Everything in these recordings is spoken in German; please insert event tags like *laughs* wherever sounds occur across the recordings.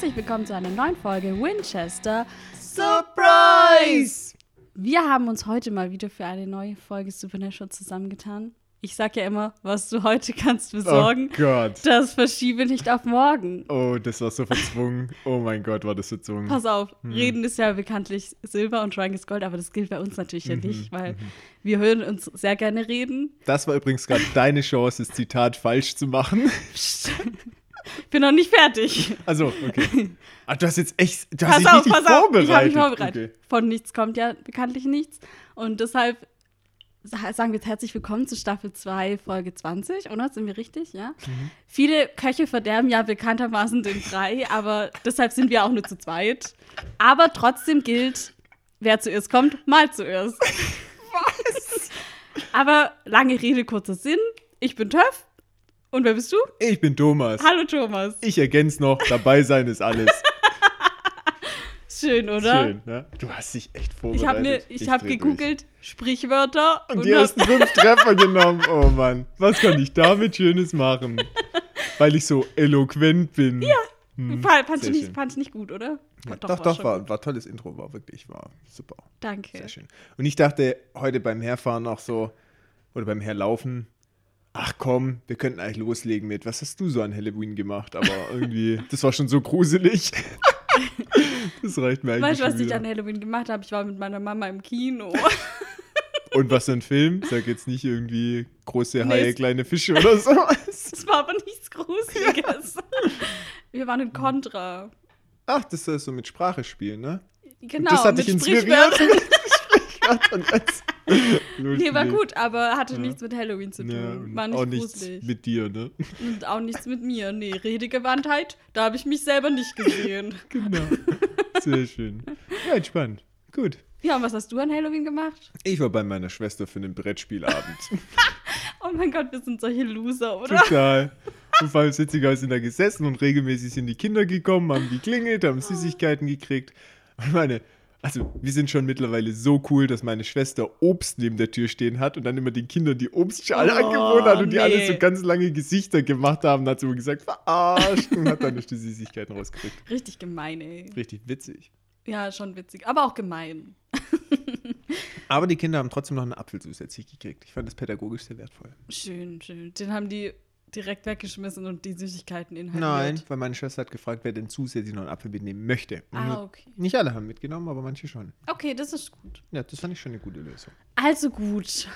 Herzlich willkommen zu einer neuen Folge Winchester. Surprise! Wir haben uns heute mal wieder für eine neue Folge Supernatural zusammengetan. Ich sag ja immer, was du heute kannst besorgen, Oh Gott. das verschiebe nicht auf morgen. Oh, das war so verzwungen. Oh mein Gott, war das verzwungen. Pass auf, Hm. Reden ist ja bekanntlich Silber und Schweigen ist Gold, aber das gilt bei uns natürlich ja Mhm, nicht, weil wir hören uns sehr gerne reden. Das war übrigens gerade deine Chance, das Zitat falsch zu machen. *laughs* Ich bin noch nicht fertig. Also, okay. Ah, du hast jetzt echt, du hast Pass dich auf, richtig pass auf. vorbereitet. Ich habe mich vorbereitet. Okay. Von nichts kommt ja bekanntlich nichts. Und deshalb sa- sagen wir jetzt herzlich willkommen zu Staffel 2, Folge 20, oder? Sind wir richtig? Ja. Mhm. Viele Köche verderben ja bekanntermaßen den Brei, aber deshalb sind wir auch nur zu zweit. Aber trotzdem gilt, wer zuerst kommt, mal zuerst. *laughs* Was? Aber lange Rede, kurzer Sinn. Ich bin Töff. Und wer bist du? Ich bin Thomas. Hallo Thomas. Ich ergänze noch, dabei sein ist alles. *laughs* Schön, oder? Schön, ne? Du hast dich echt Ich vorbereitet. habe mir, ich habe dreh gegoogelt Sprichwörter durch. Und die hab- ersten fünf Treffer *laughs* genommen. Oh Mann, was kann ich damit Schönes machen? *laughs* Weil ich so eloquent bin. Ja. Fand, fand, ich nicht, fand ich nicht gut, oder? Ja, Doch, doch, doch, war, war tolles Intro, war wirklich, war super. Danke. Sehr schön. Und ich dachte heute beim Herfahren auch so, oder beim Herlaufen, ach komm, wir könnten eigentlich loslegen mit, was hast du so an Halloween gemacht? Aber irgendwie, das war schon so gruselig. *laughs* das reicht mir eigentlich Weißt du, was schon ich wieder. an Halloween gemacht habe? Ich war mit meiner Mama im Kino. *laughs* Und was für ein Film? Sag jetzt nicht irgendwie große Nee, Haie, es- kleine Fische oder *laughs* so. Es war aber nichts Gruseliges. Wir waren in Contra. Ach, das soll so mit Sprache spielen, ne? Genau, das hat mit dich inspiriert. Sprichwörtern. Und jetzt Nee, war gut, aber hatte Ja. nichts mit Halloween zu tun. Ja, war nicht auch nichts gruselig. mit dir, ne? Und auch nichts mit mir. Nee, Redegewandtheit, da habe ich mich selber nicht gesehen. *laughs* Genau. Sehr schön. Ja, entspannt. Gut. Ja, und was hast du an Halloween gemacht? Ich war bei meiner Schwester für einen Brettspielabend. *laughs* Oh mein Gott, wir sind solche Loser, oder? Total. Und vor allem witziger sind da gesessen und regelmäßig sind die Kinder gekommen, haben geklingelt, haben Süßigkeiten gekriegt. Und meine, also wir sind schon mittlerweile so cool, dass meine Schwester Obst neben der Tür stehen hat und dann immer den Kindern die Obstschale Oh, angeboten hat und die alle nee. so ganz lange Gesichter gemacht haben. Und hat so gesagt, verarscht und hat dann nicht die Süßigkeiten rausgekriegt. Richtig gemein, ey. Richtig witzig. Ja, schon witzig, aber auch gemein. *laughs* Aber die Kinder haben trotzdem noch einen Apfel zusätzlich gekriegt. Ich fand das pädagogisch sehr wertvoll. Schön, schön. Den haben die direkt weggeschmissen und die Süßigkeiten inhaliert. Nein, weil meine Schwester hat gefragt, wer denn zusätzlich noch einen Apfel mitnehmen möchte. Und Ah, okay. Nicht alle haben mitgenommen, aber manche schon. Okay, das ist gut. Ja, das fand ich schon eine gute Lösung. Also gut.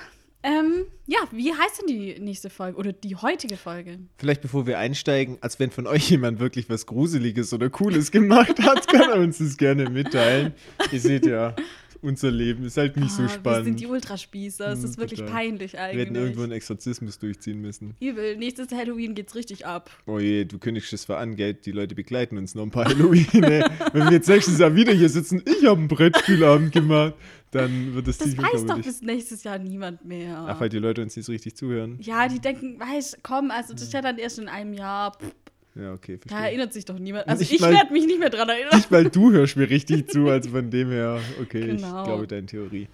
Ähm, ja, wie heißt denn die nächste Folge oder die heutige Folge? Vielleicht bevor wir einsteigen, als wenn von euch jemand wirklich was Gruseliges oder Cooles gemacht hat, *laughs* kann er uns das gerne mitteilen. Ihr seht ja, unser Leben ist halt nicht so Ah, Wir sind spannend. die Ultraspießer. Es Hm, ist wirklich total. peinlich Wir eigentlich. hätten irgendwo einen Exorzismus durchziehen müssen. Übel. Nächstes Halloween geht's richtig ab. Oh je, du kündigst es an, gell? Die Leute begleiten uns noch ein paar Halloween. ey. Wenn wir jetzt nächstes Jahr wieder hier sitzen, ich habe einen Brettspielabend gemacht, dann wird das Das ziemlich weiß doch bis nächstes Jahr niemand mehr. Ach, weil die Leute uns nicht so richtig zuhören. ja, die denken, weißt komm, also das ist ja dann erst in einem Jahr. Pff, Ja, okay, da verstehe. erinnert sich doch niemand. Also Nicht ich werde mich nicht mehr dran erinnern. Nicht, weil du hörst mir richtig zu, *laughs* also von dem her, okay, Genau. ich glaube deine Theorie.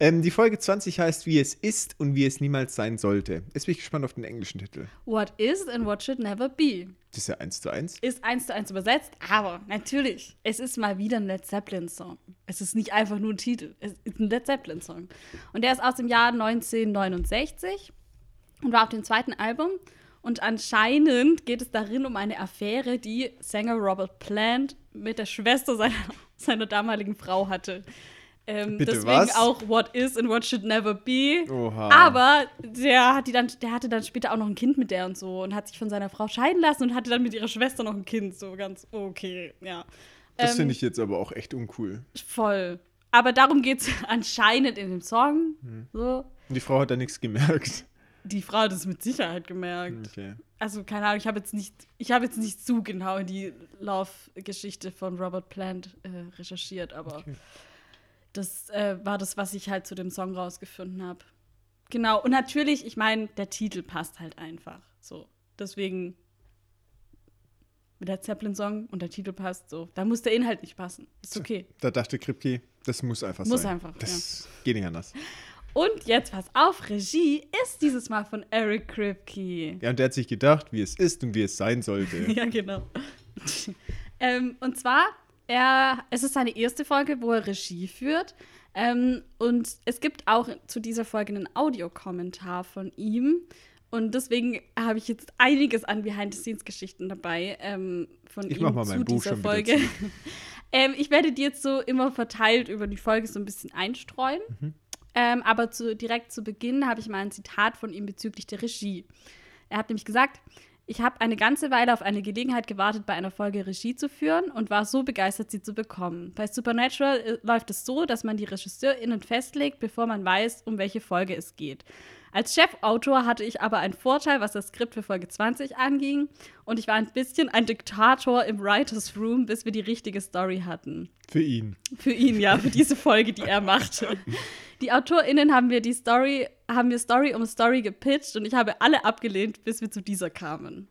Ähm, die Folge 20 heißt Wie es ist und wie es niemals sein sollte. Jetzt bin ich gespannt auf den englischen Titel. What is and what should never be. Das ist ja eins zu eins. Ist eins zu eins übersetzt, aber natürlich, es ist mal wieder ein Led Zeppelin-Song. Es ist nicht einfach nur ein Titel, es ist ein Led Zeppelin-Song. Und der ist aus dem Jahr 1969 und war auf dem zweiten Album. Und anscheinend geht es darin um eine Affäre, die Sänger Robert Plant mit der Schwester seiner, *laughs* seiner damaligen Frau hatte. Ähm, Bitte deswegen was? auch What is and what should never be. Oha. Aber der, hat die dann, der hatte dann später auch noch ein Kind mit der und so und hat sich von seiner Frau scheiden lassen und hatte dann mit ihrer Schwester noch ein Kind. So ganz okay, ja. Das Ähm, finde ich jetzt aber auch echt uncool. Voll. Aber darum geht es *laughs* anscheinend in dem Song. Hm. So. Und die Frau hat da nichts gemerkt. Die Frau hat es mit Sicherheit gemerkt. Okay. Also, keine Ahnung, ich habe jetzt nicht, ich habe jetzt nicht zu genau in die Love-Geschichte von Robert Plant äh, recherchiert, aber Okay. das äh, war das, was ich halt zu dem Song rausgefunden habe. Genau, und natürlich, ich meine, der Titel passt halt einfach. So. Deswegen mit der Zeppelin-Song und der Titel passt so. Da muss der Inhalt nicht passen. Ist okay. Da dachte Kripke, das muss einfach Muss sein. einfach, Das geht nicht anders. Und jetzt pass auf, Regie ist dieses Mal von Eric Kripke. Ja, und der hat sich gedacht, wie es ist und wie es sein sollte. *laughs* ja, genau. *laughs* Ähm, und zwar, er, es ist seine erste Folge, wo er Regie führt. Ähm, und es gibt auch zu dieser Folge einen Audiokommentar von ihm. Und deswegen habe ich jetzt einiges an Behind-the-Scenes-Geschichten dabei ähm, von Ich ihm mach mal zu Buch dieser Folge. *laughs* ähm, ich werde die jetzt so immer verteilt über die Folge so ein bisschen einstreuen. Mhm. Ähm, aber zu, direkt zu Beginn habe ich mal ein Zitat von ihm bezüglich der Regie. Er hat nämlich gesagt, ich habe eine ganze Weile auf eine Gelegenheit gewartet, bei einer Folge Regie zu führen und war so begeistert, sie zu bekommen. Bei Supernatural äh, läuft es so, dass man die RegisseurInnen festlegt, bevor man weiß, um welche Folge es geht. Als Chefautor hatte ich aber einen Vorteil, was das Skript für Folge 20 anging. Und ich war ein bisschen ein Diktator im Writers Room, bis wir die richtige Story hatten. Für ihn. Für ihn, ja, für diese Folge, die er machte. Die AutorInnen haben mir die Story, haben mir Story um Story gepitcht und ich habe alle abgelehnt, bis wir zu dieser kamen.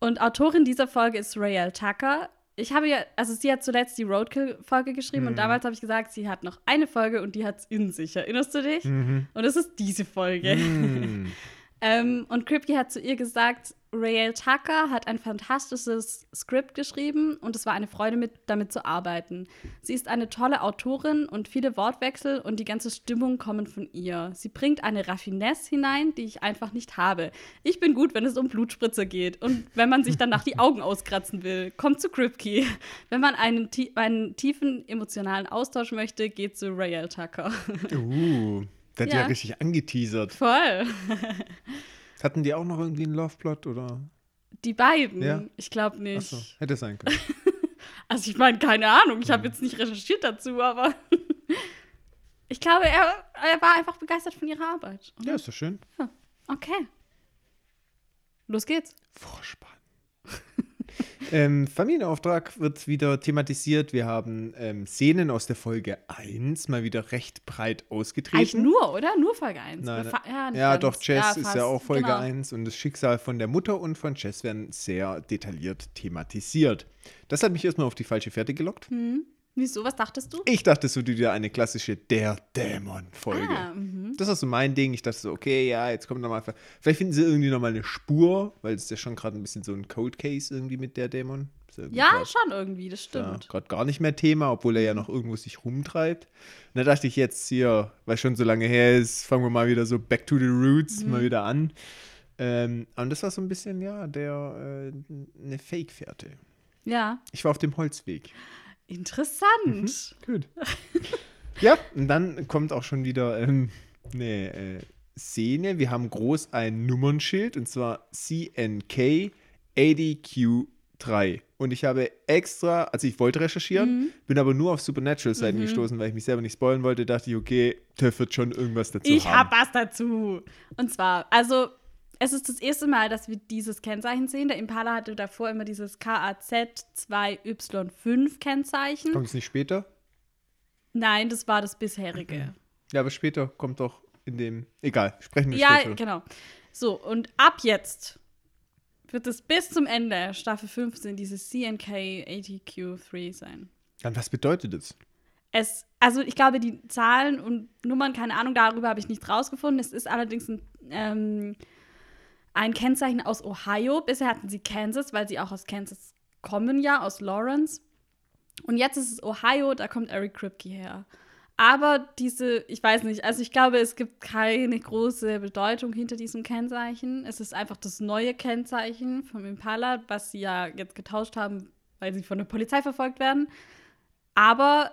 Und Autorin dieser Folge ist Rael Tucker. Ich habe ja, also sie hat zuletzt die Roadkill-Folge geschrieben und damals habe ich gesagt, sie hat noch eine Folge und die hat es in sich. Erinnerst du dich? Und es ist diese Folge. Hm. *laughs* Ähm, und Kripke hat zu ihr gesagt, Rael Tucker hat ein fantastisches Skript geschrieben und es war eine Freude, mit, damit zu arbeiten. Sie ist eine tolle Autorin und viele Wortwechsel und die ganze Stimmung kommen von ihr. Sie bringt eine Raffinesse hinein, die ich einfach nicht habe. Ich bin gut, wenn es um Blutspritze geht und wenn man sich danach die Augen auskratzen will, kommt zu Kripke. Wenn man einen, einen tiefen emotionalen Austausch möchte, geht zu Rael Tucker. Uh, der hat ja. Ja. richtig angeteasert. Voll. *laughs* Hatten die auch noch irgendwie einen Loveplot oder? Die beiden? Ja. Ich glaube nicht. Achso, hätte sein können. *laughs* Also ich meine, keine Ahnung, ich habe jetzt nicht recherchiert dazu, aber *laughs* ich glaube, er, er war einfach begeistert von ihrer Arbeit. ja, ist doch schön. Okay. Los geht's. Vorspann. *laughs* *laughs* ähm, Familienauftrag wird wieder thematisiert. Wir haben ähm, Szenen aus der Folge 1 mal wieder recht breit ausgetreten. Eigentlich nur, oder? Nur Folge 1. Nein, ja, ja, doch, Jess ist fast. ja auch Folge Genau. 1 und das Schicksal von der Mutter und von Jess werden sehr detailliert thematisiert. Das hat mich erstmal auf die falsche Fährte gelockt. Wieso? Was dachtest du? Ich dachte, so wieder eine klassische Der Dämon-Folge. Ah, mhm. Das ist so mein Ding. Ich dachte so, okay, ja, jetzt kommt nochmal. Vielleicht finden sie irgendwie nochmal eine Spur, weil es ist ja schon gerade ein bisschen so ein Code Case irgendwie mit der Dämon. Ja, grad- schon irgendwie, das ja, stimmt. gerade gar nicht mehr Thema, obwohl er ja noch irgendwo sich rumtreibt. Und da dachte ich jetzt hier, weil schon so lange her ist, fangen wir mal wieder so back to the roots Mhm. mal wieder an. Ähm, und das war so ein bisschen, ja, der äh, eine Fake-Fährte. Ja, Ich war auf dem Holzweg. Interessant. Gut. *laughs* ja, und dann kommt auch schon wieder ähm, eine äh, Szene. Wir haben groß ein Nummernschild und zwar CNK 80Q3. Und ich habe extra, also ich wollte recherchieren, bin aber nur auf Supernatural-Seiten gestoßen, weil ich mich selber nicht spoilen wollte. Dachte ich, okay, Töff wird schon irgendwas dazu Ich haben. habe was dazu. Und zwar, also, es ist das erste Mal, dass wir dieses Kennzeichen sehen. Der Impala hatte davor immer dieses KAZ2Y5-Kennzeichen. Kommt es nicht später? Nein, das war das bisherige. Ja, aber später kommt doch in dem. Egal, sprechen wir Ja, später. genau. So, und ab jetzt wird es bis zum Ende Staffel 15 dieses CNK80Q3 sein. Dann was bedeutet das? Es, also ich glaube, die Zahlen und Nummern, keine Ahnung, darüber habe ich nichts rausgefunden. Es ist allerdings ein, ähm, ein Kennzeichen aus Ohio. Bisher hatten sie Kansas, weil sie auch aus Kansas kommen, ja, aus Lawrence. Und jetzt ist es Ohio, da kommt Eric Kripke her. Aber diese, ich weiß nicht, also ich glaube, es gibt keine große Bedeutung hinter diesem Kennzeichen. Es ist einfach das neue Kennzeichen vom Impala, was sie ja jetzt getauscht haben, weil sie von der Polizei verfolgt werden. Aber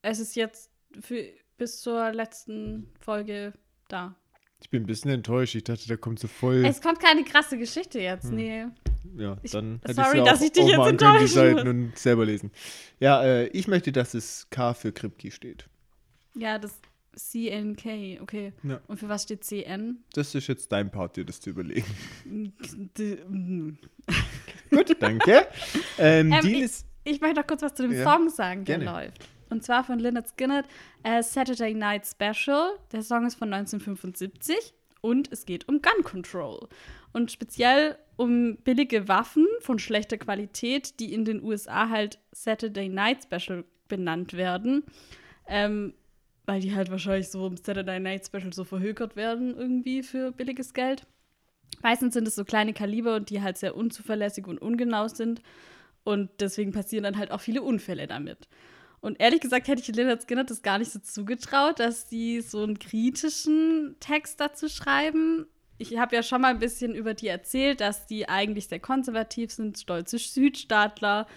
es ist jetzt für, bis zur letzten Folge da. Ich bin ein bisschen enttäuscht. Ich dachte, da kommt so voll. Es kommt keine krasse Geschichte jetzt, nee. Ja, Ich- dann hätte sorry, ich ja dass auch, ich dich auch jetzt enttäuschen Seiten und selber lesen. Ja, äh, ich möchte, dass es K für Kripke steht. Ja, das CNK, okay. Ja. Und für was steht CN? Das ist jetzt dein Part, dir das zu überlegen. Mm. Gut, danke. *laughs* ähm, Ähm, ich-. Ich möchte noch kurz was zu dem Ja, Song sagen, der gerne. läuft. Und zwar von Lynyrd Skynyrd, Saturday Night Special. Der Song ist von 1975 und es geht um Gun Control. Und speziell um billige Waffen von schlechter Qualität, die in den USA halt Saturday Night Special benannt werden. Ähm, weil die halt wahrscheinlich so im Saturday Night Special so verhökert werden irgendwie für billiges Geld. Meistens sind es so kleine Kaliber, die halt sehr unzuverlässig und ungenau sind. Und deswegen passieren dann halt auch viele Unfälle damit. Und ehrlich gesagt hätte ich Lynyrd Skinner das gar nicht so zugetraut, dass die so einen kritischen Text dazu schreiben. Ich habe ja schon mal ein bisschen über die erzählt, dass die eigentlich sehr konservativ sind, stolze Südstaatler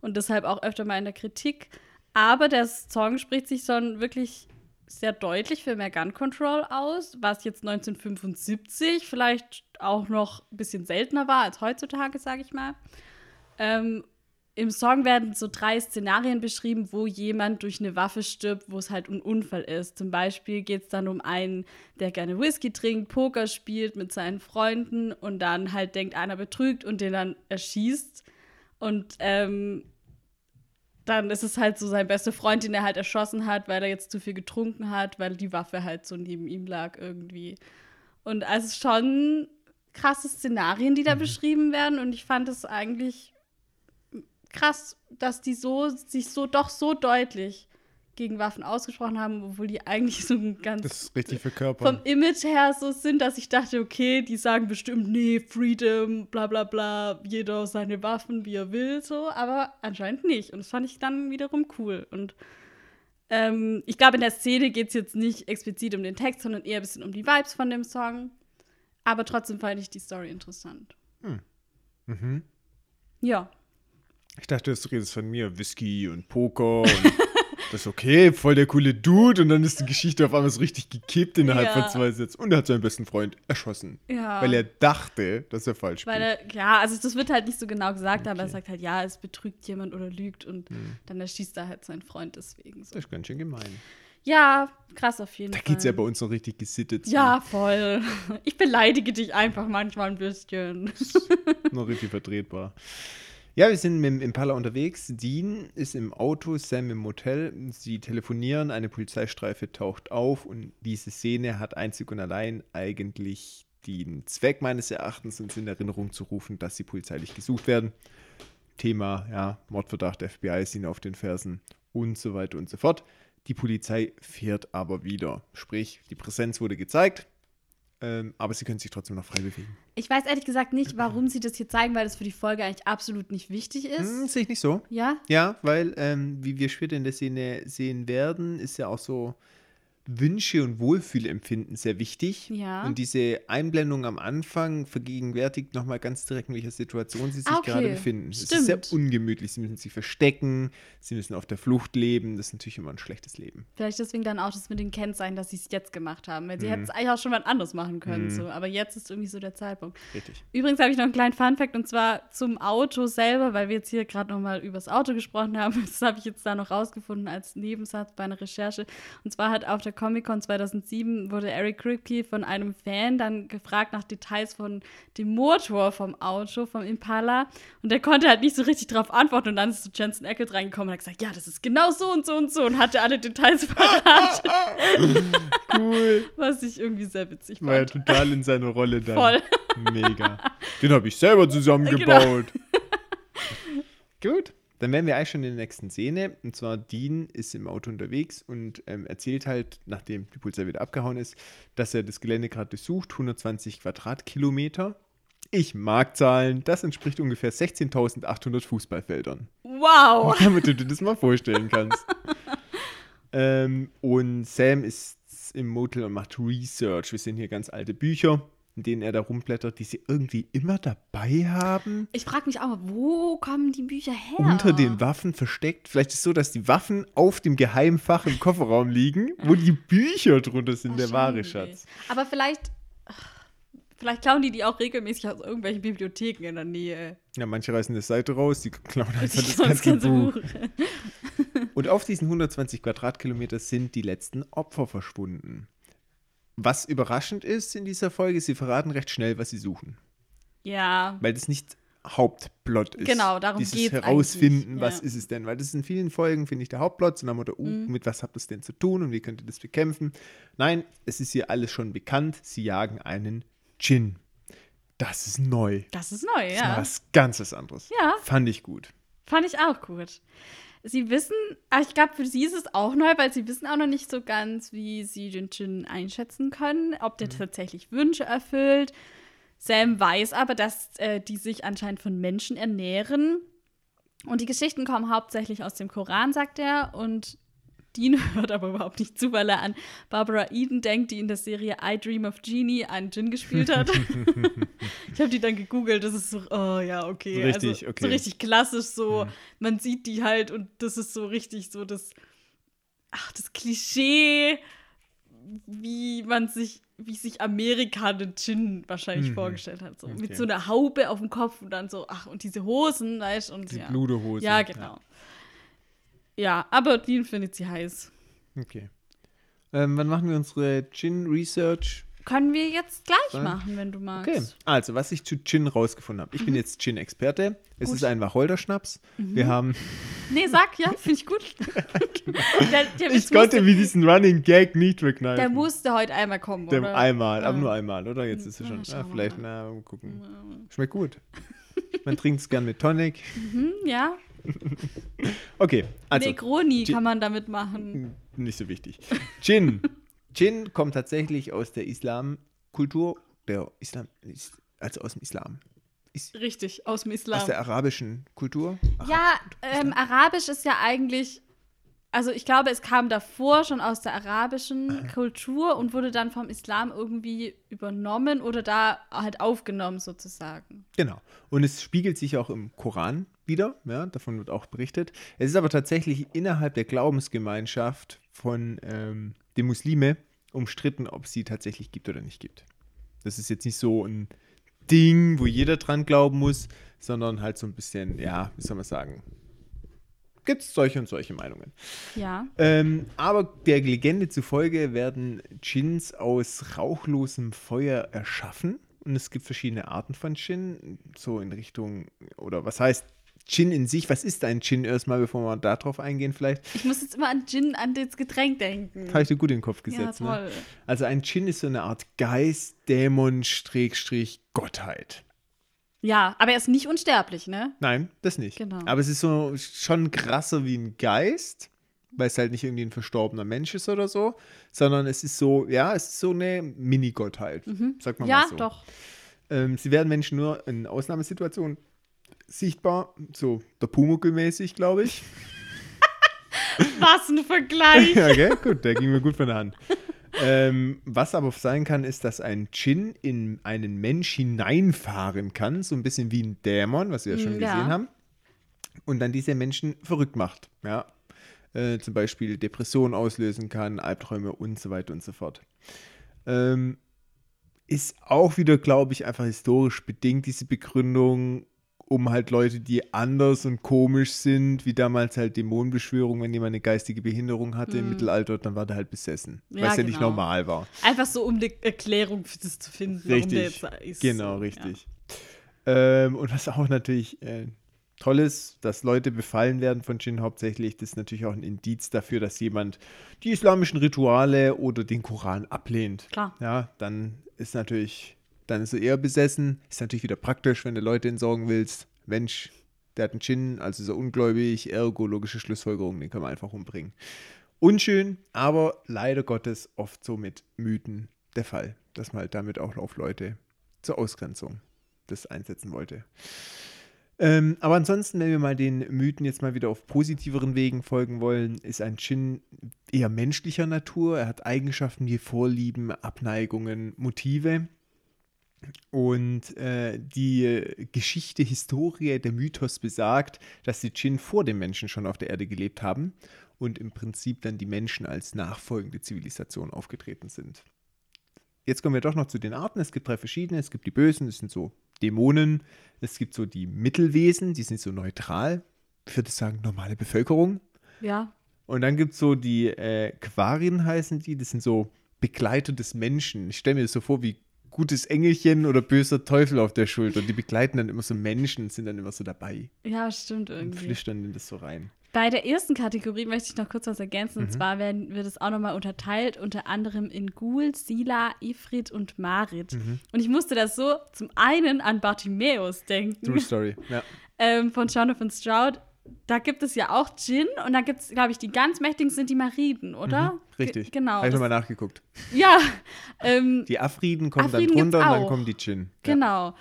und deshalb auch öfter mal in der Kritik. Aber der Song spricht sich schon wirklich sehr deutlich für mehr Gun Control aus, was jetzt 1975 vielleicht auch noch ein bisschen seltener war als heutzutage, sage ich mal. Ähm, Im Song werden so drei Szenarien beschrieben, wo jemand durch eine Waffe stirbt, wo es halt ein Unfall ist. Zum Beispiel geht es dann um einen, der gerne Whisky trinkt, Poker spielt mit seinen Freunden und dann halt denkt, einer betrügt und den dann erschießt. Und ähm, dann ist es halt so sein bester Freund, den er halt erschossen hat, weil er jetzt zu viel getrunken hat, weil die Waffe halt so neben ihm lag irgendwie. Und also schon krasse Szenarien, die da mhm. beschrieben werden. Und ich fand es eigentlich krass, dass die so sich so doch so deutlich gegen Waffen ausgesprochen haben, obwohl die eigentlich so ein ganz das ist richtig verkörpern. vom Image her so sind, dass ich dachte, okay, die sagen bestimmt, nee, Freedom, bla bla bla, jeder seine Waffen, wie er will, so, aber anscheinend nicht. Und das fand ich dann wiederum cool. Und ähm, ich glaube, in der Szene geht es jetzt nicht explizit um den Text, sondern eher ein bisschen um die Vibes von dem Song. Aber trotzdem fand ich die Story interessant. Hm. Mhm. Ja. Ich dachte, du redest von mir, Whisky und Poker und *laughs* Das ist okay, voll der coole Dude. Und dann ist die Geschichte auf einmal so richtig gekippt innerhalb ja. von zwei Sätzen. Und er hat seinen besten Freund erschossen. Ja. Weil er dachte, dass er falsch spielt. Er, ja, also das wird halt nicht so genau gesagt, okay. aber er sagt halt, ja, es betrügt jemand oder lügt. Und hm. dann erschießt er halt seinen Freund deswegen. So. Das ist ganz schön gemein. Ja, krass auf jeden da Fall. Da geht's ja bei uns noch richtig gesittet. Ja, voll. Ich beleidige dich einfach manchmal ein bisschen. noch richtig vertretbar. Ja, wir sind mit dem Impala unterwegs. Dean ist im Auto, Sam im Motel. Sie telefonieren, eine Polizeistreife taucht auf und diese Szene hat einzig und allein eigentlich den Zweck meines Erachtens, uns in Erinnerung zu rufen, dass sie polizeilich gesucht werden. Thema, ja, Mordverdacht, FBI ist ihnen auf den Fersen und so weiter und so fort. Die Polizei fährt aber wieder. Sprich, die Präsenz wurde gezeigt, ähm, aber sie können sich trotzdem noch frei bewegen. Ich weiß ehrlich gesagt nicht, warum sie das hier zeigen, weil das für die Folge eigentlich absolut nicht wichtig ist. Hm, sehe ich nicht so. Ja? Ja, weil, ähm, wie wir später in der Szene sehen werden, ist ja auch so, Wünsche und Wohlfühlempfinden sehr wichtig. Ja. Und diese Einblendung am Anfang vergegenwärtigt nochmal ganz direkt, in welcher Situation sie sich ah, okay. gerade befinden. Stimmt. Es ist sehr ungemütlich. Sie müssen sich verstecken, sie müssen auf der Flucht leben. Das ist natürlich immer ein schlechtes Leben. Vielleicht deswegen dann auch das mit den Kennzeichen, dass sie es jetzt gemacht haben. Weil sie mhm. hätten es eigentlich auch schon mal anders machen können. Mhm. So. Aber jetzt ist irgendwie so der Zeitpunkt. Richtig. Übrigens habe ich noch einen kleinen Funfact und zwar zum Auto selber, weil wir jetzt hier gerade nochmal über das Auto gesprochen haben. *laughs* Das habe ich jetzt da noch rausgefunden als Nebensatz bei einer Recherche. Und zwar hat auf der Comic-Con 2007 wurde Eric Kripke von einem Fan dann gefragt nach Details von dem Motor vom Auto, vom Impala. Und der konnte halt nicht so richtig darauf antworten. Und dann ist so Jensen Ackles reingekommen und hat gesagt, ja, das ist genau so und so und so. Und hatte alle Details verraten. *laughs* cool. Was ich irgendwie sehr witzig fand. War ja total in seiner Rolle dann. Voll. Mega. Den habe ich selber zusammengebaut. Genau. *laughs* Gut. Dann wären wir eigentlich schon in der nächsten Szene. Und zwar Dean ist im Auto unterwegs und ähm, erzählt halt, nachdem die Polizei wieder abgehauen ist, dass er das Gelände gerade durchsucht, 120 Quadratkilometer. Ich mag Zahlen, das entspricht ungefähr 16.800 Fußballfeldern. Wow! *laughs* Damit du dir das mal vorstellen kannst. *laughs* ähm, und Sam ist im Motel und macht Research. Wir sehen hier ganz alte Bücher in denen er da rumblättert, die sie irgendwie immer dabei haben. Ich frage mich auch, wo kommen die Bücher her? Unter den Waffen versteckt. Vielleicht ist es so, dass die Waffen auf dem Geheimfach im Kofferraum liegen, wo die Bücher drunter sind, der wahre Schatz. Aber vielleicht, vielleicht klauen die die auch regelmäßig aus irgendwelchen Bibliotheken in der Nähe. Ja, manche reißen eine Seite raus, die klauen einfach das *laughs* ganze, ganze Buch. Buch. *laughs* Und auf diesen 120 Quadratkilometer sind die letzten Opfer verschwunden. Was überraschend ist in dieser Folge, sie verraten recht schnell, was sie suchen. Ja. Weil das nicht Hauptplot ist. Genau, darum geht es herausfinden, was ja. ist es denn? Weil das ist in vielen Folgen, finde ich, der Hauptplot, so nach Motto, uh, mhm. mit was habt ihr denn zu tun und wie könnt ihr das bekämpfen? Nein, es ist hier alles schon bekannt. Sie jagen einen Djinn. Das ist neu. Das ist neu, das ja. Das was ganz anderes. Ja. Fand ich gut. Fand ich auch gut sie wissen, ich glaube, für sie ist es auch neu, weil sie wissen auch noch nicht so ganz, wie sie den Jin einschätzen können, ob der mhm. tatsächlich Wünsche erfüllt. Sam weiß aber, dass äh, die sich anscheinend von Menschen ernähren. Und die Geschichten kommen hauptsächlich aus dem Koran, sagt er. Und Dean *laughs* hört aber überhaupt nicht zu, weil er an Barbara Eden denkt, die in der Serie I Dream of Genie einen Djinn gespielt hat. *laughs* ich habe die dann gegoogelt. Das ist so, oh ja, okay. So richtig, also, okay. So richtig klassisch so. Man sieht die halt und das ist so richtig so das, ach, das Klischee, wie man sich, wie sich Amerika den Djinn wahrscheinlich Mhm. vorgestellt hat. So. Okay. Mit so einer Haube auf dem Kopf und dann so, ach, und diese Hosen, weißt und Die ja. Bluderhose. Ja, genau. Ja, aber Dean findet sie heiß. Okay. Ähm, wann machen wir unsere Gin-Research? Können wir jetzt gleich Dann- machen, wenn du magst. Okay, also was ich zu Gin rausgefunden habe. Ich bin jetzt Gin-Experte. Es Mhm. Gut. Mhm. ist ein Wacholderschnaps. Wir haben, Nee, sag, ja, *laughs* finde ich gut. *laughs* der, der, ich konnte mir diesen Running Gag nicht verkneifen. der musste heute einmal kommen, Dem oder? einmal, aber Ja. nur einmal, oder? Jetzt ist es Ja, schon. Ja, wir vielleicht, mal. na, gucken. Schmeckt gut. *laughs* Man trinkt es gern mit Tonic. Hm, ja, *laughs* Okay, also Negroni Gin- kann man damit machen. nicht so wichtig. Gin. Gin kommt tatsächlich aus der Islamkultur, der Islam, also aus dem Islam. Ist, Richtig, aus dem aus Islam. der arabischen Kultur. Ja, ähm, Arabisch ist ja eigentlich, also ich glaube, es kam davor schon aus der arabischen Kultur und wurde dann vom Islam irgendwie übernommen oder da halt aufgenommen sozusagen. Genau. Und es spiegelt sich auch im Koran wieder, ja, davon wird auch berichtet. Es ist aber tatsächlich innerhalb der Glaubensgemeinschaft von ähm, den Muslime umstritten, ob es sie tatsächlich gibt oder nicht gibt. Das ist jetzt nicht so ein Ding, wo jeder dran glauben muss, sondern halt so ein bisschen, ja, wie soll man sagen, gibt es solche und solche Meinungen. Ja. Ähm, aber der Legende zufolge werden Gins aus rauchlosem Feuer erschaffen. Und es gibt verschiedene Arten von Gin, so in Richtung, oder was heißt Gin in sich? Was ist ein Gin erstmal, bevor wir darauf eingehen vielleicht? Ich muss jetzt immer an Gin, an das Getränk denken. Habe ich dir gut in den Kopf ja, gesetzt. ne? toll. Also ein Gin ist so eine Art Geist, Dämon, Schrägstrich, Gottheit. Ja, aber er ist nicht unsterblich, ne? Nein, das nicht. Genau. Aber es ist so schon krasser wie ein Geist, weil es halt nicht irgendwie ein verstorbener Mensch ist oder so, sondern es ist so, ja, es ist so eine Mini-Gottheit, sagt man Mhm. Ja, mal so. doch. Ähm, sie werden Menschen nur in Ausnahmesituationen sichtbar, so der Pumuckl-mäßig, glaube ich. *laughs* Was ein Vergleich. *laughs* ja, gell? Gut, der ging mir gut von der Hand. Ähm, was aber sein kann, ist, dass ein Djinn in einen Mensch hineinfahren kann, so ein bisschen wie ein Dämon, was wir ja schon ja. gesehen haben, und dann diese Menschen verrückt macht. Ja? Äh, zum Beispiel Depressionen auslösen kann, Albträume und so weiter und so fort. Ähm, ist auch wieder, glaube ich, einfach historisch bedingt, diese Begründung, um halt Leute, die anders und komisch sind, wie damals halt Dämonenbeschwörung, wenn jemand eine geistige Behinderung hatte im Mittelalter, dann war der halt besessen, Ja, weil es ja nicht genau. normal war. Einfach so, um eine Erklärung für das zu finden, warum der Richtig, jetzt ist. genau, richtig. Ähm, und was auch natürlich äh, toll ist, dass Leute befallen werden von Djinn hauptsächlich, das ist natürlich auch ein Indiz dafür, dass jemand die islamischen Rituale oder den Koran ablehnt. Klar. Ja, dann ist natürlich, dann ist er eher besessen. Ist natürlich wieder praktisch, wenn du Leute entsorgen willst. Mensch, der hat einen Djinn, also ist er ungläubig, ergo logische Schlussfolgerung, den kann man einfach umbringen. Unschön, aber leider Gottes oft so mit Mythen der Fall, dass man halt damit auch auf Leute zur Ausgrenzung das einsetzen wollte. Ähm, aber ansonsten, wenn wir mal den Mythen jetzt mal wieder auf positiveren Wegen folgen wollen, ist ein Djinn eher menschlicher Natur. Er hat Eigenschaften wie Vorlieben, Abneigungen, Motive. Und äh, die Geschichte, Historie, der Mythos besagt, dass die Djinn vor dem Menschen schon auf der Erde gelebt haben und im Prinzip dann die Menschen als nachfolgende Zivilisation aufgetreten sind. Jetzt kommen wir doch noch zu den Arten. Es gibt drei verschiedene. Es gibt die Bösen, das sind so Dämonen. Es gibt so die Mittelwesen, die sind so neutral. Ich würde sagen, normale Bevölkerung. Ja. Und dann gibt es so die äh, Quarien heißen die, das sind so Begleiter des Menschen. Ich stelle mir das so vor wie gutes Engelchen oder böser Teufel auf der Schulter. Die begleiten dann immer so Menschen, sind dann immer so dabei Ja, stimmt und irgendwie. flüstern in das so rein. Bei der ersten Kategorie möchte ich noch kurz was ergänzen. Mhm. Und zwar werden, wird es auch nochmal unterteilt, unter anderem in Gul, Sila, Ifrit und Marit. Mhm. Und ich musste das so zum einen an Bartimäus denken, True Story. Ja. ähm, von Jonathan Stroud. Da gibt es ja auch Djinn und da gibt es, glaube ich, die ganz mächtigen sind die Mariden, oder? Mhm, Richtig. Ge genau. Habe ich nochmal nachgeguckt. Ja, *laughs* ähm, Die Afriden kommen Afriden dann drunter und dann kommen die. Ja. Genau.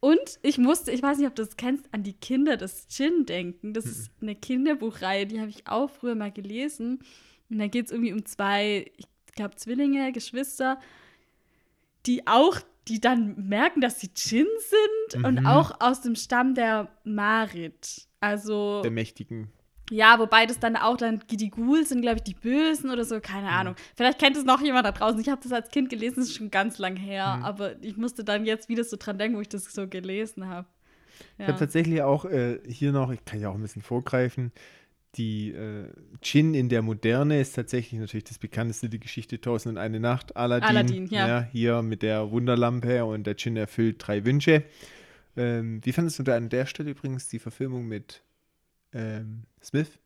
Und ich musste, ich weiß nicht, ob du das kennst, an die Kinder des Gin denken. Das ist eine Kinderbuchreihe, die habe ich auch früher mal gelesen. Und da geht es irgendwie um zwei, ich glaube, Zwillinge, Geschwister, die auch, die dann merken, dass sie Djinn sind und Mhm. auch aus dem Stamm der Marit. Also, Der Mächtigen. ja, wobei das dann auch dann die Ghouls sind, glaube ich, die Bösen oder so, keine Mhm. Ahnung. Vielleicht kennt es noch jemand da draußen. Ich habe das als Kind gelesen, das ist schon ganz lang her, Mhm. aber ich musste dann jetzt wieder so dran denken, wo ich das so gelesen habe. Ich habe tatsächlich auch äh, hier noch, ich kann ja auch ein bisschen vorgreifen, die äh, Djinn in der Moderne ist tatsächlich natürlich das bekannteste, die Geschichte Tausend und eine Nacht, Aladdin. Aladdin, ja. Hier mit der Wunderlampe und der Djinn erfüllt drei Wünsche. Ähm, wie fandest du da an der Stelle übrigens die Verfilmung mit ähm, Smith?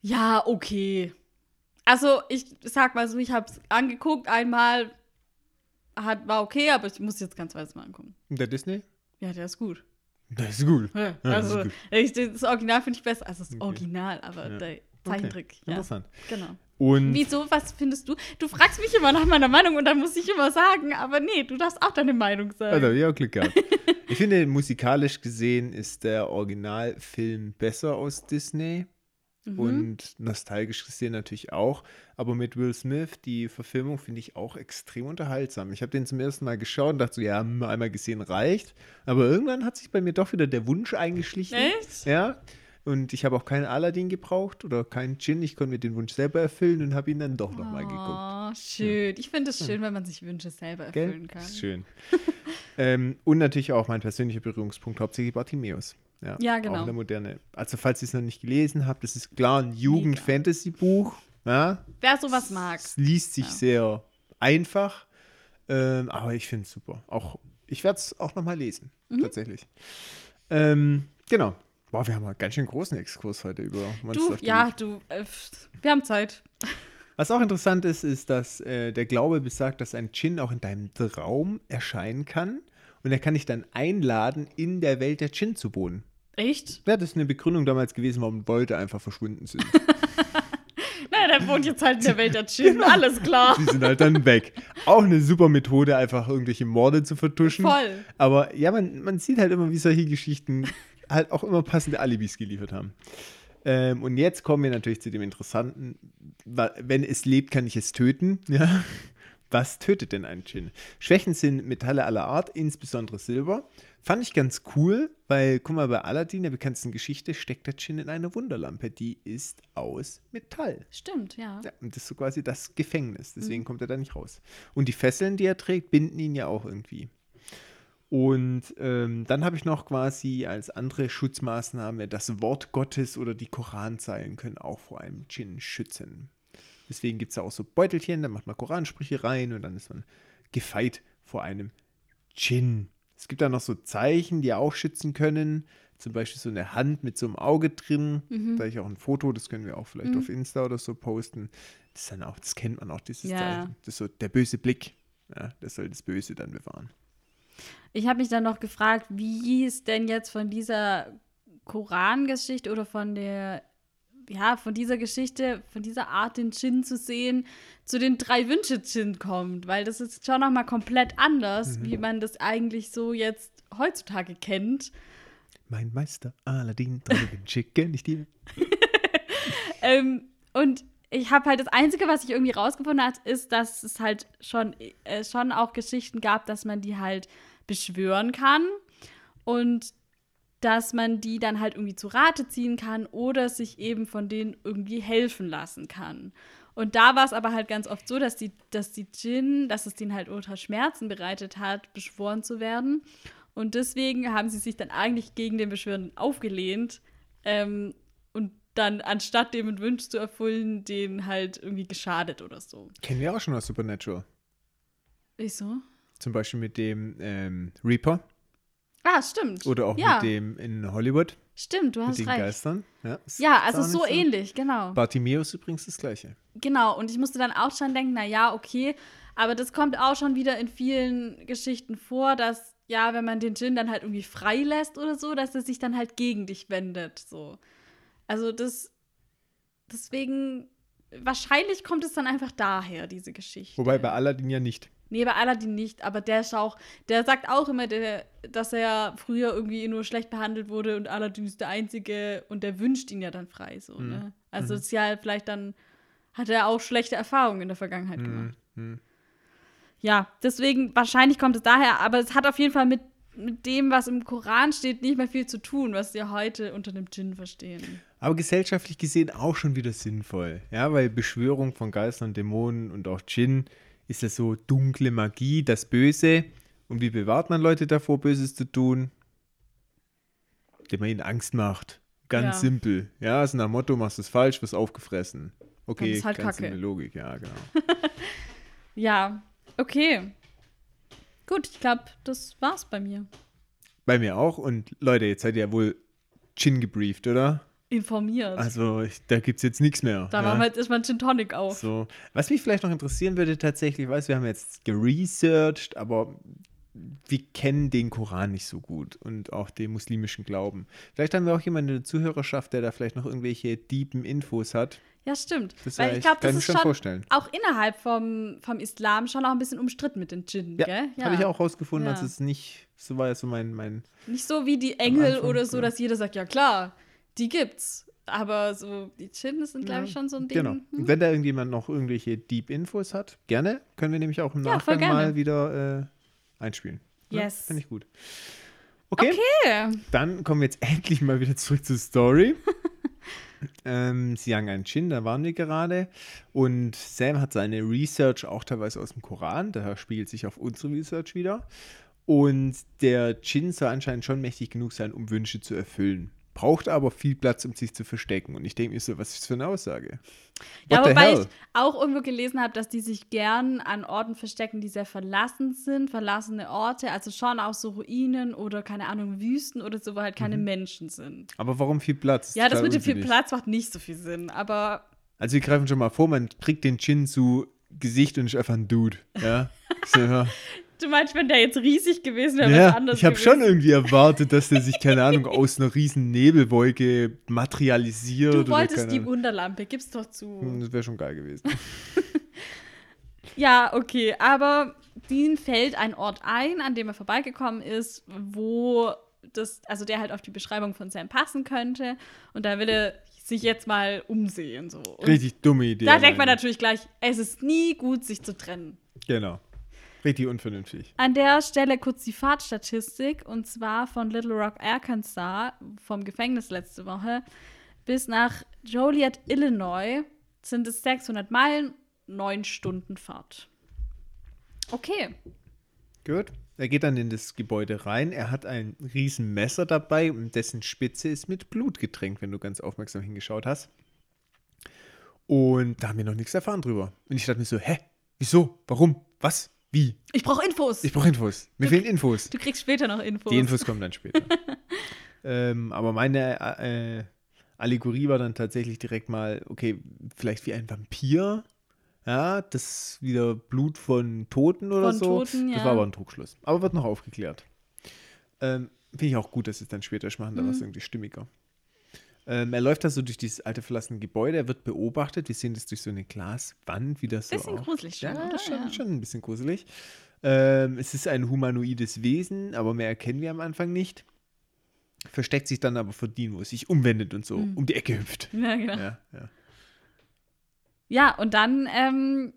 Ja, okay. Also, ich sag mal so, ich habe es angeguckt einmal, hat, war okay, aber ich muss jetzt ganz weit mal angucken. Der Disney? Ja, der ist gut. Das ist gut. Ja, das ist also, gut. ich, das Original finde ich besser. Also, das Okay. Original, aber Ja. der Zeichentrick. Ja, Interessant. genau. Und Wieso, was findest du? Du fragst mich immer nach meiner Meinung und dann muss ich immer sagen, aber nee, du darfst auch deine Meinung sagen. Also, ja, Glück gehabt. *laughs* ich finde, musikalisch gesehen ist der Originalfilm besser aus Disney. Mhm. Und nostalgisch gesehen natürlich auch. Aber mit Will Smith, die Verfilmung finde ich auch extrem unterhaltsam. Ich habe den zum ersten Mal geschaut und dachte so, ja, einmal gesehen reicht. Aber irgendwann hat sich bei mir doch wieder der Wunsch eingeschlichen. Echt? Ja. Und ich habe auch keinen Aladdin gebraucht oder keinen Gin. Ich konnte mir den Wunsch selber erfüllen und habe ihn dann doch nochmal geguckt. Oh, schön. Ich finde es schön, wenn man sich Wünsche selber Gell? erfüllen kann. Ist schön. *laughs* ähm, und natürlich auch mein persönlicher Berührungspunkt, hauptsächlich Bartimeus. Ja, Ja, Auch genau. in der Moderne. Also, falls ihr es noch nicht gelesen habt, das ist klar ein Jugend-Fantasy-Buch. Ja, Wer sowas mag. es liest sich Ja. sehr einfach, ähm, aber ich finde es super. Auch, ich werde es auch nochmal lesen, Mhm. tatsächlich. Ähm, genau. Boah, wir haben einen ganz schön großen Exkurs heute über Du, Monster the ja, du, äh, wir haben Zeit. Was auch interessant ist, ist, dass äh, der Glaube besagt, dass ein Djinn auch in deinem Traum erscheinen kann und er kann dich dann einladen, in der Welt der Djinn zu wohnen. Echt? Ja, das ist eine Begründung damals gewesen, warum Leute einfach verschwunden sind. *laughs* Na, der wohnt jetzt halt in der Welt der Djinn, alles klar. Die sind halt dann weg. Auch eine super Methode, einfach irgendwelche Morde zu vertuschen. Voll. Aber ja, man, man sieht halt immer, wie solche Geschichten halt auch immer passende Alibis geliefert haben. Ähm, und jetzt kommen wir natürlich zu dem Interessanten. Wenn es lebt, kann ich es töten. *laughs* Ja. Was tötet denn ein Djinn? Schwächen sind Metalle aller Art, insbesondere Silber. Fand ich ganz cool, weil, guck mal, bei Aladdin, der bekanntesten Geschichte, steckt der Djinn in einer Wunderlampe. Die ist aus Metall. Stimmt, ja. Ja, und das ist so quasi das Gefängnis. Deswegen kommt er da nicht raus. Und die Fesseln, die er trägt, binden ihn ja auch irgendwie. Und ähm, dann habe ich noch quasi als andere Schutzmaßnahme das Wort Gottes oder die Koranzeilen können auch vor einem Djinn schützen. Deswegen gibt es da auch so Beutelchen, da macht man Koransprüche rein und dann ist man gefeit vor einem Djinn. Es gibt da noch so Zeichen, die auch schützen können. Zum Beispiel so eine Hand mit so einem Auge drin. Da habe ich auch ein Foto, das können wir auch vielleicht auf Insta oder so posten. Das ist dann auch, das kennt man auch, dieses Ja. Zeichen. Das ist so der böse Blick. Ja, das soll das Böse dann bewahren. Ich habe mich dann noch gefragt, wie es denn jetzt von dieser Korangeschichte oder von der, ja, von dieser Geschichte, von dieser Art, den Djinn zu sehen, zu den drei Wünsche-Djinn kommt. Weil das ist schon nochmal komplett anders, wie man das eigentlich so jetzt heutzutage kennt. Mein Meister Aladdin, drei Wünsche kenn ich dir. *laughs* Ähm, und ich habe halt das Einzige, was ich irgendwie rausgefunden habe, ist, dass es halt schon, äh, schon auch Geschichten gab, dass man die halt beschwören kann und dass man die dann halt irgendwie zu Rate ziehen kann oder sich eben von denen irgendwie helfen lassen kann. Und da war es aber halt ganz oft so, dass die, dass die Djinn, dass es denen halt ultra Schmerzen bereitet hat, beschworen zu werden. Und deswegen haben sie sich dann eigentlich gegen den Beschwörenden aufgelehnt ähm, und dann, anstatt dem einen Wunsch zu erfüllen, den halt irgendwie geschadet oder so. Kennen wir auch schon aus Supernatural. Wieso? Zum Beispiel mit dem ähm, Reaper Ah, stimmt. oder auch ja, mit dem in Hollywood, Stimmt, du mit hast den recht. Geistern. Ja, Ja, also so ähnlich, genau. Bartimeus übrigens das gleiche. Genau, und ich musste dann auch schon denken, na ja, okay, aber das kommt auch schon wieder in vielen Geschichten vor, dass ja, wenn man den Djinn dann halt irgendwie freilässt oder so, dass er sich dann halt gegen dich wendet, so. Also das deswegen wahrscheinlich kommt es dann einfach daher diese Geschichte. Wobei bei Aladdin ja nicht. Nee, bei Aladdin nicht, aber der ist auch, der sagt auch immer, der, dass er früher irgendwie nur schlecht behandelt wurde und Aladdin ist der Einzige und der wünscht ihn ja dann frei, so, Mhm. ne? Also es ist ja vielleicht dann, hat er auch schlechte Erfahrungen in der Vergangenheit gemacht. Mhm. Ja, deswegen, wahrscheinlich kommt es daher, aber es hat auf jeden Fall mit, mit dem, was im Koran steht, nicht mehr viel zu tun, was wir heute unter dem Djinn verstehen. Aber gesellschaftlich gesehen auch schon wieder sinnvoll. Ja, weil Beschwörung von Geistern und Dämonen und auch Djinn ist ja so dunkle Magie, das Böse. Und wie bewahrt man Leute davor, Böses zu tun? Indem man ihnen Angst macht. Ganz Ja. simpel. Ja, also nach Motto, machst du es falsch, wirst aufgefressen. Okay, ist halt ganz Kacke. Logik, ja, genau. *laughs* Ja, okay. Gut, ich glaube, das war's bei mir. Bei mir auch. Und Leute, jetzt seid ihr ja wohl Djinn gebrieft, oder? Informiert. Also, ich, da gibt es jetzt nichts mehr. da ja? machen wir jetzt erstmal einen Gin Tonic auf. So, was mich vielleicht noch interessieren würde tatsächlich, weiß, wir haben jetzt geresearched, aber wir kennen den Koran nicht so gut und auch den muslimischen Glauben. Vielleicht haben wir auch jemanden in der Zuhörerschaft, der da vielleicht noch irgendwelche deepen Infos hat. Ja, stimmt. Das Weil ja, ich glaube, kann das ich ist schon vorstellen. auch innerhalb vom, vom Islam schon auch ein bisschen umstritten mit den Djinn, Ja, gell? habe ich auch rausgefunden, Ja. dass es nicht, so war ja so mein, mein Nicht so wie die Engel oder so, ja. dass jeder sagt, ja klar, die gibt's. Aber so die Djinn sind, glaube ich, schon so ein Ding. Genau. Hm? Wenn da irgendjemand noch irgendwelche Deep Infos hat, gerne, können wir nämlich auch im Ja, Nachgang mal wieder äh, einspielen. Ja, Yes. Finde ich gut. Okay. Okay. Dann kommen wir jetzt *laughs* endlich mal wieder zurück zur Story. *laughs* ähm, sie jagen einen Djinn, da waren wir gerade. Und Sam hat seine Research auch teilweise aus dem Koran. Daher spiegelt sich auf unsere Research wieder. Und der Djinn soll anscheinend schon mächtig genug sein, um Wünsche zu erfüllen. Braucht aber viel Platz, um sich zu verstecken. Und ich denke mir so, was ist das für eine Aussage? Ja, What the wobei ich auch irgendwo gelesen habe, dass die sich gern an Orten verstecken, die sehr verlassen sind, verlassene Orte, also schon auch so Ruinen oder keine Ahnung, Wüsten oder so, wo halt keine Menschen sind. Aber warum viel Platz? Ja, das mit dem viel. Platz macht nicht so viel Sinn, aber Also wir greifen schon mal vor, man kriegt den Djinn zu Gesicht und ist einfach ein Dude. Ja. *laughs* So, ja. Du meinst, wenn der jetzt riesig gewesen wäre, Ja, was anderes ich habe schon irgendwie erwartet, dass der sich, keine Ahnung, aus einer riesen Nebelwolke materialisiert. Du wolltest die. Wunderlampe, gib's doch zu. Hm, Das wäre schon geil gewesen. *laughs* Ja, okay, aber Dean fällt ein Ort ein, an dem er vorbeigekommen ist, wo das, also der halt auf die Beschreibung von Sam passen könnte. Und da will er sich jetzt mal umsehen. So. Und Richtig dumme Idee. da denkt man natürlich gleich, es ist nie gut, sich zu trennen. Genau. Richtig unvernünftig. An der Stelle kurz die Fahrtstatistik und zwar von Little Rock, Arkansas, vom Gefängnis letzte Woche, bis nach Joliet, Illinois sind es 600 Meilen, 9 Stunden Fahrt. Okay. Gut. Er geht dann in das Gebäude rein. Er hat ein riesen Messer dabei und dessen Spitze ist mit Blut getränkt, wenn du ganz aufmerksam hingeschaut hast. Und da haben wir noch nichts erfahren drüber. Und ich dachte mir so, hä? Wieso? Warum? Was? Wie? Ich brauche Infos. Ich brauche Infos. Mir fehlen Infos. du kriegst später noch Infos. Die Infos kommen dann später. *laughs* ähm, aber meine äh, Allegorie war dann tatsächlich direkt mal, okay, vielleicht wie ein Vampir. Ja, das wieder Blut von Toten oder Von so. Toten, Das ja. war aber ein Trugschluss. Aber wird noch aufgeklärt. Ähm, Finde ich auch gut, dass sie es dann später machen, da war Mhm. es irgendwie stimmiger. Ähm, er läuft da so durch dieses alte verlassene Gebäude, er wird beobachtet. Wir sehen das durch so eine Glaswand, wie das so Bisschen auch. gruselig Ja, oder? schon, Ja. schon ein bisschen gruselig. Ähm, es ist ein humanoides Wesen, aber mehr erkennen wir am Anfang nicht. Versteckt sich dann aber vor Dean, wo es sich umwendet und so Mhm. um die Ecke hüpft. Ja, genau. Ja, Ja, ja. und dann ähm,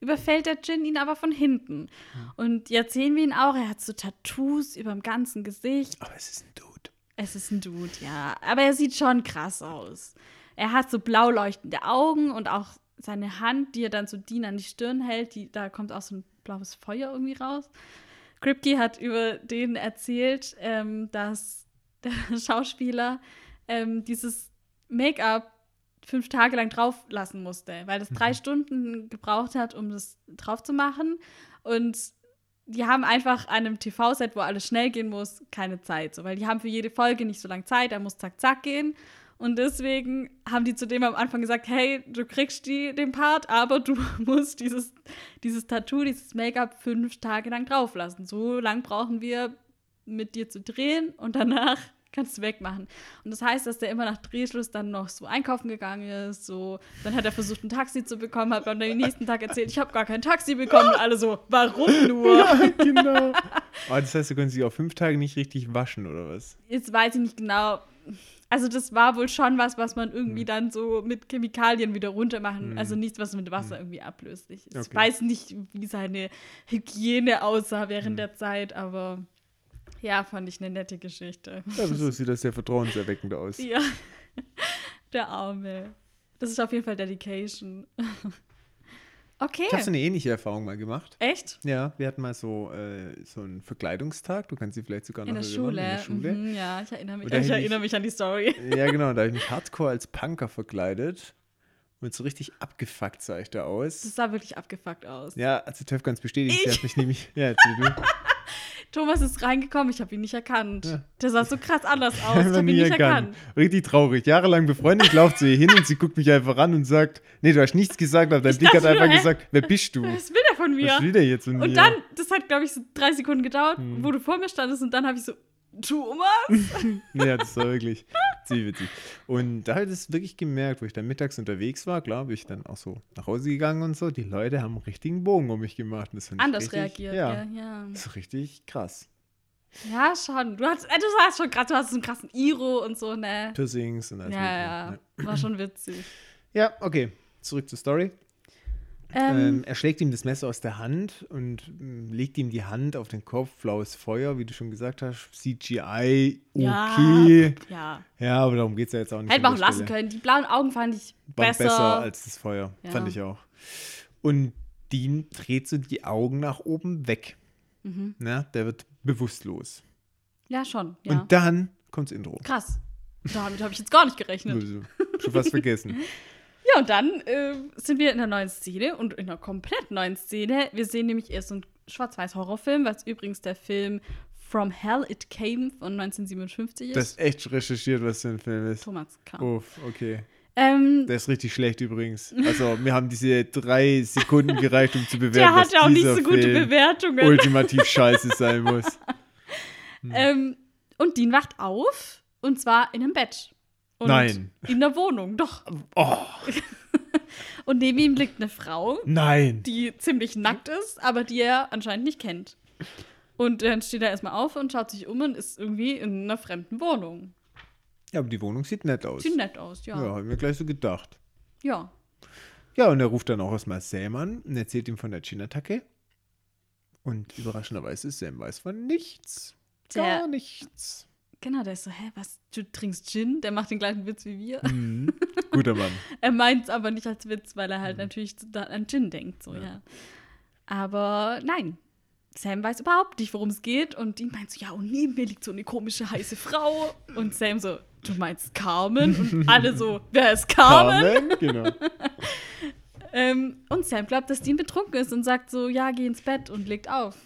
überfällt der Djinn ihn aber von hinten. Und jetzt sehen wir ihn auch, er hat so Tattoos über dem ganzen Gesicht. Aber es ist ein Dude. Es ist ein Dude, ja. Aber er sieht schon krass aus. Er hat so blau leuchtende Augen und auch seine Hand, die er dann so Dean an die Stirn hält, die, da kommt auch so ein blaues Feuer irgendwie raus. Kripke hat über den erzählt, ähm, dass *laughs* der Schauspieler ähm, dieses Make-up fünf Tage lang drauf lassen musste, weil das drei Stunden gebraucht hat, um das drauf zu machen. Und die haben einfach an einem TV-Set, wo alles schnell gehen muss, keine Zeit. So, weil die haben für jede Folge nicht so lange Zeit, da muss zack, zack gehen. Und deswegen haben die zu dem am Anfang gesagt, hey, du kriegst die, den Part, aber du *laughs* musst dieses, dieses Tattoo, dieses Make-up fünf Tage lang drauf lassen. So lang brauchen wir mit dir zu drehen und danach kannst du wegmachen. Und das heißt, dass der immer nach Drehschluss dann noch so einkaufen gegangen ist. So, dann hat er versucht, ein Taxi zu bekommen, hat dann den nächsten Tag erzählt, ich habe gar kein Taxi bekommen. Und alle so, warum nur? *laughs* Ja, genau. *laughs* Aber das heißt, du können sich auch fünf Tage nicht richtig waschen, oder was? Jetzt weiß ich nicht genau. Also das war wohl schon was, was man irgendwie Hm. dann so mit Chemikalien wieder runter machen. Also nichts, was mit Wasser irgendwie ablöslich ist. Ich Okay. weiß nicht, wie seine Hygiene aussah während Hm. der Zeit, aber ja, fand ich eine nette Geschichte. Ja, so sieht das sehr vertrauenserweckend aus. Ja, *laughs* der Arme. Das ist auf jeden Fall Dedication. *laughs* Okay. Ich habe so eine ähnliche Erfahrung mal gemacht. Echt? Ja, wir hatten mal so, äh, so einen Verkleidungstag. Du kannst sie vielleicht sogar In noch der erinnern. Schule. In der Schule. Mhm, ja, ich erinnere mich. Ich erinnere mich an die Story. *laughs* Ja, genau. Da habe ich mich hardcore als Punker verkleidet. Und so richtig abgefuckt sah ich da aus. Das sah wirklich abgefuckt aus. Ja, also Töff ganz bestätigt. Sie Ich? hat mich nämlich. Ja, erzähl du. Thomas ist reingekommen, ich habe ihn nicht erkannt. Ja. Der sah so krass anders *laughs* aus. Ich habe ihn nicht erkannt. erkannt. Richtig traurig. Jahrelang befreundet, ich laufe zu ihr hin und sie guckt mich einfach an und sagt: Nee, du hast nichts gesagt, aber dein Ich Blick hat nur, einfach gesagt: Wer bist du? Was will er von mir? Was will der jetzt von mir? Und dann, das hat, glaube ich, so drei Sekunden gedauert, Hm. wo du vor mir standest und dann habe ich so, Thomas? *laughs* Ja, das war wirklich ziemlich witzig. Und da habe ich das wirklich gemerkt, wo ich dann mittags unterwegs war, bin ich dann auch so nach Hause gegangen und so. Die Leute haben einen richtigen Bogen um mich gemacht. Das Anders richtig, reagiert. Ja, Ja, ja. das ist richtig krass. Ja, schon. Du, hast, äh, du sahst schon krass, du hast so einen krassen Iro und so, ne? Piercings und alles Ja, ja, Mögliche. war schon witzig. Ja, okay. Zurück zur Story. Ähm, Ähm, er schlägt ihm das Messer aus der Hand und ähm, legt ihm die Hand auf den Kopf, blaues Feuer, wie du schon gesagt hast. CGI, okay. Ja. Ja, aber darum geht es ja jetzt auch nicht. Hätte man an auch lassen können. Die blauen Augen fand ich besser. besser. als das Feuer. Ja. Fand ich auch. Und Dean dreht so die Augen nach oben weg. Mhm. Na, der wird bewusstlos. ja, schon. Ja. Und dann kommt das Intro. Krass. Damit habe ich jetzt gar nicht gerechnet. Schon fast vergessen. *laughs* Ja, und dann äh, sind wir in einer neuen Szene und in einer komplett neuen Szene. Wir sehen nämlich erst so einen Schwarz-Weiß-Horrorfilm, was übrigens der Film From Hell It Came von 1957 ist. Das ist echt recherchiert, was für ein Film ist. Thomas K. Uff, okay. Ähm, Der ist richtig schlecht übrigens. *laughs* Also, mir haben diese drei Sekunden gereicht, um zu bewerten, der hat dass ja auch nicht so gute Film Bewertungen. ultimativ scheiße sein muss. *laughs* Ähm, und Dean wacht auf und zwar in einem Bett. Und Nein. In der Wohnung, doch. Oh, *laughs* Und neben ihm liegt eine Frau, nein. die ziemlich nackt ist, aber die er anscheinend nicht kennt. Und dann steht er erstmal auf und schaut sich um und ist irgendwie in einer fremden Wohnung. Ja, aber die Wohnung sieht nett aus. Sieht nett aus, ja. Ja, habe mir gleich so gedacht. ja. Ja, und er ruft dann auch erstmal Sam an und erzählt ihm von der Gin-Attacke. Und überraschenderweise, Sam weiß von nichts. Der- Gar nichts. Genau, der ist so, hä, was, du trinkst Gin? Der macht den gleichen Witz wie wir. Mhm. Guter Mann. *laughs* Er meint es aber nicht als Witz, weil er halt natürlich da an Gin denkt, so, ja. Ja. Aber nein, Sam weiß überhaupt nicht, worum es geht und Dean meint so, ja, und neben mir liegt so eine komische, heiße Frau. Und Sam so, du meinst Carmen? Und alle so, *laughs* wer ist Carmen? Carmen, genau. *laughs* Ähm, und Sam glaubt, dass Dean betrunken ist und sagt so, ja, geh ins Bett und legt auf.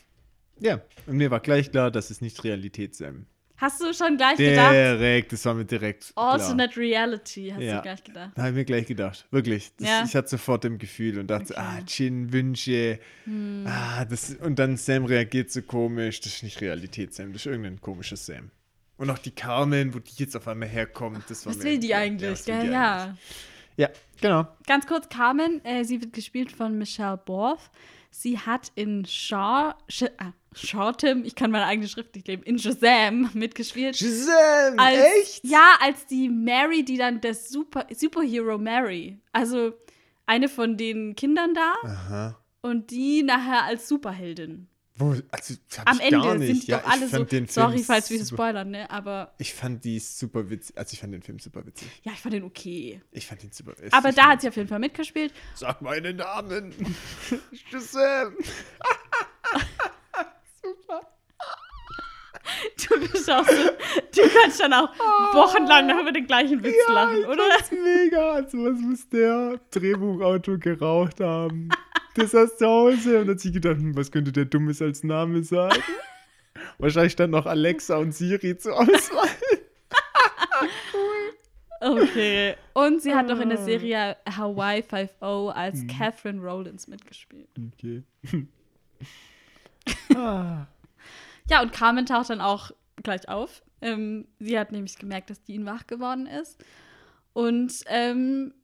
Ja, und mir war gleich klar, das ist nicht Realität, Sam. Hast du schon gleich gedacht? Direkt, das war mir direkt klar. Alternate Reality, hast Ja. du gleich gedacht. Da habe ich mir gleich gedacht, wirklich. Das, Ja. Ich hatte sofort im Gefühl und dachte, Okay. Hm. ah, Gin, Wünsche. Ah, das, und dann Sam reagiert so komisch. Das ist nicht Realität, Sam. Das ist irgendein komisches Sam. Und auch die Carmen, wo die jetzt auf einmal herkommt, das war Was mir will die klar. eigentlich? Ja, Gell, die ja. eigentlich? Ja, genau. Ganz kurz, Carmen, äh, sie wird gespielt von Michelle Borth. Sie hat in Shaw, Sh ah, Shortem, ich kann meine eigene Schrift nicht leben, in Shazam mitgespielt. Shazam, als, echt? Ja, als die Mary, die dann der Super, Superhero Mary. Also eine von den Kindern da Aha. und die nachher als Superheldin. Wo, also, Am ich gar Ende nicht. sind die ja, doch alle ich fand so. Den Film Sorry, falls wir spoilern, ne? Aber Ich fand die super witzig. Also, ich fand den Film super witzig. ja, ich fand den okay. Ich fand ihn super witzig. Aber da hat sie auf jeden Fall mitgespielt. Sag meinen Namen. *laughs* Shazam. *laughs* Du bist auch so, du kannst dann auch wochenlang noch über den gleichen Witz lachen, oder? Das ist mega. Also, was muss der Drehbuchautor geraucht haben? Der saß zu Hause und hat sich gedacht, hm, was könnte der Dummes als Name sagen? Wahrscheinlich stand noch Alexa und Siri zur Auswahl. Okay. Und sie hat noch in der Ah. Serie Hawaii 5.0 als Mhm. Catherine Rollins mitgespielt. Okay. *laughs* ah. Ja, und Carmen taucht dann auch gleich auf. Ähm, sie hat nämlich gemerkt, dass Dean wach geworden ist. Und ähm,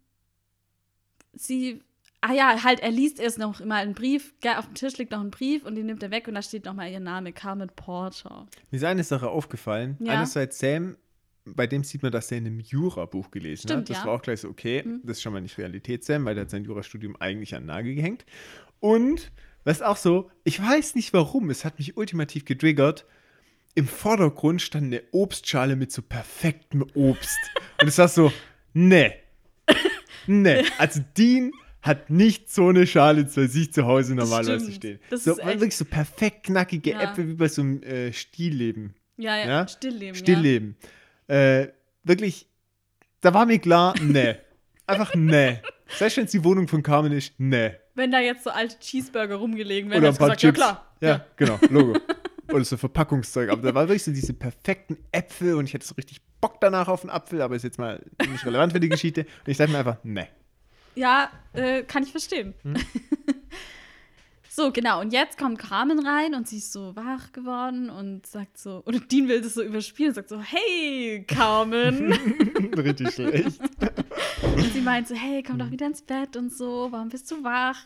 sie, ah ja, halt, er liest erst noch mal einen Brief. Auf dem Tisch liegt noch ein Brief und den nimmt er weg und da steht noch mal ihr Name, Carmen Porter. Mir ist eine Sache aufgefallen. Ja. Einerseits Sam, bei dem sieht man, dass er in einem Jura-Buch gelesen Stimmt, hat. Das ja. war auch gleich so, okay, das ist schon mal nicht Realität, Sam, weil der hat sein Jurastudium eigentlich an den Nagel gehängt. Und, was auch so, ich weiß nicht warum, es hat mich ultimativ getriggert. Im Vordergrund stand eine Obstschale mit so perfektem Obst. Und es war so, ne, ne. Also Dean hat nicht so eine Schale bei sich zu Hause normalerweise stehen. Das so, ist echt- wirklich so perfekt knackige Ja. Äpfel wie bei so einem äh, Stillleben. Ja, ja, Ja? Stillleben. Stillleben. Äh, wirklich, da war mir klar, ne. Einfach ne. Selbst wenn es die Wohnung von Carmen ist, ne. Ja. Wenn da jetzt so alte Cheeseburger rumgelegen wären, Oder ein paar gesagt, Chips. ja klar. Ja, genau, Logo. Oder so Verpackungszeug. Aber da war wirklich so diese perfekten Äpfel und ich hätte so richtig Bock danach auf einen Apfel, aber ist jetzt mal nicht relevant für die Geschichte. Und ich sage mir einfach, ne. Ja, äh, kann ich verstehen. Hm? *laughs* so, genau. Und jetzt kommt Carmen rein und sie ist so wach geworden und sagt so, oder Dean will das so überspielen und sagt so, hey, Carmen. *laughs* richtig schlecht. *laughs* und sie meint so, hey, komm doch wieder ins Bett und so, warum bist du wach?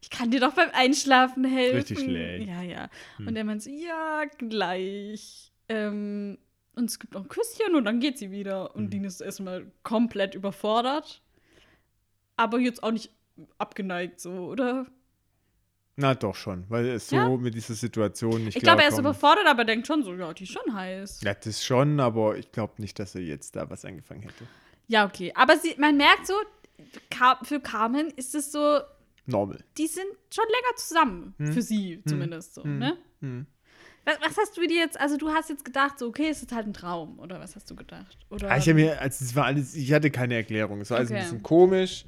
Ich kann dir doch beim Einschlafen helfen. Richtig schlecht. Ja, ja. Hm. Und er meint so, ja, gleich. Ähm, und es gibt noch ein Küsschen und dann geht sie wieder. Und Dean ist erstmal komplett überfordert. Aber jetzt auch nicht abgeneigt, so, oder? Na doch schon, weil es so Ja? mit dieser Situation nicht Ich glaube, er ist überfordert, aber denkt schon so, ja, die ist schon heiß. Ja, das schon, aber ich glaube nicht, dass er jetzt da was angefangen hätte. Ja, okay. Aber sie, man merkt so, für Carmen ist es so, Normal. die sind schon länger zusammen. Für sie zumindest so, ne? Hm. Was, was hast du dir jetzt, also du hast jetzt gedacht, so, okay, es ist halt ein Traum, oder was hast du gedacht? Oder, Ah, ich habe mir, also es war alles, ich hatte keine Erklärung. Es war alles Okay. ein bisschen komisch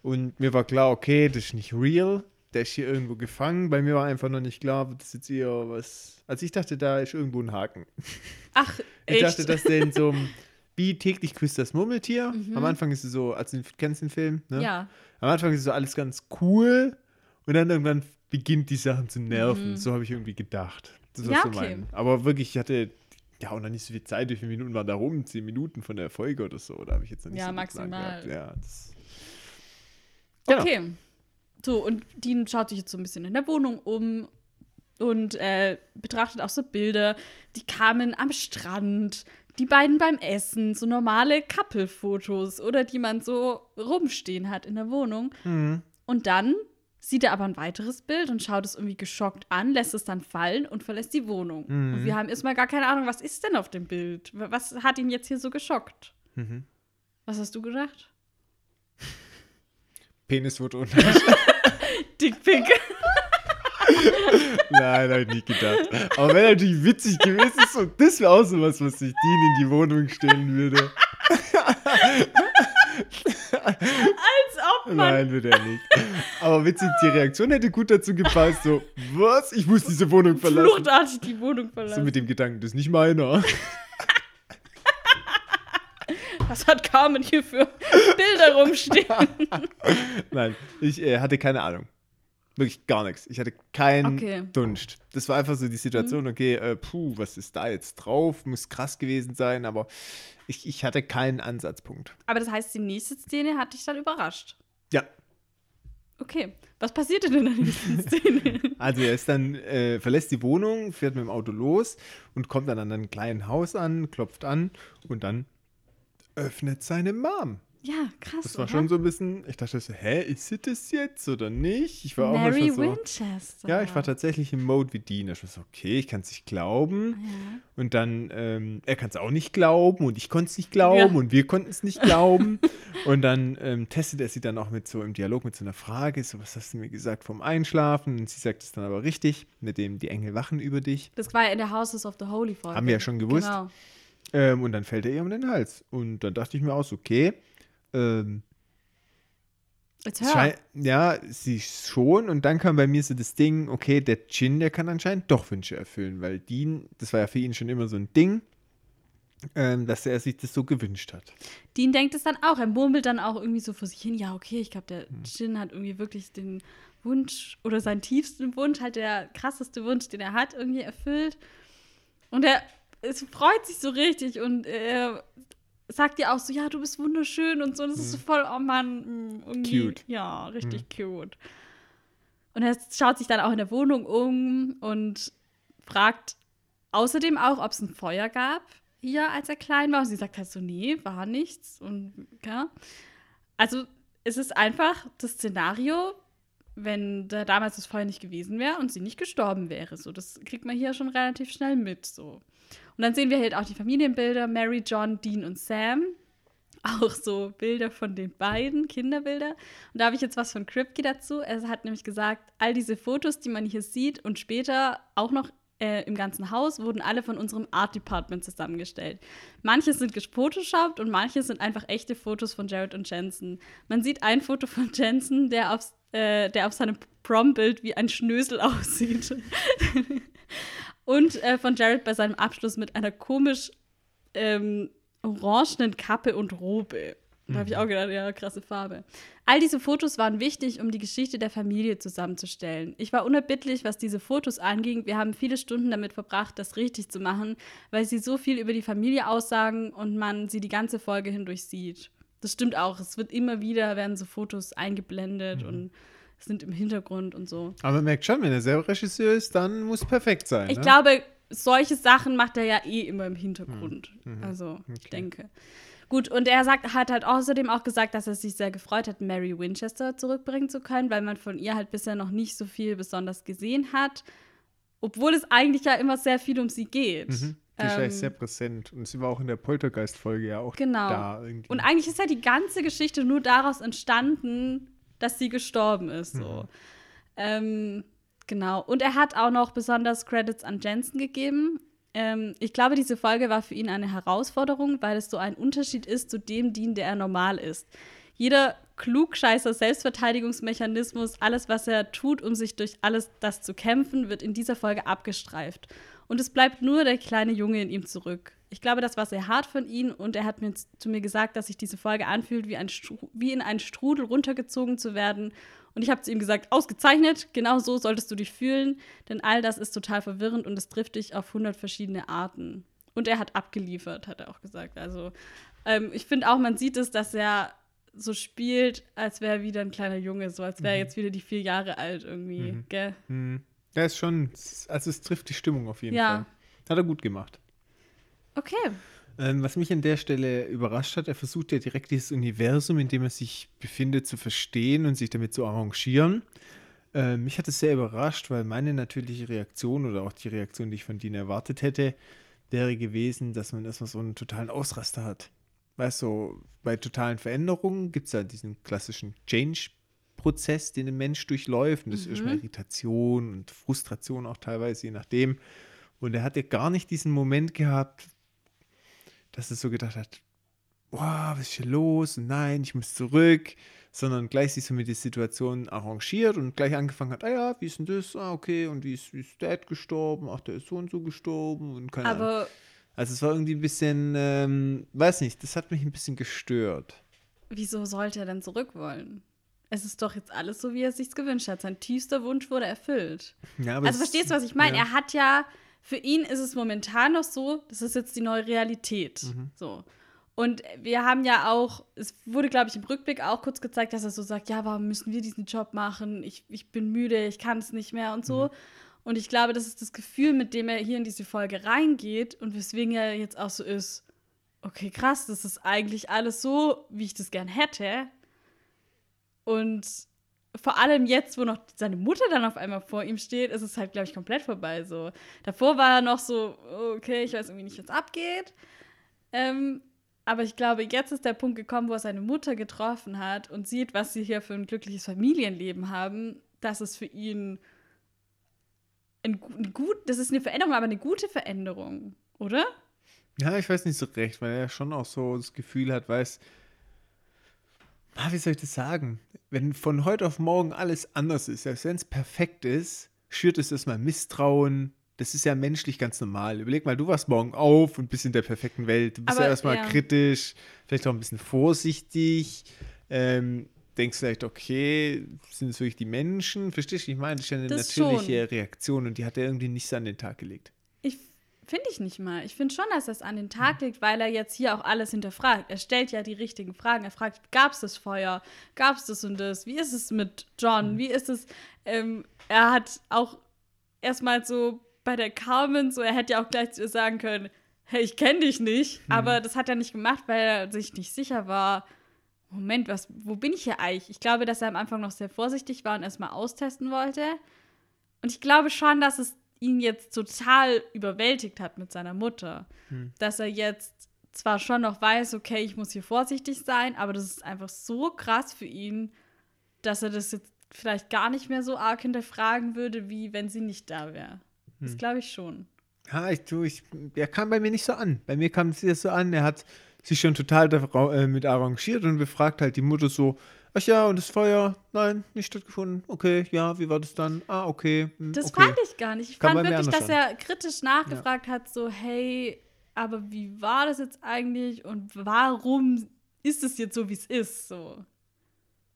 und mir war klar, okay, das ist nicht real. Der ist hier irgendwo gefangen. Bei mir war einfach noch nicht klar, das ist jetzt eher was. Also ich dachte, da ist irgendwo ein Haken. Ach, Ich echt? dachte, dass der in so einem, *laughs* wie täglich küsst das Murmeltier. Am Anfang ist es so, also du kennst den Film, ne? Mhm. ja. Am Anfang ist so alles ganz cool und dann irgendwann beginnt die Sachen zu nerven. So habe ich irgendwie gedacht. Das Mhm. Ja, so okay. mein. Aber wirklich, ich hatte ja auch noch nicht so viel Zeit. Wie viele Minuten waren da rum? Zehn Minuten von der Folge oder so. Da habe ich jetzt noch nicht Ja, so viel maximal. gehabt. Ja, das, Genau. Okay. So, und Dean schaut sich jetzt so ein bisschen in der Wohnung um und äh, betrachtet auch so Bilder. Die kamen am Strand, die beiden beim Essen, so normale Couple-Fotos oder die man so rumstehen hat in der Wohnung. Mhm. Und dann sieht er aber ein weiteres Bild und schaut es irgendwie geschockt an, lässt es dann fallen und verlässt die Wohnung. Mhm. Und wir haben erstmal gar keine Ahnung, was ist denn auf dem Bild? Was hat ihn jetzt hier so geschockt? Mhm. Was hast du gedacht? Penisfoto und *laughs* Dickpick. *laughs* Nein, habe ich nicht gedacht. Aber wäre natürlich witzig gewesen. So, das wäre auch so was, was sich Dean in die Wohnung stellen würde. Als ob man Nein, würde er nicht. Aber witzig, die Reaktion hätte gut dazu gepasst. So, was? Ich muss diese Wohnung verlassen. fluchtartig die Wohnung So verlassen. mit dem Gedanken, das ist nicht meiner. Was hat Carmen hier für Bilder rumstehen? *laughs* Nein, ich äh, hatte keine Ahnung. Wirklich gar nichts. Ich hatte keinen Okay. Mhm. Dunst. Das war einfach so die Situation, okay, äh, puh, was ist da jetzt drauf? Muss krass gewesen sein, aber ich, ich hatte keinen Ansatzpunkt. Aber das heißt, die nächste Szene hat dich dann überrascht. Ja, Okay, was passiert denn in der nächsten *laughs* Szene? also er ist dann, äh, verlässt die Wohnung, fährt mit dem Auto los und kommt dann an einem kleinen Haus an, klopft an und dann öffnet seine Mom. Ja, krass. Das war oder? schon so ein bisschen, ich dachte so, hä, ist sie das jetzt oder nicht? Ich war auch Mary manchmal so. Winchester. Ja, ich war tatsächlich im Mode wie Dean. Ich war so, okay, ich kann es nicht glauben. Ja. Und dann, ähm, er kann es auch nicht glauben und ich konnte es nicht glauben Ja. und wir konnten es nicht glauben. *laughs* und dann ähm, testet er sie dann auch mit so im Dialog mit so einer Frage, so, was hast du mir gesagt vom Einschlafen? Und sie sagt es dann aber richtig, mit dem die Engel wachen über dich. Das war ja in der Houses of the Holy Folge. Haben wir ja schon gewusst. Genau. Ähm, und dann fällt er ihr um den Hals. Und dann dachte ich mir auch so, okay, ähm, Jetzt Es hör. schei- Ja, sie schon. Und dann kam bei mir so das Ding, okay, der Jin, der kann anscheinend doch Wünsche erfüllen, weil Dean, das war ja für ihn schon immer so ein Ding, ähm, dass er sich das so gewünscht hat. Dean denkt es dann auch. Er murmelt dann auch irgendwie so vor sich hin. Ja, okay, ich glaube, der Hm. Jin hat irgendwie wirklich den Wunsch oder seinen tiefsten Wunsch, halt der krasseste Wunsch, den er hat, irgendwie erfüllt. Und er es freut sich so richtig und er sagt ihr auch so, ja, du bist wunderschön und so. Das ist so voll, oh Mann, irgendwie. Cute. Ja, richtig cute. Und er schaut sich dann auch in der Wohnung um und fragt außerdem auch, ob es ein Feuer gab hier, als er klein war. Und sie sagt halt so, nee, war nichts. Und ja. Also es ist einfach das Szenario, wenn da damals das Feuer nicht gewesen wäre und sie nicht gestorben wäre. So, das kriegt man hier schon relativ schnell mit. So. Und dann sehen wir halt auch die Familienbilder, Mary, John, Dean und Sam. Auch so Bilder von den beiden, Kinderbilder. Und da habe ich jetzt was von Kripke dazu. Er hat nämlich gesagt, all diese Fotos, die man hier sieht und später auch noch äh, im ganzen Haus, wurden alle von unserem Art Department zusammengestellt. Manche sind gefotoshoppt und manche sind einfach echte Fotos von Jared und Jensen. Man sieht ein Foto von Jensen, der auf, äh, der auf seinem Prom-Bild wie ein Schnösel *laughs* aussieht. Und äh, von Jared bei seinem Abschluss mit einer komisch ähm, orangenen Kappe und Robe. Da habe ich auch gedacht, ja, krasse Farbe. All diese Fotos waren wichtig, um die Geschichte der Familie zusammenzustellen. Ich war unerbittlich, was diese Fotos anging. Wir haben viele Stunden damit verbracht, das richtig zu machen, weil sie so viel über die Familie aussagen und man sie die ganze Folge hindurch sieht. Das stimmt auch. Es wird immer wieder, werden so Fotos eingeblendet Mhm. und sind im Hintergrund und so. Aber man merkt schon, wenn er selber Regisseur ist, dann muss es perfekt sein. Ich ne? glaube, solche Sachen macht er ja eh immer im Hintergrund. Mhm. Also, ich Okay. denke. Gut, und er sagt, hat halt außerdem auch gesagt, dass er sich sehr gefreut hat, Mary Winchester zurückbringen zu können, weil man von ihr halt bisher noch nicht so viel besonders gesehen hat. Obwohl es eigentlich ja immer sehr viel um sie geht. Mhm. Die ist ja Ähm, sehr präsent. Und sie war auch in der Poltergeist-Folge ja auch Genau. da irgendwie. Und eigentlich ist ja die ganze Geschichte nur daraus entstanden, dass sie gestorben ist. So. Ähm, genau. Und er hat auch noch besonders Credits an Jensen gegeben. Ähm, ich glaube, diese Folge war für ihn eine Herausforderung, weil es so ein Unterschied ist zu dem Dean, der er normal ist. Jeder klugscheißer Selbstverteidigungsmechanismus, alles, was er tut, um sich durch alles das zu kämpfen, wird in dieser Folge abgestreift. Und es bleibt nur der kleine Junge in ihm zurück. Ich glaube, das war sehr hart von ihm und er hat mir zu mir gesagt, dass sich diese Folge anfühlt, wie, ein wie in einen Strudel runtergezogen zu werden. Und ich habe zu ihm gesagt, ausgezeichnet, genau so solltest du dich fühlen, denn all das ist total verwirrend und es trifft dich auf hundert verschiedene Arten. Und er hat abgeliefert, hat er auch gesagt. Also ähm, ich finde auch, man sieht es, dass er so spielt, als wäre er wieder ein kleiner Junge, so als wäre er jetzt wieder die vier Jahre alt irgendwie, Mhm. gell? Mhm. Ja, ist schon, also es trifft die Stimmung auf jeden Ja. Fall. Hat er gut gemacht. Okay. Ähm, was mich an der Stelle überrascht hat, er versucht ja direkt dieses Universum, in dem er sich befindet, zu verstehen und sich damit zu arrangieren. Ähm, mich hat es sehr überrascht, weil meine natürliche Reaktion oder auch die Reaktion, die ich von Dean erwartet hätte, wäre gewesen, dass man erstmal so einen totalen Ausraster hat. Weißt du, bei totalen Veränderungen gibt es ja diesen klassischen Change-Prozess, den ein Mensch durchläuft. Und das ist erstmal Irritation und Frustration auch teilweise, je nachdem. Und er hatte gar nicht diesen Moment gehabt, dass er so gedacht hat, boah, was ist hier los? Und nein, ich muss zurück. Sondern gleich sich so mit der Situation arrangiert und gleich angefangen hat, ah ja, wie ist denn das? Ah, okay, und wie ist, wie ist Dad gestorben? Ach, der ist so und so gestorben und keine Ahnung. Also es war irgendwie ein bisschen, ähm, weiß nicht, das hat mich ein bisschen gestört. wieso sollte er denn zurück wollen? Es ist doch jetzt alles so, wie er es sich gewünscht hat. Sein tiefster Wunsch wurde erfüllt. Ja, aber Also verstehst du, was ich meine? ja. Er hat ja, für ihn ist es momentan noch so, das ist jetzt die neue Realität. Mhm. So. Und wir haben ja auch, es wurde, glaube ich, im Rückblick auch kurz gezeigt, dass er so sagt, ja, warum müssen wir diesen Job machen? Ich, ich bin müde, ich kann es nicht mehr und so. Mhm. Und ich glaube, das ist das Gefühl, mit dem er hier in diese Folge reingeht und weswegen er jetzt auch so ist, okay, krass, das ist eigentlich alles so, wie ich das gern hätte. Und vor allem jetzt, wo noch seine Mutter dann auf einmal vor ihm steht, ist es halt, glaube ich, komplett vorbei. So. Davor war er noch so, okay, ich weiß irgendwie nicht, was abgeht. Ähm, aber ich glaube, jetzt ist der Punkt gekommen, wo er seine Mutter getroffen hat und sieht, was sie hier für ein glückliches Familienleben haben, dass es für ihn ein, ein gut, das ist eine Veränderung, aber eine gute Veränderung, oder? Ja, ich weiß nicht so recht, weil er schon auch so das Gefühl hat, weiß, ah, wie soll ich das sagen? Wenn von heute auf morgen alles anders ist, selbst wenn es perfekt ist, schürt es erstmal Misstrauen. Das ist ja menschlich ganz normal. Überleg mal, du wachst morgen auf und bist in der perfekten Welt. Du bist Aber, ja erstmal ja. kritisch, vielleicht auch ein bisschen vorsichtig. Ähm, denkst vielleicht, okay, sind es wirklich die Menschen? Verstehst du, ich meine, das ist ja eine Das natürliche schon. Reaktion und die hat er irgendwie nicht so an den Tag gelegt. Ich Finde ich nicht mal. Ich finde schon, dass das an den Tag liegt, weil er jetzt hier auch alles hinterfragt. Er stellt ja die richtigen Fragen. Er fragt, gab es das Feuer? Gab es das und das? Wie ist es mit John? Wie ist es? Ähm, er hat auch erstmal so bei der Carmen, so er hätte ja auch gleich zu ihr sagen können, hey, ich kenne dich nicht. Mhm. Aber das hat er nicht gemacht, weil er sich nicht sicher war. Moment, was, wo bin ich hier eigentlich? Ich glaube, dass er am Anfang noch sehr vorsichtig war und erstmal austesten wollte. Und ich glaube schon, dass es ihn jetzt total überwältigt hat mit seiner Mutter. Hm. Dass er jetzt zwar schon noch weiß, okay, ich muss hier vorsichtig sein, aber das ist einfach so krass für ihn, dass er das jetzt vielleicht gar nicht mehr so arg hinterfragen würde, wie wenn sie nicht da wäre. Das Hm. glaube ich schon. Ja, ich, du, ich, er kam bei mir nicht so an. Bei mir kam es jetzt so an, er hat sich schon total da, äh, mit arrangiert und befragt halt die Mutter so, ach ja, und das Feuer, nein, nicht stattgefunden. Okay, ja, wie war das dann? Ah, okay. hm, Das okay. fand ich gar nicht. Ich Kann fand wirklich, dass er kritisch nachgefragt hat, so, hey, aber wie war das jetzt eigentlich und warum ist es jetzt so, wie es ist? So,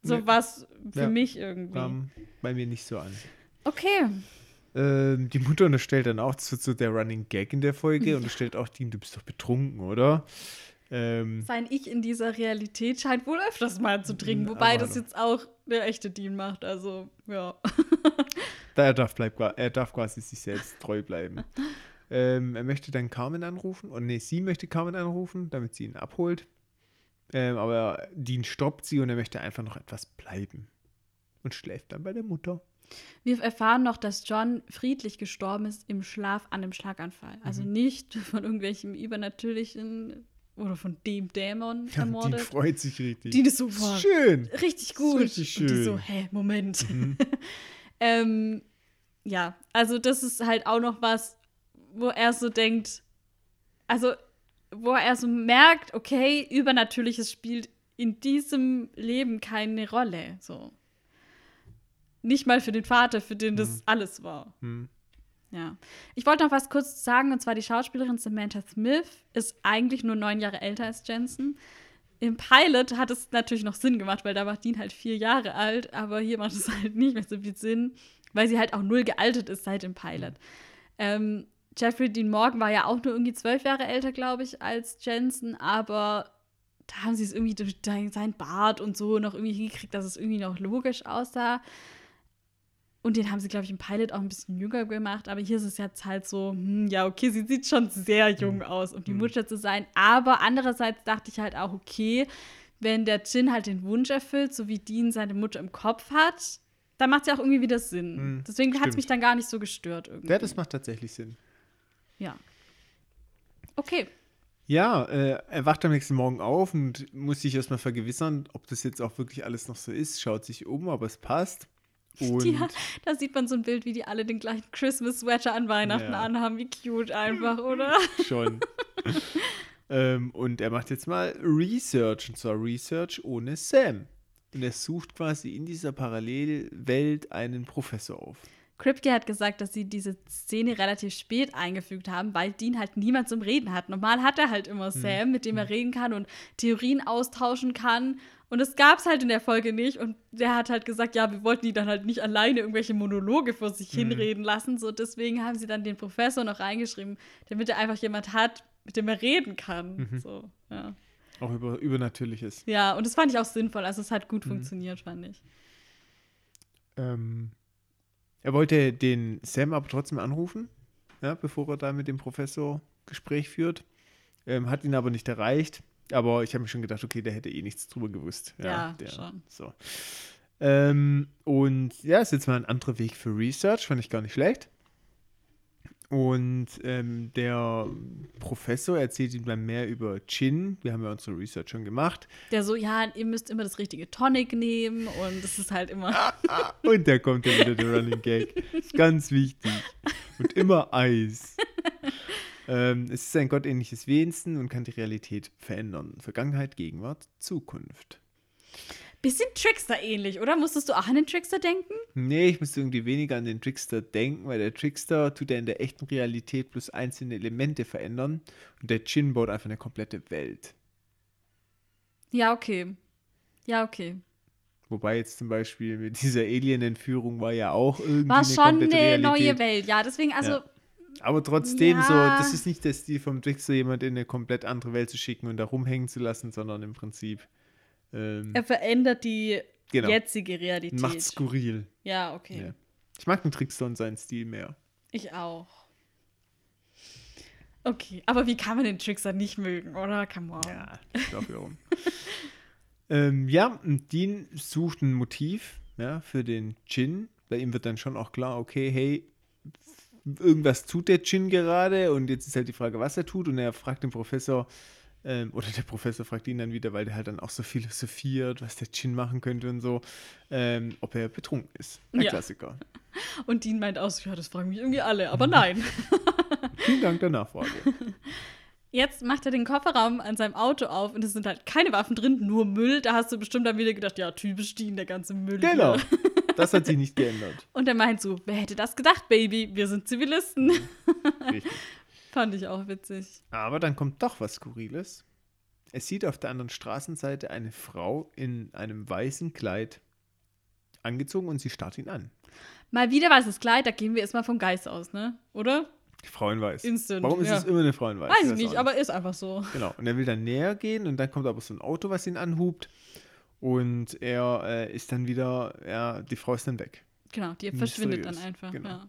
so Nee. was für Ja. mich irgendwie. Kam bei mir nicht so an. Okay. Ähm, die Mutter unterstellt dann auch, wird so der Running Gag in der Folge, *laughs* unterstellt auch Dean, du bist doch betrunken, oder? Ähm, Sein Ich in dieser Realität scheint wohl öfters mal zu trinken, wobei das jetzt auch der echte Dean macht. Also, ja. *laughs* er darf, bleib, er darf quasi sich selbst treu bleiben. ähm, er möchte dann Carmen anrufen, und nee, sie möchte Carmen anrufen, damit sie ihn abholt. Ähm, aber Dean stoppt sie und er möchte einfach noch etwas bleiben. Und schläft dann bei der Mutter. Wir erfahren noch, dass John friedlich gestorben ist im Schlaf an einem Schlaganfall. Also Mhm. nicht von irgendwelchem übernatürlichen oder von dem Dämon Dean ermordet. freut sich richtig. Dean ist so, boah, Schön. richtig gut. richtig Und die schön. so, hä, Moment. Mhm. *laughs* ähm, ja, also das ist halt auch noch was, wo er so denkt, also wo er so merkt, okay, Übernatürliches spielt in diesem Leben keine Rolle. So. Nicht mal für den Vater, für den das alles war. Hm. Ja. Ich wollte noch was kurz sagen, und zwar die Schauspielerin Samantha Smith ist eigentlich nur neun Jahre älter als Jensen. Im Pilot hat es natürlich noch Sinn gemacht, weil da war Dean halt vier Jahre alt, aber hier macht es *laughs* halt nicht mehr so viel Sinn, weil sie halt auch null gealtert ist seit dem Pilot. Ähm, Jeffrey Dean Morgan war ja auch nur irgendwie zwölf Jahre älter, glaube ich, als Jensen, aber da haben sie es irgendwie durch sein sein Bart und so noch irgendwie hingekriegt, dass es irgendwie noch logisch aussah. Und den haben sie, glaube ich, im Pilot auch ein bisschen jünger gemacht. Aber hier ist es jetzt halt so, hm, ja, okay, sie sieht schon sehr jung aus, um die Hm. Mutter zu sein. Aber andererseits dachte ich halt auch, okay, wenn der Jin halt den Wunsch erfüllt, so wie Dean seine Mutter im Kopf hat, dann macht es ja auch irgendwie wieder Sinn. Hm, Deswegen hat es mich dann gar nicht so gestört irgendwie. Ja, das macht tatsächlich Sinn. ja. Okay. Ja, äh, er wacht am nächsten Morgen auf und muss sich erstmal vergewissern, ob das jetzt auch wirklich alles noch so ist. Schaut sich um, aber es passt. Und Ja, da sieht man so ein Bild, wie die alle den gleichen Christmas-Sweater an Weihnachten Ja. anhaben. Wie cute einfach, oder? schon. *laughs* ähm, und er macht jetzt mal Research, und zwar Research ohne Sam. Und er sucht quasi in dieser Parallelwelt einen Professor auf. Kripke hat gesagt, dass sie diese Szene relativ spät eingefügt haben, weil Dean halt niemand zum Reden hat. Normal hat er halt immer Sam, mit dem er reden kann und Theorien austauschen kann. Und das gab es halt in der Folge nicht. Und der hat halt gesagt, ja, wir wollten die dann halt nicht alleine irgendwelche Monologe vor sich hinreden lassen. So, deswegen haben sie dann den Professor noch reingeschrieben, damit er einfach jemand hat, mit dem er reden kann. So, ja. Auch über Übernatürliches. ja, und das fand ich auch sinnvoll. Also es hat gut funktioniert, fand ich. Ähm, er wollte den Sam aber trotzdem anrufen, ja, bevor er da mit dem Professor Gespräch führt. Ähm, hat ihn aber nicht erreicht. Aber ich habe mir schon gedacht, okay, der hätte eh nichts drüber gewusst. Ja, der, schon. So. Ähm, und ja, ist jetzt mal ein anderer Weg für Research, fand ich gar nicht schlecht. Und ähm, der Professor erzählt ihm dann mehr über Chin. Wir haben ja unsere Research schon gemacht. Der so, ja, ihr müsst immer das richtige Tonic nehmen und das ist halt immer. *laughs* Und da kommt dann wieder der Running Gag. Ist ganz wichtig. Und immer *laughs* Eis. Ähm, es ist ein gottähnliches Wesen und kann die Realität verändern. Vergangenheit, Gegenwart, Zukunft. Bisschen Trickster ähnlich, oder? Musstest du auch an den Trickster denken? Nee, ich müsste irgendwie weniger an den Trickster denken, weil der Trickster tut ja in der echten Realität bloß einzelne Elemente verändern und der Chin baut einfach eine komplette Welt. Ja, okay. Ja, okay. Wobei jetzt zum Beispiel mit dieser Alien-Entführung war ja auch irgendwie War eine schon eine Realität. neue Welt, ja. Deswegen, also, Ja. Aber trotzdem Ja. so, das ist nicht der Stil vom Trickster, jemand in eine komplett andere Welt zu schicken und da rumhängen zu lassen, sondern im Prinzip ähm, Er verändert die Genau. jetzige Realität. macht skurril. Ja, okay. Ja. Ich mag den Trickster und seinen Stil mehr. Ich auch. Okay, aber wie kann man den Trickster nicht mögen, oder? Come on. Ja, ich glaube warum. *laughs* ähm, ja, und Dean sucht ein Motiv ja, für den Gin. Bei ihm wird dann schon auch klar, okay, hey, irgendwas tut der Gin gerade und jetzt ist halt die Frage, was er tut. Und er fragt den Professor, ähm, oder der Professor fragt ihn dann wieder, weil der halt dann auch so philosophiert, was der Gin machen könnte und so, ähm, ob er betrunken ist. Ein Ja. Klassiker. Und Dean meint aus, ja, das fragen mich irgendwie alle, aber nein. *laughs* Vielen Dank der Nachfrage. *laughs* Jetzt macht er den Kofferraum an seinem Auto auf und es sind halt keine Waffen drin, nur Müll. Da hast du bestimmt dann wieder gedacht, ja, typisch Dean, der ganze Müll. genau. Hier. Das hat sich nicht geändert. Und er meint so, wer hätte das gedacht, Baby? Wir sind Zivilisten. Richtig. *laughs* Fand ich auch witzig. Aber dann kommt doch was Skurriles. Es sieht auf der anderen Straßenseite eine Frau in einem weißen Kleid angezogen und sie starrt ihn an. Mal wieder weißes Kleid, da gehen wir erstmal vom Geist aus, ne? Oder? Die Frau in weiß. Instant, Warum ist ja. es immer eine Frau in weiß? Weiß ich nicht, aber ist einfach so. Genau. Und er will dann näher gehen und dann kommt aber so ein Auto, was ihn anhubt. Und er äh, ist dann wieder, ja, die Frau ist dann weg. Genau, die verschwindet dann einfach. genau. Ja.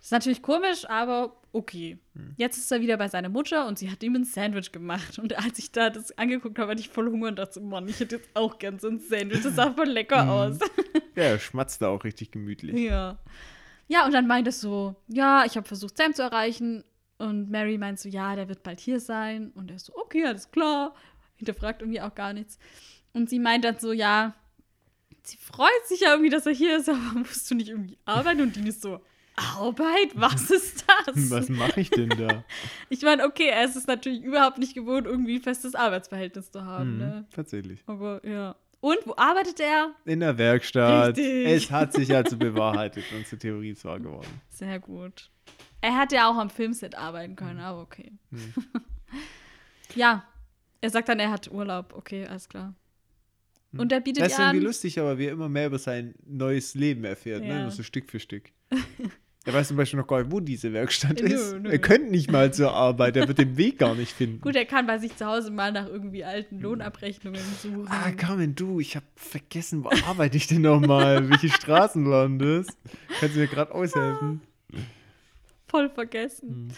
Ist natürlich komisch, aber okay. Hm. Jetzt ist er wieder bei seiner Mutter und sie hat ihm ein Sandwich gemacht. Und als ich da das angeguckt habe, hatte ich voll Hunger und dachte, so, Mann, ich hätte jetzt auch gern so ein Sandwich. Das sah voll lecker Mhm. aus. *laughs* Ja, er schmatzt da auch richtig gemütlich. ja. Ja, und dann meint es so, ja, ich habe versucht, Sam zu erreichen. Und Mary meint so, ja, der wird bald hier sein. Und er ist so, okay, alles klar. Hinterfragt irgendwie auch gar nichts. Und sie meint dann so, ja, sie freut sich ja irgendwie, dass er hier ist, *laughs* aber musst du nicht irgendwie arbeiten? Und Dean ist so, Arbeit? Was *laughs* ist das? Was mache ich denn da? *laughs* Ich meine, okay, er ist es natürlich überhaupt nicht gewohnt, irgendwie ein festes Arbeitsverhältnis zu haben. Mhm, Ne? tatsächlich. Aber ja. Und wo arbeitet er? In der Werkstatt. Richtig. Es hat sich also bewahrheitet. Unsere Theorie ist wahr geworden. Sehr gut. Er hätte ja auch am Filmset arbeiten können, aber okay. Hm. ja, er sagt dann, er hat Urlaub. Okay, alles klar. Und er bietet Das ist irgendwie an. lustig, aber wie er immer mehr über sein neues Leben erfährt, Ja. ne? Nur so Stück für Stück. *laughs* Er weiß zum Beispiel noch gar nicht, wo diese Werkstatt Nö, ist. nö. Er könnte nicht mal zur Arbeit, er wird den Weg gar nicht finden. Gut, er kann bei sich zu Hause mal nach irgendwie alten Lohnabrechnungen suchen. Ah, Carmen, du, ich habe vergessen, wo arbeite ich denn nochmal? *laughs* Welche Straßenland ist? Kannst du mir gerade aushelfen? voll vergessen.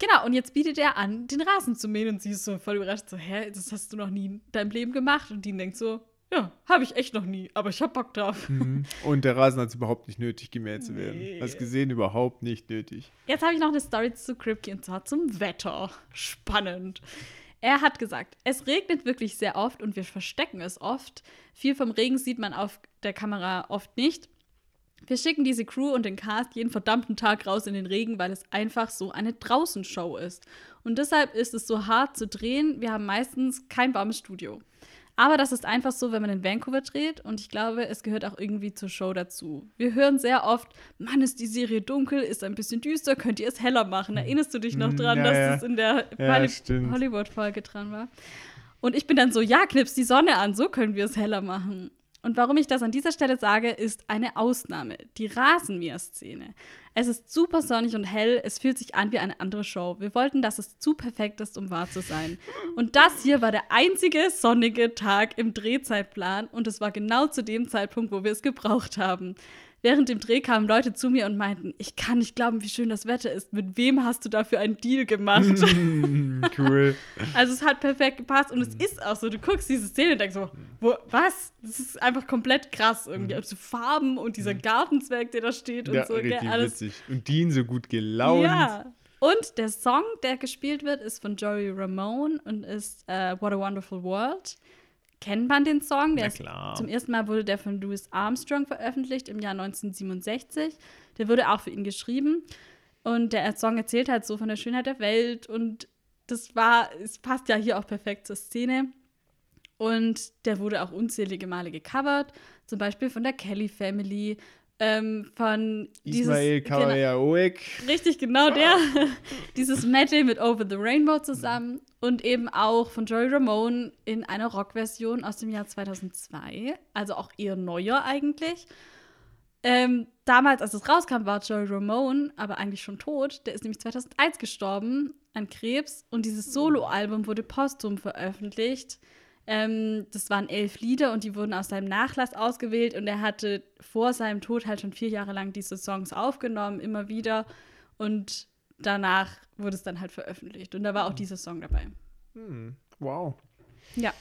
Genau, und jetzt bietet er an, den Rasen zu mähen und sie ist so voll überrascht, so, hä, das hast du noch nie in deinem Leben gemacht? Und die denkt so, ja, habe ich echt noch nie, aber ich hab Bock drauf. Mhm. Und der Rasen hat es überhaupt nicht nötig, gemäht zu werden. Nee. Hast gesehen, überhaupt nicht nötig. Jetzt habe ich noch eine Story zu Kripke und zwar zum Wetter. Spannend. Er hat gesagt, es regnet wirklich sehr oft und wir verstecken es oft. Viel vom Regen sieht man auf der Kamera oft nicht. Wir schicken diese Crew und den Cast jeden verdammten Tag raus in den Regen, weil es einfach so eine Draußenshow ist. Und deshalb ist es so hart zu drehen. Wir haben meistens kein warmes Studio. Aber das ist einfach so, wenn man in Vancouver dreht und ich glaube, es gehört auch irgendwie zur Show dazu. Wir hören sehr oft, Mann, ist die Serie dunkel, ist ein bisschen düster, könnt ihr es heller machen? Erinnerst du dich noch Mm, dran, ja, dass ja. das in der Ja. Hollywood-Folge dran war? Und ich bin dann so, ja, knips die Sonne an, so können wir es heller machen. Und warum ich das an dieser Stelle sage, ist eine Ausnahme, die Rasenmäher-Szene. Es ist super sonnig und hell, es fühlt sich an wie eine andere Show. Wir wollten, dass es zu perfekt ist, um wahr zu sein. Und das hier war der einzige sonnige Tag im Drehzeitplan und es war genau zu dem Zeitpunkt, wo wir es gebraucht haben. Während dem Dreh kamen Leute zu mir und meinten, ich kann nicht glauben, wie schön das Wetter ist. Mit wem hast du dafür einen Deal gemacht? Mm, *laughs* cool. Also es hat perfekt gepasst und es ist auch so, du guckst diese Szene und denkst so, wo, was? Das ist einfach komplett krass irgendwie. Also Farben und dieser Gartenzwerg, der da steht und ja, so, gell, richtig alles. witzig. Und Dean so gut gelaunt. Ja. Und der Song, der gespielt wird, ist von Joey Ramone und ist äh, What a Wonderful World. Kennt man den Song? Der ist, klar. zum ersten Mal wurde der von Louis Armstrong veröffentlicht im Jahr 1967. Der wurde auch für ihn geschrieben. Und der Song erzählt halt so von der Schönheit der Welt. Und das war, es passt ja hier auch perfekt zur Szene. Und der wurde auch unzählige Male gecovert. Zum Beispiel von der Kelly Family, ähm, von Ismael genau, Kawayaoek. Richtig, genau der. *laughs* Dieses Medley mit Over the Rainbow zusammen und eben auch von Joey Ramone in einer Rockversion aus dem Jahr 2002. Also auch eher neuer eigentlich. Ähm, damals, als es rauskam, war Joey Ramone aber eigentlich schon tot. Der ist nämlich 2001 gestorben an Krebs und dieses Soloalbum wurde posthum veröffentlicht. Ähm, das waren elf Lieder und die wurden aus seinem Nachlass ausgewählt und er hatte vor seinem Tod halt schon vier Jahre lang diese Songs aufgenommen, immer wieder. Und danach wurde es dann halt veröffentlicht und da war auch dieser Song dabei. Hm, wow. Ja.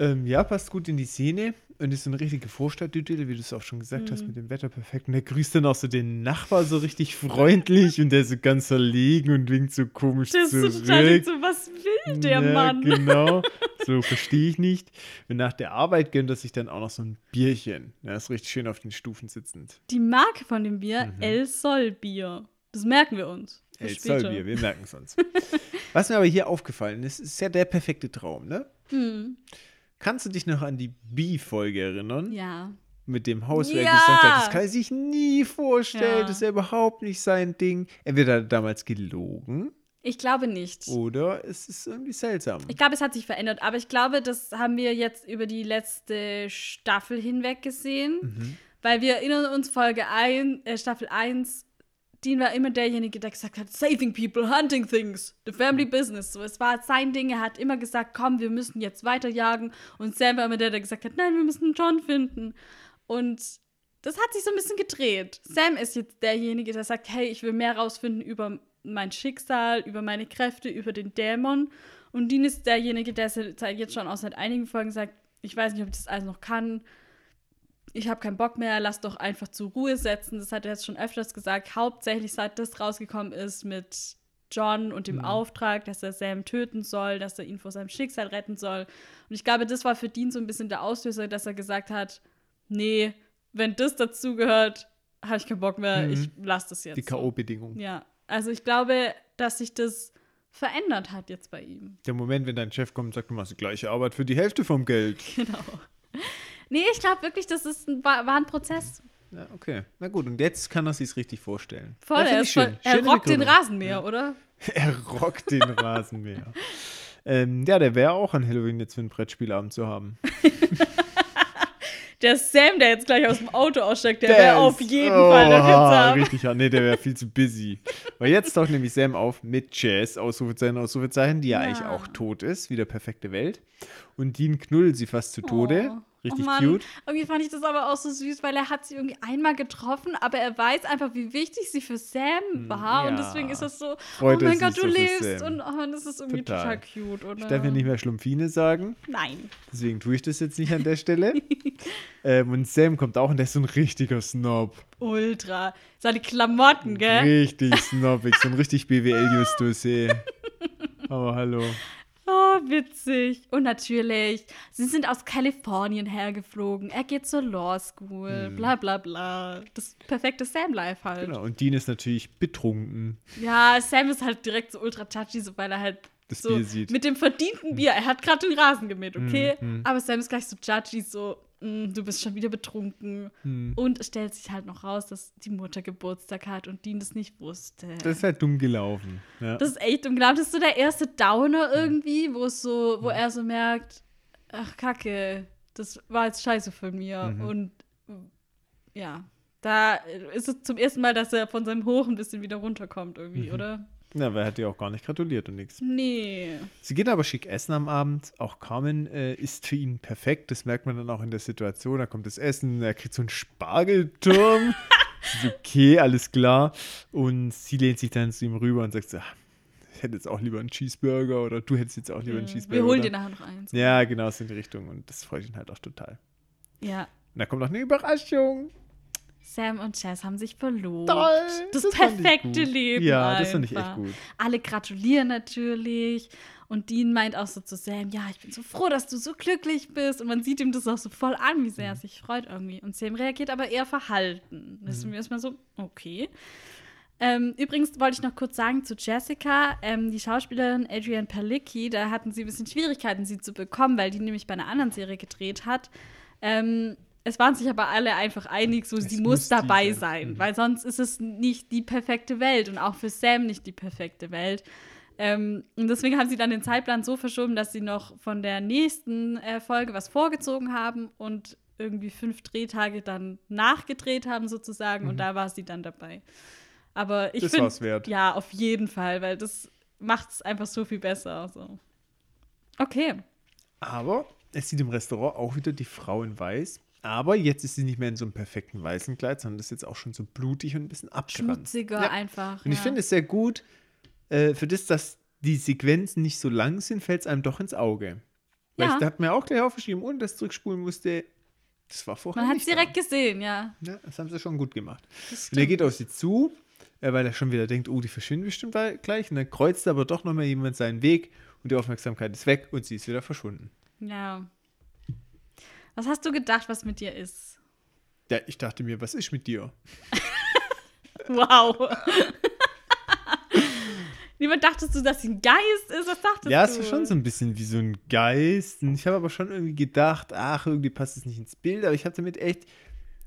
Ähm, ja, passt gut in die Szene und ist so eine richtige Vorstadtidylle, wie du es auch schon gesagt hast, Mhm. mit dem Wetter perfekt. Und der grüßt dann auch so den Nachbar so richtig freundlich und der ist so ganz verlegen und winkt so komisch Das zurück. ist so total so, was will der ja, Mann? Genau, *laughs* so verstehe ich nicht. Und nach der Arbeit gönnt er sich dann auch noch so ein Bierchen. Ja, ist richtig schön auf den Stufen sitzend. Die Marke von dem Bier, Mhm. El Sol Bier. Das merken wir uns. El. Sol Bier, wir merken es uns. *laughs* Was mir aber hier aufgefallen ist, ist ja der perfekte Traum, ne? Hm. Kannst du dich noch an die B-Folge erinnern? Ja. Mit dem Haus, wer Ja! gesagt hat, das kann er sich nie vorstellen, Ja. das ist ja überhaupt nicht sein Ding. Entweder hat er damals gelogen Ich glaube nicht. oder es ist irgendwie seltsam. Ich glaube, es hat sich verändert, aber ich glaube, das haben wir jetzt über die letzte Staffel hinweg gesehen, Mhm. weil wir erinnern uns Folge 1, äh, Staffel 1, Dean war immer derjenige, der gesagt hat, saving people, hunting things, the family business. So, es war sein Ding, er hat immer gesagt, komm, wir müssen jetzt weiterjagen und Sam war immer der, der gesagt hat, nein, wir müssen John finden. Und das hat sich so ein bisschen gedreht. Sam ist jetzt derjenige, der sagt, hey, ich will mehr rausfinden über mein Schicksal, über meine Kräfte, über den Dämon. Und Dean ist derjenige, der jetzt schon auch seit einigen Folgen sagt, ich weiß nicht, ob ich das alles noch kann. Ich habe keinen Bock mehr, lass doch einfach zur Ruhe setzen. Das hat er jetzt schon öfters gesagt. Hauptsächlich seit das rausgekommen ist mit John und dem Mhm. Auftrag, dass er Sam töten soll, dass er ihn vor seinem Schicksal retten soll. Und ich glaube, das war für Dean so ein bisschen der Auslöser, dass er gesagt hat, nee, wenn das dazugehört, habe ich keinen Bock mehr, Mhm. ich lasse das jetzt. Die. K.O.-Bedingung. Ja, also ich glaube, dass sich das verändert hat jetzt bei ihm. Der Moment, wenn dein Chef kommt und sagt, du machst die gleiche Arbeit für die Hälfte vom Geld. *laughs* Genau. Nee, ich glaube wirklich, das ist ein, war, war ein Prozess. Ja, okay. Na gut, und jetzt kann er sich richtig vorstellen. Voll, ja, er, ich voll, schön. er rockt den. Rasenmäher, oder? *laughs* Er rockt den Rasenmäher. ähm, ja, der wäre auch an Halloween jetzt für einen Brettspielabend zu haben. *laughs* Der Sam, der jetzt gleich aus dem Auto aussteigt, der, Der wäre auf jeden Fall dafür zu haben. Richtig. Nee, der wäre viel zu busy. Weil jetzt taucht nämlich Sam auf mit Jazz, Ausrufezeichen, Ausrufezeichen, die ja, Ja. eigentlich auch tot ist, wie der perfekte Welt. Und Dean knuddelt sie fast zu Tode. Oh. Richtig oh Mann. cute. Irgendwie fand ich das aber auch so süß, weil er hat sie irgendwie einmal getroffen, aber er weiß einfach, wie wichtig sie für Sam war. Und Hm, ja. deswegen ist das so, Freut oh mein Gott, du so lebst. Und oh, das ist irgendwie Total. total, cute, oder? Ich darf ja nicht mehr Schlumpfine sagen, Nein. deswegen tue ich das jetzt nicht an der *laughs* Stelle. ähm, und Sam kommt auch und der ist so ein richtiger Snob. Ultra. Seine Klamotten, gell? Richtig snobbig, so ein richtig BWL-Justus, ey. Aber hallo. Oh, witzig. Und natürlich, sie sind aus Kalifornien hergeflogen. Er geht zur Law School. Bla bla bla. Das perfekte Sam-Life halt. Genau, und Dean ist natürlich betrunken. Ja, Sam ist halt direkt so ultra touchy, so, weil er halt Das so Bier sieht. mit dem verdienten Bier, er hat gerade den Rasen gemäht, okay? Mhm. Aber Sam ist gleich so judgy, so, "Mm, du bist schon wieder betrunken. Hm. Und es stellt sich halt noch raus, dass die Mutter Geburtstag hat und Dean das nicht wusste. Das ist halt dumm gelaufen. Ja. Das ist echt unglaublich. Das ist so der erste Downer irgendwie, wo es so, wo er so merkt, ach Kacke, das war jetzt scheiße von mir. Mhm. Und ja, da ist es zum ersten Mal, dass er von seinem Hoch ein bisschen wieder runterkommt irgendwie, Mhm. oder? Ja, weil er hat ihr auch gar nicht gratuliert und nichts. Nee. Sie gehen aber schick essen am Abend. Auch Carmen äh, ist für ihn perfekt. Das merkt man dann auch in der Situation. Da kommt das Essen, er kriegt so einen Spargelturm. *laughs* Ist okay, alles klar. Und sie lehnt sich dann zu ihm rüber und sagt so, "Ah, ich hätte jetzt auch lieber einen Cheeseburger oder du hättest jetzt auch lieber einen Cheeseburger. Wir holen dir nachher noch eins. Ja, genau, so in die Richtung. Und das freut ihn halt auch total. Ja. Und da kommt noch eine Überraschung. Sam und Jess haben sich verlobt. Toll, Das, das perfekte. Leben. Ja, das fand ich echt einfach. gut. Alle gratulieren natürlich. Und Dean meint auch so zu Sam, ja, ich bin so froh, dass du so glücklich bist. Und man sieht ihm das auch so voll an, wie sehr er sich freut irgendwie. Und Sam reagiert aber eher verhalten. Das ist mir erstmal so, okay. Ähm, übrigens wollte ich noch kurz sagen zu Jessica, ähm, die Schauspielerin Adrienne Palicki, da hatten sie ein bisschen Schwierigkeiten, sie zu bekommen, weil die nämlich bei einer anderen Serie gedreht hat. Ähm, es waren sich aber alle einfach einig, so sie muss muss die dabei sein. sein, weil sonst ist es nicht die perfekte Welt und auch für Sam nicht die perfekte Welt. Ähm, und deswegen haben sie dann den Zeitplan so verschoben, dass sie noch von der nächsten äh, Folge was vorgezogen haben und irgendwie fünf Drehtage dann nachgedreht haben sozusagen Mhm. und da war sie dann dabei. Aber ich finde, ja, auf jeden Fall, weil das macht es einfach so viel besser. So. Okay. Aber es sieht im Restaurant auch wieder die Frau in weiß. Aber jetzt ist sie nicht mehr in so einem perfekten weißen Kleid, sondern das ist jetzt auch schon so blutig und ein bisschen abgeranzt. Schmutziger Ja. einfach. Und ich ja. finde es sehr gut, äh, für das, dass die Sequenzen nicht so lang sind, fällt es einem doch ins Auge. Weil Ja. ich, da hat mir auch gleich aufgeschrieben, ohne dass ich zurückspulen musste. Das war vorher Man hat es direkt gesehen, ja. da. Ja, das haben sie schon gut gemacht. Das Und er geht auf sie zu, äh, weil er schon wieder denkt, oh, die verschwinden bestimmt gleich. Und dann kreuzt aber doch nochmal jemand seinen Weg und die Aufmerksamkeit ist weg und sie ist wieder verschwunden. Ja. Was hast du gedacht, was mit dir ist? Ja, ich dachte mir, was ist mit dir? *laughs* Wow. *laughs* Niemand dachtest du, dass sie ein Geist ist? Was dachtest Ja, du? es war schon so ein bisschen wie so ein Geist. Und ich habe aber schon irgendwie gedacht, ach, irgendwie passt es nicht ins Bild. Aber ich habe damit echt,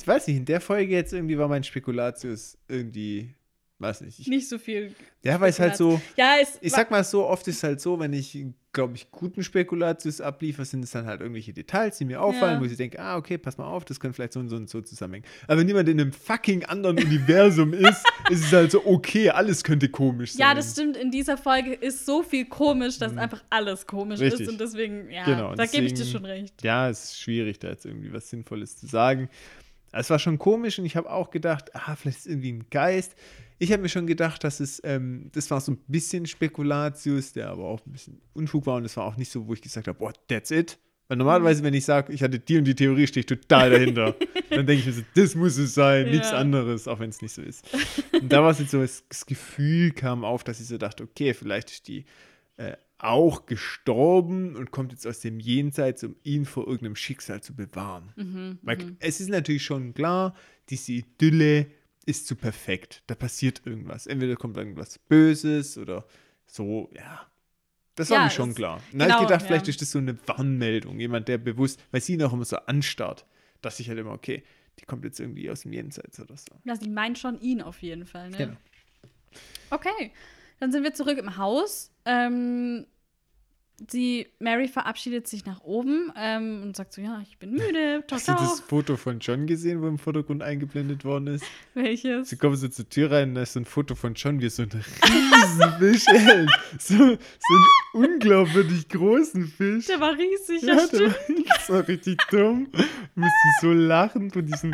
ich weiß nicht, in der Folge jetzt irgendwie war mein Spekulatius irgendwie, weiß nicht. Ich, Nicht so viel. ja, weil es halt so, Ja, es ich sag mal so, oft ist es halt so, wenn ich, glaube ich, guten Spekulatius abliefere, sind es dann halt irgendwelche Details, die mir auffallen, Ja. wo ich denke, ah, okay, pass mal auf, das könnte vielleicht so und so und so zusammenhängen. Aber wenn jemand in einem fucking anderen Universum *laughs* ist, ist es halt so, okay, alles könnte komisch sein. Ja, das stimmt. In dieser Folge ist so viel komisch, dass einfach alles komisch Mhm. Richtig. ist. Und deswegen, ja, Genau, da gebe ich dir schon recht. Ja, es ist schwierig, da jetzt irgendwie was Sinnvolles zu sagen. Es war schon komisch und ich habe auch gedacht, ah, vielleicht ist es irgendwie ein Geist. Ich habe mir schon gedacht, dass es, ähm, das war so ein bisschen Spekulatius, der aber auch ein bisschen Unfug war und das war auch nicht so, wo ich gesagt habe, boah, that's it. Weil normalerweise, wenn ich sage, ich hatte die und die Theorie, stehe ich total dahinter. *laughs* Dann denke ich mir so, das muss es sein, nichts Ja. anderes, auch wenn es nicht so ist. Und da war es jetzt so, das, das Gefühl kam auf, dass ich so dachte, okay, vielleicht ist die äh, auch gestorben und kommt jetzt aus dem Jenseits, um ihn vor irgendeinem Schicksal zu bewahren. Mhm, Weil es ist natürlich schon klar, diese Idylle ist zu perfekt. Da passiert irgendwas. Entweder kommt irgendwas Böses oder so, ja. Das war Ja, mir schon klar. Dann habe ich genau, gedacht, ja. vielleicht ist das so eine Warnmeldung. Jemand, der bewusst, weil sie ihn auch immer so anstarrt, dass ich halt immer, okay, die kommt jetzt irgendwie aus dem Jenseits oder so. Ja, sie meint schon ihn auf jeden Fall. Ne? Genau. Okay, dann sind wir zurück im Haus. Ähm, sie, Mary verabschiedet sich nach oben ähm, und sagt so, ja, ich bin müde. *laughs* Ciao, Hast du das Foto von John gesehen, wo im Vordergrund eingeblendet worden ist? *laughs* Welches? Sie kommen so zur Tür rein und da ist so ein Foto von John, wie er so einen riesen *laughs* Fisch hält. So, so einen unglaublich großen Fisch. Der war riesig, ja, Ja, der stimmt. war, das war richtig dumm. Musste so lachen von diesem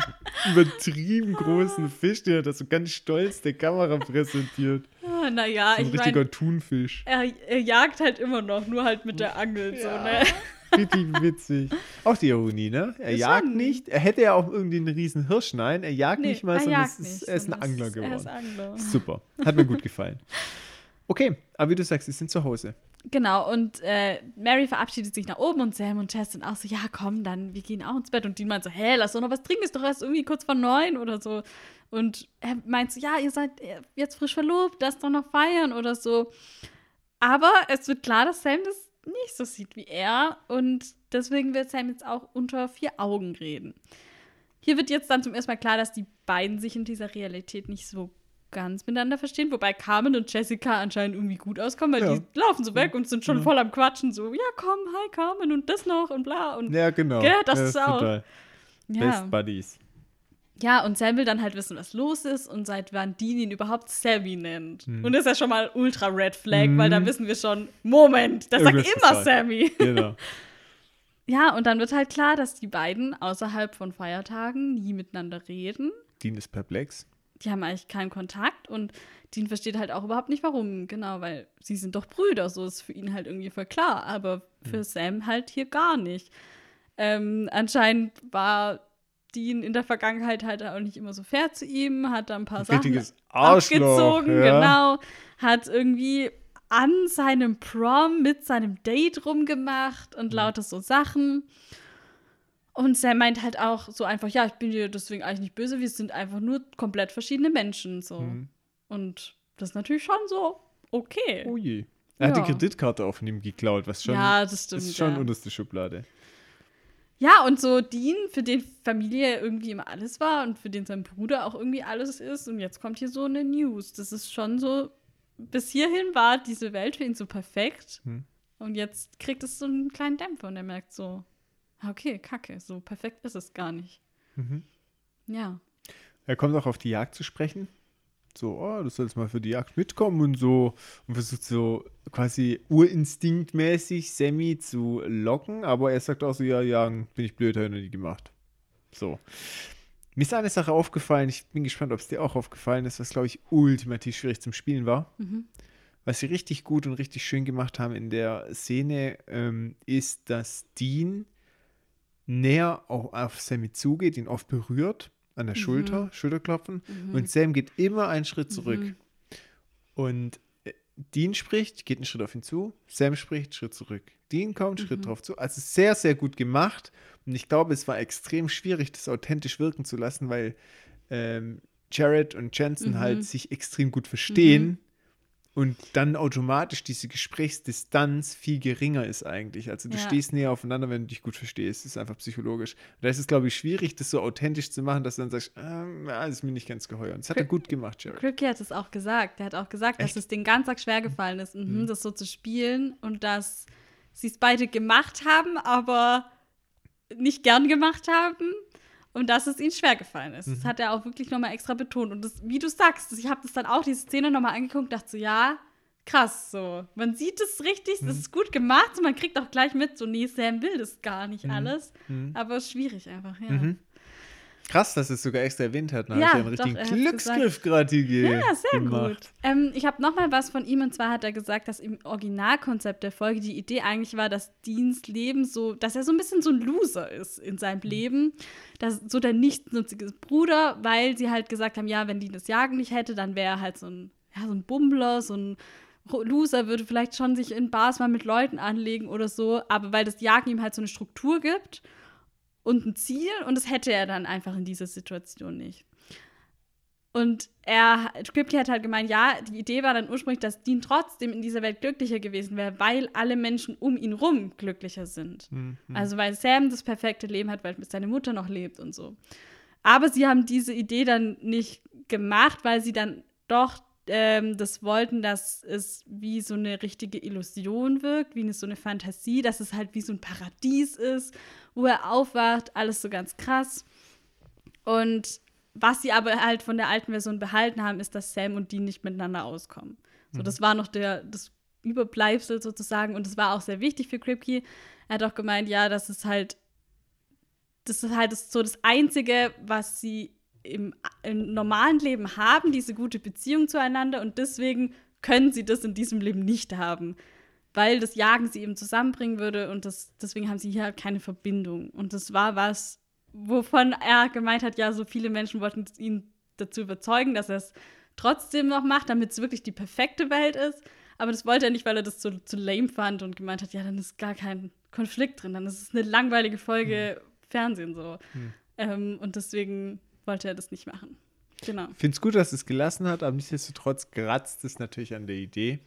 übertrieben großen Fisch, der da so ganz stolz der Kamera präsentiert. Ah, *laughs* naja, So ein ich richtiger meine, Thunfisch. er, er jagt halt immer noch, nur halt mit der Angel. So, ne? *laughs* Richtig witzig. Auch die Ironie, ne? Er Schon. jagt nicht. Er hätte ja auch irgendwie einen riesen Hirsch. Nein, er jagt nicht mal, er sondern jagt es ist, nicht, er ist ein Angler es- geworden. Er ist Angler. Super. Hat mir gut gefallen. Okay, aber wie du sagst, sie sind zu Hause. Genau, und äh, Mary verabschiedet sich nach oben und Sam und Tess sind auch so, ja, komm, dann, wir gehen auch ins Bett. Und Dean meint so, hä, lass doch noch was trinken, ist doch erst irgendwie kurz vor neun oder so. Und er meint so, ja, ihr seid jetzt frisch verlobt, lasst doch noch feiern oder so. Aber es wird klar, dass Sam das nicht so sieht wie er und deswegen wird Sam jetzt auch unter vier Augen reden. Hier wird jetzt dann zum ersten Mal klar, dass die beiden sich in dieser Realität nicht so ganz miteinander verstehen, wobei Carmen und Jessica anscheinend irgendwie gut auskommen, weil Ja. die laufen so weg und sind schon voll am Quatschen, so, ja komm, hi Carmen und das noch und bla und Ja, genau. Gell, das Ja, ist auch. total. ja. Best Buddies. Ja, und Sam will dann halt wissen, was los ist und seit wann Dean ihn überhaupt Sammy nennt. Hm. Und das ist ja schon mal ultra Red Flag, weil da wissen wir schon, Moment, das sagt immer falsch. Sammy. *laughs* Genau. Ja, und dann wird halt klar, dass die beiden außerhalb von Feiertagen nie miteinander reden. Dean ist perplex. Die haben eigentlich keinen Kontakt und Dean versteht halt auch überhaupt nicht, warum. Genau, weil sie sind doch Brüder, so ist für ihn halt irgendwie voll klar. Aber für Hm. Sam halt hier gar nicht. Ähm, anscheinend war Dean in der Vergangenheit halt auch nicht immer so fair zu ihm, hat da ein paar Ein Sachen abgezogen, ja. genau. Hat irgendwie an seinem Prom mit seinem Date rumgemacht Mhm. und lauter so Sachen. Und Sam meint halt auch so einfach, ja, ich bin dir deswegen eigentlich nicht böse, wir sind einfach nur komplett verschiedene Menschen so. Mhm. Und das ist natürlich schon so okay. Oh je. Er hat Ja. die Kreditkarte auf ihm geklaut, was schon, ja, das stimmt. ist schon ja. unterste Schublade. Ja, und so Dean, für den Familie irgendwie immer alles war und für den sein Bruder auch irgendwie alles ist. Und jetzt kommt hier so eine News. Das ist schon so, bis hierhin war diese Welt für ihn so perfekt. Hm. Und jetzt kriegt es so einen kleinen Dämpfer und er merkt so, Okay, kacke. So perfekt ist es gar nicht. Mhm. Ja. Er kommt auch auf die Jagd zu sprechen. So, oh, du sollst mal für die Jagd mitkommen und so. Und versucht so quasi urinstinktmäßig Sammy zu locken. Aber er sagt auch so, ja, Jagen bin ich blöd, habe ich noch nie gemacht. So. Mir ist eine Sache aufgefallen. Ich bin gespannt, ob es dir auch aufgefallen ist, was, glaube ich, ultimativ schwierig zum Spielen war. Mhm. Was sie richtig gut und richtig schön gemacht haben in der Szene, ähm, ist, dass Dean näher auch auf Sammy zugeht, ihn oft berührt an der Schulter, Schulterklopfen. Und Sam geht immer einen Schritt zurück. Mhm. Und äh, Dean spricht, geht einen Schritt auf ihn zu, Sam spricht, Schritt zurück. Dean kommt, Schritt drauf zu. Also sehr, sehr gut gemacht. Und ich glaube, es war extrem schwierig, das authentisch wirken zu lassen, weil ähm, Jared und Jensen halt sich extrem gut verstehen und dann automatisch diese Gesprächsdistanz viel geringer ist eigentlich. Also du Ja. stehst näher aufeinander, wenn du dich gut verstehst. Das ist einfach psychologisch. Da ist es, glaube ich, schwierig, das so authentisch zu machen, dass du dann sagst, ähm, ja, das ist mir nicht ganz geheuer. Und das hat er gut gemacht, Jared. Kripke hat es auch gesagt. Er hat auch gesagt, dass Echt? es den ganz Tag schwer gefallen ist, mhm, das so zu spielen und dass sie es beide gemacht haben, aber nicht gern gemacht haben und dass es ihnen schwer gefallen ist. Das hat er auch wirklich nochmal extra betont. Und das, wie du sagst, ich habe das dann auch, diese Szene nochmal angeguckt und dachte so, ja, krass, so. Man sieht es richtig, das ist gut gemacht und man kriegt auch gleich mit, so, nee, Sam will das gar nicht alles. Aber es ist schwierig einfach, ja. Mhm. Krass, dass es sogar extra erwähnt hat. Da Ja, habe ich einen doch, richtigen hat's Glücksgriff gerade hier Ja, sehr gemacht. gut. Ähm, ich habe noch mal was von ihm und zwar hat er gesagt, dass im Originalkonzept der Folge die Idee eigentlich war, dass Deans Leben so, dass er so ein bisschen so ein Loser ist in seinem Leben, dass so der nichtsnutzige Bruder, weil sie halt gesagt haben, ja, wenn Dean das Jagen nicht hätte, dann wäre er halt so ein, ja, so ein Bummler, so ein Loser, würde vielleicht schon sich in Bars mal mit Leuten anlegen oder so, aber weil das Jagen ihm halt so eine Struktur gibt und ein Ziel und das hätte er dann einfach in dieser Situation nicht. Und er, Kripke hat halt gemeint, ja, die Idee war dann ursprünglich, dass Dean trotzdem in dieser Welt glücklicher gewesen wäre, weil alle Menschen um ihn rum glücklicher sind. Mhm. Also weil Sam das perfekte Leben hat, weil seine Mutter noch lebt und so. Aber sie haben diese Idee dann nicht gemacht, weil sie dann doch ähm, das wollten, dass es wie so eine richtige Illusion wirkt, wie eine, so eine Fantasie, dass es halt wie so ein Paradies ist, wo er aufwacht, alles so ganz krass. Und was sie aber halt von der alten Version behalten haben, ist, dass Sam und Dean nicht miteinander auskommen. So, das war noch der, das Überbleibsel sozusagen und das war auch sehr wichtig für Kripke. Er hat auch gemeint, ja, das ist halt, das ist halt so das Einzige, was sie im, im normalen Leben haben, diese gute Beziehung zueinander und deswegen können sie das in diesem Leben nicht haben, weil das Jagen sie eben zusammenbringen würde und das, deswegen haben sie hier halt keine Verbindung. Und das war was, wovon er gemeint hat, ja, so viele Menschen wollten ihn dazu überzeugen, dass er es trotzdem noch macht, damit es wirklich die perfekte Welt ist. Aber das wollte er nicht, weil er das zu, zu lame fand und gemeint hat, ja, dann ist gar kein Konflikt drin, dann ist es eine langweilige Folge Fernsehen so. Ähm, und deswegen wollte er das nicht machen. Genau. Ich finde es gut, dass es gelassen hat, aber nichtsdestotrotz kratzt es natürlich an der Idee.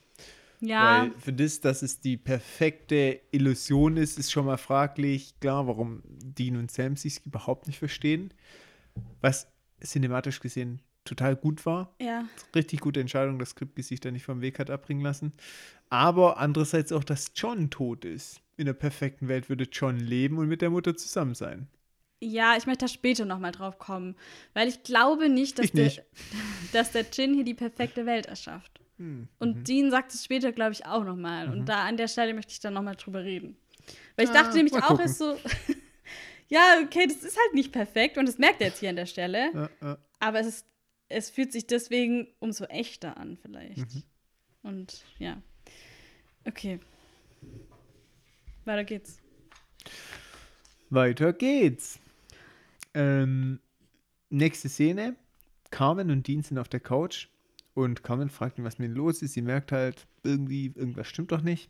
Ja, Weil für das, dass es die perfekte Illusion ist, ist schon mal fraglich. Klar, warum Dean und Sam sich überhaupt nicht verstehen. Was cinematisch gesehen total gut war. ja. Richtig gute Entscheidung, das Skript sich da nicht vom Weg hat abbringen lassen. Aber andererseits auch, dass John tot ist. In der perfekten Welt würde John leben und mit der Mutter zusammen sein. Ja, ich möchte da später noch mal drauf kommen, weil ich glaube nicht, dass, Ich nicht. Der, *laughs* dass der Jin hier die perfekte Welt erschafft. Hm. Und Dean sagt es später, glaube ich, auch noch mal. Und da an der Stelle möchte ich dann noch mal drüber reden. Weil ich Ah, dachte nämlich auch, gucken. ist so, *laughs* ja, okay, das ist halt nicht perfekt und das merkt er jetzt hier an der Stelle. Ja, ja. Aber es, ist, es fühlt sich deswegen umso echter an, vielleicht. Mhm. Und ja. Okay. Weiter geht's. Weiter geht's. Ähm, nächste Szene. Carmen und Dean sind auf der Couch und Carmen fragt ihn, was mit ihm los ist. Sie merkt halt, irgendwie, irgendwas stimmt doch nicht.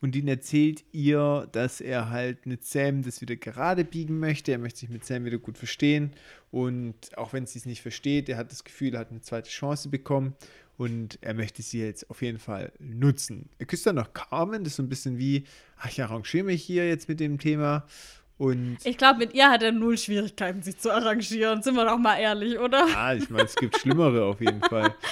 Und Dean erzählt ihr, dass er halt mit Sam das wieder gerade biegen möchte. Er möchte sich mit Sam wieder gut verstehen. Und auch wenn sie es nicht versteht, er hat das Gefühl, er hat eine zweite Chance bekommen. Und er möchte sie jetzt auf jeden Fall nutzen. Er küsst dann noch Carmen, das ist so ein bisschen wie, ach, ich arrangiere mich hier jetzt mit dem Thema. Und Ich glaube, mit ihr hat er null Schwierigkeiten, sich zu arrangieren. Sind wir doch mal ehrlich, oder? Ja, ich meine, es gibt Schlimmere auf jeden Fall. *laughs*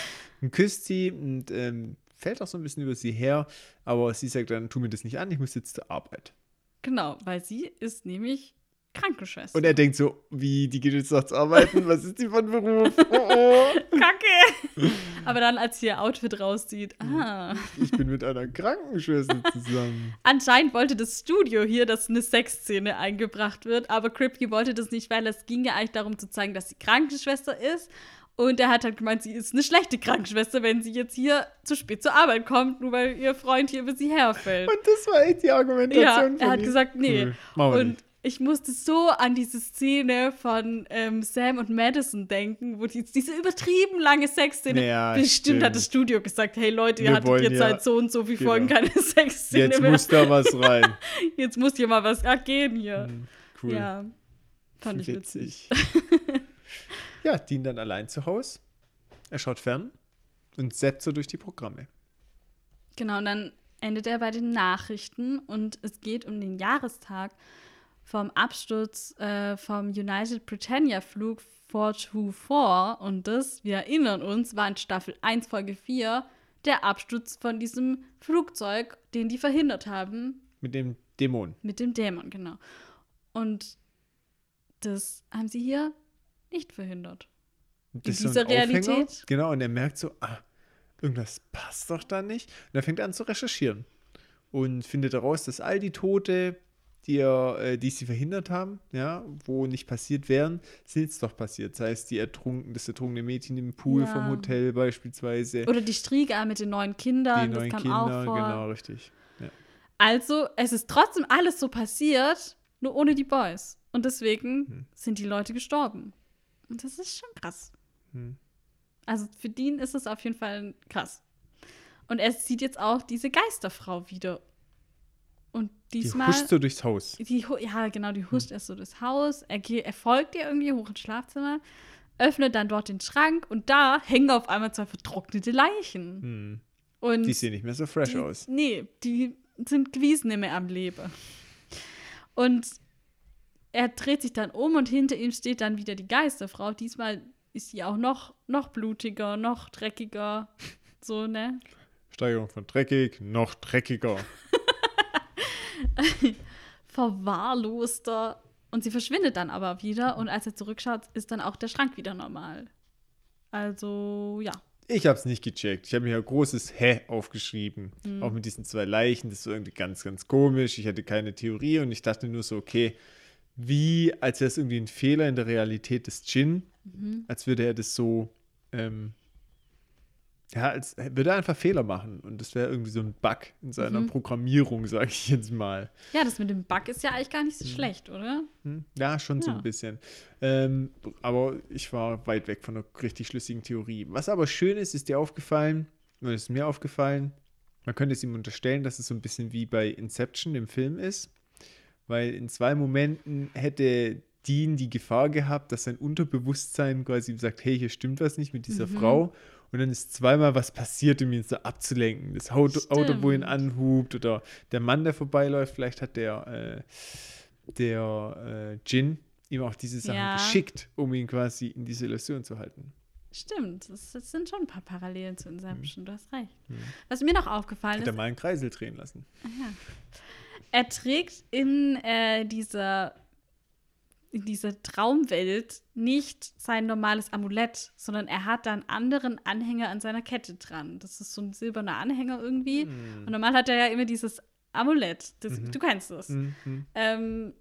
Und küsst sie und ähm, fällt auch so ein bisschen über sie her, aber sie sagt dann, tu mir das nicht an, ich muss jetzt zur Arbeit. Genau, weil sie ist nämlich Krankenschwester. Und er denkt so, wie, die geht jetzt nachts arbeiten? Was ist die von Beruf? Oh, oh. *laughs* Kacke! Aber dann, als sie ihr Outfit rauszieht, Mhm. ah. Ich bin mit einer Krankenschwester zusammen. *laughs* Anscheinend wollte das Studio hier, dass eine Sexszene eingebracht wird, aber Kripke wollte das nicht, weil es ging ja eigentlich darum zu zeigen, dass sie Krankenschwester ist. Und er hat halt gemeint, sie ist eine schlechte Krankenschwester, wenn sie jetzt hier zu spät zur Arbeit kommt, nur weil ihr Freund hier über sie herfällt. Und das war echt die Argumentation Ja, von er hat ihm. gesagt, nee. Cool. Und nicht. ich musste so an diese Szene von ähm, Sam und Madison denken, wo die, diese übertrieben lange Sexszene. Ja, Bestimmt hat stimmt. das Studio gesagt, hey Leute, ihr Wir hattet jetzt ja- seit so und so viel genau. Folgen keine Sexszene Jetzt mehr. muss da was *laughs* rein. Jetzt muss hier mal was gehen hier. Hm, Cool. Ja, fand ich witzig. *laughs* ja, Dean dann allein zu Hause. Er schaut fern und zappt so durch die Programme. Genau, und dann endet er bei den Nachrichten und es geht um den Jahrestag vom Absturz äh, vom United Britannia Flug 424 und das, wir erinnern uns, war in Staffel 1, Folge 4 der Absturz von diesem Flugzeug, den die verhindert haben, Mit dem Dämon. mit dem Dämon, genau. Und das haben sie hier nicht verhindert. In das so dieser Aufhänger. Realität? Genau, und er merkt so, ah, irgendwas passt doch da nicht. Und er fängt an zu recherchieren. Und findet heraus, dass all die Tote, die, er, äh, die sie verhindert haben, ja, wo nicht passiert wären, sind jetzt doch passiert. Sei es die ertrunken, das ertrunkene Mädchen im Pool Ja. vom Hotel beispielsweise. Oder die Strieger mit den neuen Kindern, die das neuen kam Kinder, auch vor. genau, richtig. Ja. Also, es ist trotzdem alles so passiert, nur ohne die Boys. Und deswegen Hm. sind die Leute gestorben. Und das ist schon krass. Hm. Also für Dean ist es auf jeden Fall krass. Und er sieht jetzt auch diese Geisterfrau wieder. Und Die diesmal. huscht so durchs Haus. die, ja, genau, die huscht erst so durchs Haus. Er, er folgt ihr irgendwie hoch ins Schlafzimmer, öffnet dann dort den Schrank und da hängen auf einmal zwei vertrocknete Leichen. Hm. Und Die sehen nicht mehr so fresh die, aus. Nee, die sind gewiesen nicht mehr am Leben. Und er dreht sich dann um und hinter ihm steht dann wieder die Geisterfrau. Diesmal ist sie auch noch, noch blutiger, noch dreckiger. So, ne? Steigerung von dreckig, noch dreckiger. *laughs* Verwahrloster. Und sie verschwindet dann aber wieder. Und als er zurückschaut, ist dann auch der Schrank wieder normal. Also, ja. Ich habe es nicht gecheckt. Ich habe mir ein großes Hä aufgeschrieben. Mhm. Auch mit diesen zwei Leichen. Das ist irgendwie ganz, ganz komisch. Ich hatte keine Theorie und ich dachte nur so, okay, wie, als wäre es irgendwie ein Fehler in der Realität des Jin, Mhm. als würde er das so, ähm, ja, als würde er einfach Fehler machen. Und das wäre irgendwie so ein Bug in seiner Mhm. Programmierung, sage ich jetzt mal. Ja, das mit dem Bug ist ja eigentlich gar nicht so schlecht, oder? Hm? Ja, schon so Ja. ein bisschen. Ähm, aber ich war weit weg von einer richtig schlüssigen Theorie. Was aber schön ist, ist dir aufgefallen, oder ist mir aufgefallen, man könnte es ihm unterstellen, dass es so ein bisschen wie bei Inception im Film ist, weil in zwei Momenten hätte Dean die Gefahr gehabt, dass sein Unterbewusstsein quasi ihm sagt, hey, hier stimmt was nicht mit dieser Mhm. Frau. Und dann ist zweimal was passiert, um ihn so abzulenken. Das Auto, Auto wo ihn anhubt oder der Mann, der vorbeiläuft, vielleicht hat der, äh, der äh, Jin ihm auch diese Sachen Ja. geschickt, um ihn quasi in diese Illusion zu halten. Stimmt, das, das sind schon ein paar Parallelen zu Inception, du hast recht. Mhm. Was mir noch aufgefallen er ist, mal einen Kreisel drehen lassen. Er trägt in äh, dieser in dieser Traumwelt nicht sein normales Amulett, sondern er hat da einen anderen Anhänger an seiner Kette dran. Das ist so ein silberner Anhänger irgendwie. Und normal hat er ja immer dieses Amulett. Das, Mhm. Du kennst das. Mhm. Ähm,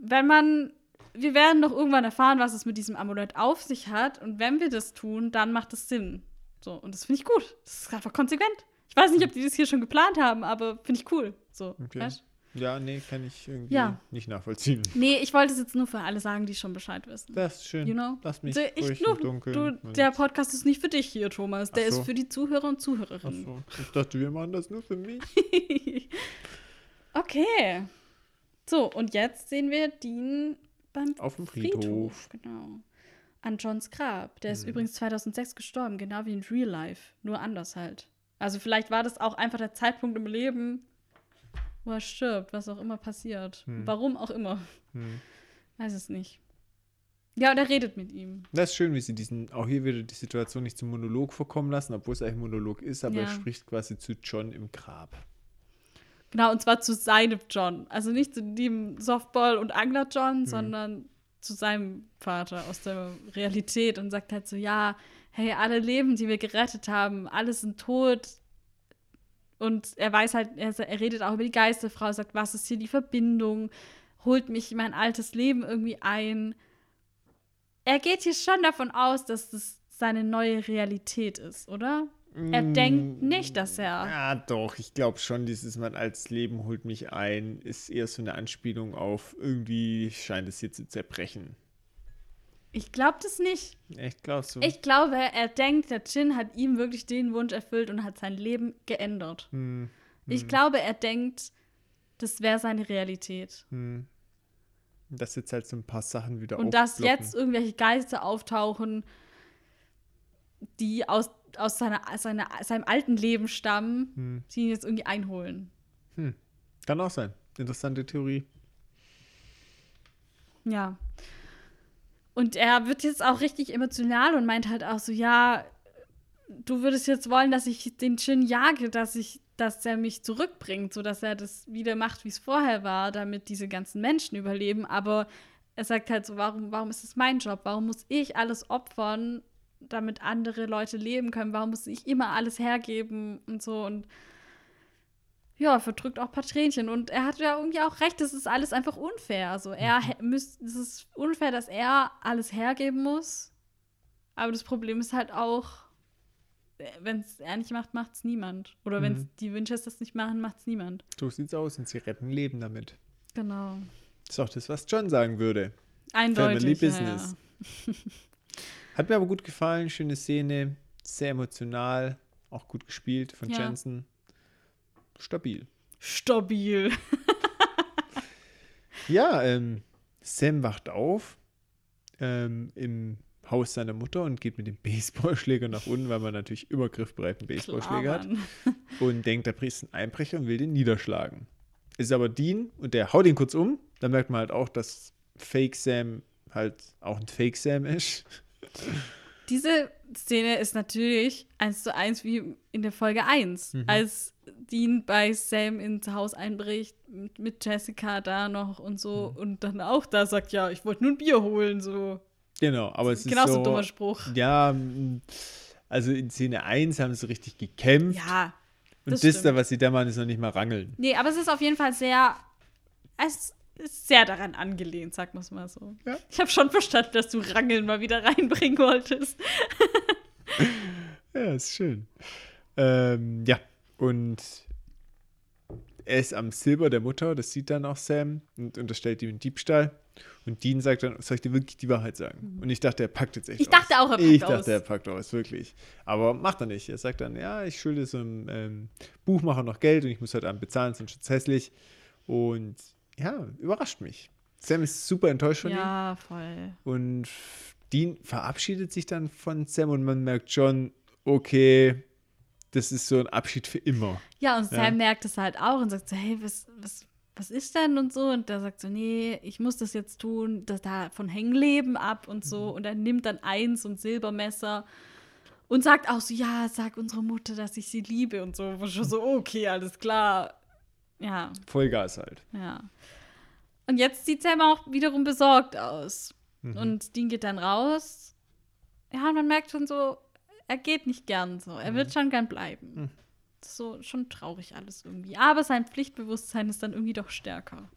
wenn man, wir werden noch irgendwann erfahren, was es mit diesem Amulett auf sich hat. Und wenn wir das tun, dann macht es Sinn. So, und das finde ich gut. Das ist einfach konsequent. Ich weiß nicht, ob die das hier schon geplant haben, aber finde ich cool. So, Okay. weißt? Ja, nee, kann ich irgendwie Ja. nicht nachvollziehen. Nee, ich wollte es jetzt nur für alle sagen, die schon Bescheid wissen. Das ist schön. You know? Lass mich So, ich, im Dunkeln. du, der Podcast ist nicht für dich hier, Thomas. Der Ach so. ist für die Zuhörer und Ach Zuhörerinnen. so, ich dachte, wir machen das nur für mich. *laughs* okay. So, und jetzt sehen wir Dean beim Auf dem Friedhof. Genau. An Johns Grab. Der ist Mhm. übrigens 2006 gestorben, genau wie in Real Life. Nur anders halt. Also vielleicht war das auch einfach der Zeitpunkt im Leben, wo er stirbt, was auch immer passiert. Hm. Warum auch immer. Hm. Weiß es nicht. Ja, und er redet mit ihm. Das ist schön, wie sie diesen, auch hier wieder die Situation nicht zum Monolog vorkommen lassen, obwohl es eigentlich ein Monolog ist, aber er Ja. spricht quasi zu John im Grab. Genau, und zwar zu seinem John. Also nicht zu dem Softball- und Angler-John, Mhm. sondern zu seinem Vater aus der Realität und sagt halt so, ja, hey, alle Leben, die wir gerettet haben, alle sind tot. Und er weiß halt, er, er redet auch über die Geisterfrau, sagt, was ist hier die Verbindung? Holt mich in mein altes Leben irgendwie ein. Er geht hier schon davon aus, dass das seine neue Realität ist, oder? Er denkt nicht, dass er. Mm, Ja, doch, ich glaube schon, dieses Mann als Leben holt mich ein, ist eher so eine Anspielung auf irgendwie scheint es hier zu zerbrechen. Ich glaube das nicht. Echt, glaubst du? Ich glaube, er denkt, der Jin hat ihm wirklich den Wunsch erfüllt und hat sein Leben geändert. Hm, Ich glaube, er denkt, das wäre seine Realität. hm. Dass jetzt halt so ein paar Sachen wieder Und dass jetzt irgendwelche Geister auftauchen, die aus, aus seiner, seiner, seinem alten Leben stammen, Hm. die ihn jetzt irgendwie einholen. Kann auch sein. Interessante Theorie. Ja. Und er wird jetzt auch richtig emotional und meint halt auch so, ja, du würdest jetzt wollen, dass ich den Jin jage, dass ich, dass er mich zurückbringt, so dass er das wieder macht, wie es vorher war, damit diese ganzen Menschen überleben. Aber er sagt halt so, warum, warum ist es mein Job? Warum muss ich alles opfern, damit andere Leute leben können? Warum muss ich immer alles hergeben und so? Und ja, verdrückt auch ein paar Tränchen. Und er hat ja irgendwie auch recht, das ist alles einfach unfair. Also er Mhm. hä- müsst, es ist unfair, dass er alles hergeben muss. Aber das Problem ist halt auch, wenn es er nicht macht, macht es niemand. Oder wenn Mhm. die Winchesters nicht machen, macht es niemand. So sieht's aus und sie retten Leben damit. Genau. Das ist auch das, was John sagen würde. Eindeutig. Family ja, Business. *laughs* Hat mir aber gut gefallen, schöne Szene, sehr emotional, auch gut gespielt von Ja. Jensen. Stabil. Stabil. *laughs* Ja, ähm, Sam wacht auf ähm, im Haus seiner Mutter und geht mit dem Baseballschläger nach unten, weil man natürlich immer griffbereiten Baseballschläger hat. *laughs* Und denkt, da ist ein Einbrecher und will den niederschlagen. Ist aber Dean und der haut ihn kurz um. Da merkt man halt auch, dass Fake Sam halt auch ein Fake Sam ist. *laughs* Diese Szene ist natürlich eins zu eins wie in der Folge 1, Mhm. als Dean bei Sam ins Haus einbricht, mit, mit Jessica da noch und so Mhm. und dann auch da sagt, ja, ich wollte nur ein Bier holen, so. Genau, aber es ist Genau so ein dummer Spruch. Ja, also in Szene 1 haben sie richtig gekämpft. Ja. und das das, da, stimmt. was sie da machen, ist noch nicht mal rangeln. Nee, aber es ist auf jeden Fall sehr, es ist sehr daran angelehnt, sag mal mal so. Ja. Ich habe schon verstanden, dass du Rangeln mal wieder *laughs* reinbringen wolltest. *laughs* Ja, ist schön. Ähm, ja, und er ist am Silber der Mutter, das sieht dann auch Sam und unterstellt ihm einen Diebstahl. Und Dean sagt dann, soll ich dir wirklich die Wahrheit sagen? Und ich dachte, er packt jetzt echt Mhm. Ich dachte aus. auch, er packt Ich aus. dachte, er packt aus, wirklich. Aber macht er nicht. Er sagt dann, ja, ich schulde so einem ähm, Buchmacher noch Geld und ich muss heute Abend bezahlen, sonst ist es hässlich. Und ja, überrascht mich. Sam ist super enttäuscht von ihm. Ja, voll. Und Dean verabschiedet sich dann von Sam und man merkt schon, okay, das ist so ein Abschied für immer. Ja, und Sam Ja. merkt es halt auch und sagt so, hey, was, was, was ist denn und so? Und der sagt so, nee, ich muss das jetzt tun, das davon hängen Leben ab und so. Mhm. Und er nimmt dann eins und Silbermesser und sagt auch so, ja, sag unserer Mutter, dass ich sie liebe und so. Wo schon so, *laughs* okay, alles klar. Ja, Vollgas halt. ja. Und jetzt sieht Sam auch wiederum besorgt aus. Mhm. Und Dean geht dann raus. Ja, und man merkt schon so, er geht nicht gern so. Er wird schon gern bleiben. Mhm. So schon traurig alles irgendwie. Aber sein Pflichtbewusstsein ist dann irgendwie doch stärker.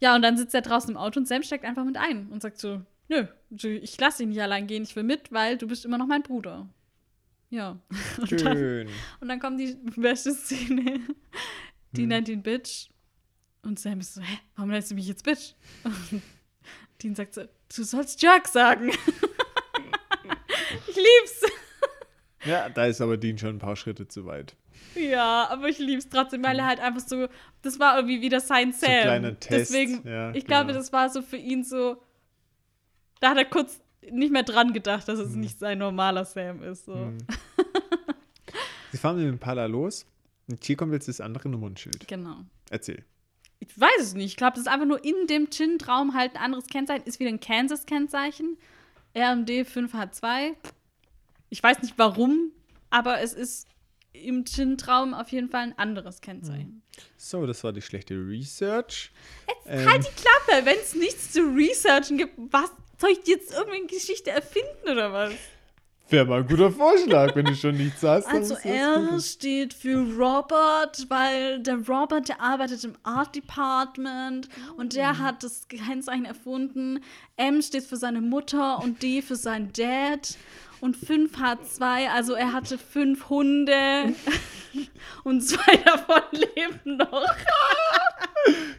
Ja, und dann sitzt er draußen im Auto und Sam steigt einfach mit ein und sagt so: Nö, ich lasse dich nicht allein gehen, ich will mit, weil du bist immer noch mein Bruder. Ja. *laughs* Und dann, Schön. und dann kommt die beste Szene. Die Hm. nennt ihn Bitch. Und Sam ist so, hä, warum nennst du mich jetzt Bitch? Und Dean sagt so, du sollst Jerk sagen. *laughs* ich lieb's. Ja, da ist aber Dean schon ein paar Schritte zu weit. Ja, aber ich lieb's trotzdem, weil er halt einfach so, das war irgendwie wieder sein Sam. ein kleiner Test, Deswegen, ja, ich glaube, genau. das war so für ihn so, da hat er kurz nicht mehr dran gedacht, dass es Hm. nicht sein normaler Sam ist. So. Mhm. *laughs* Sie fahren mit dem Pala los und hier kommt jetzt das andere Nummernschild. Genau. Erzähl. Ich weiß es nicht. Ich glaube, das ist einfach nur in dem Chin-Traum halt ein anderes Kennzeichen. Ist wieder ein Kansas-Kennzeichen. RMD 5H2. Ich weiß nicht warum, aber es ist im Gin-Traum auf jeden Fall ein anderes Kennzeichen. So, das war die schlechte Research. Ähm, Halt die Klappe, wenn es nichts zu researchen gibt. Was soll ich jetzt irgendwie eine Geschichte erfinden oder was? Wäre mal ein guter Vorschlag, wenn du schon nichts hast. Also gut. steht für Robert, weil der Robert, der arbeitet im Art Department und der hat das Kennzeichen erfunden. M steht für seine Mutter und D für seinen Dad. Und 5 hat zwei, also er hatte fünf Hunde *laughs* und zwei davon *laughs* leben noch.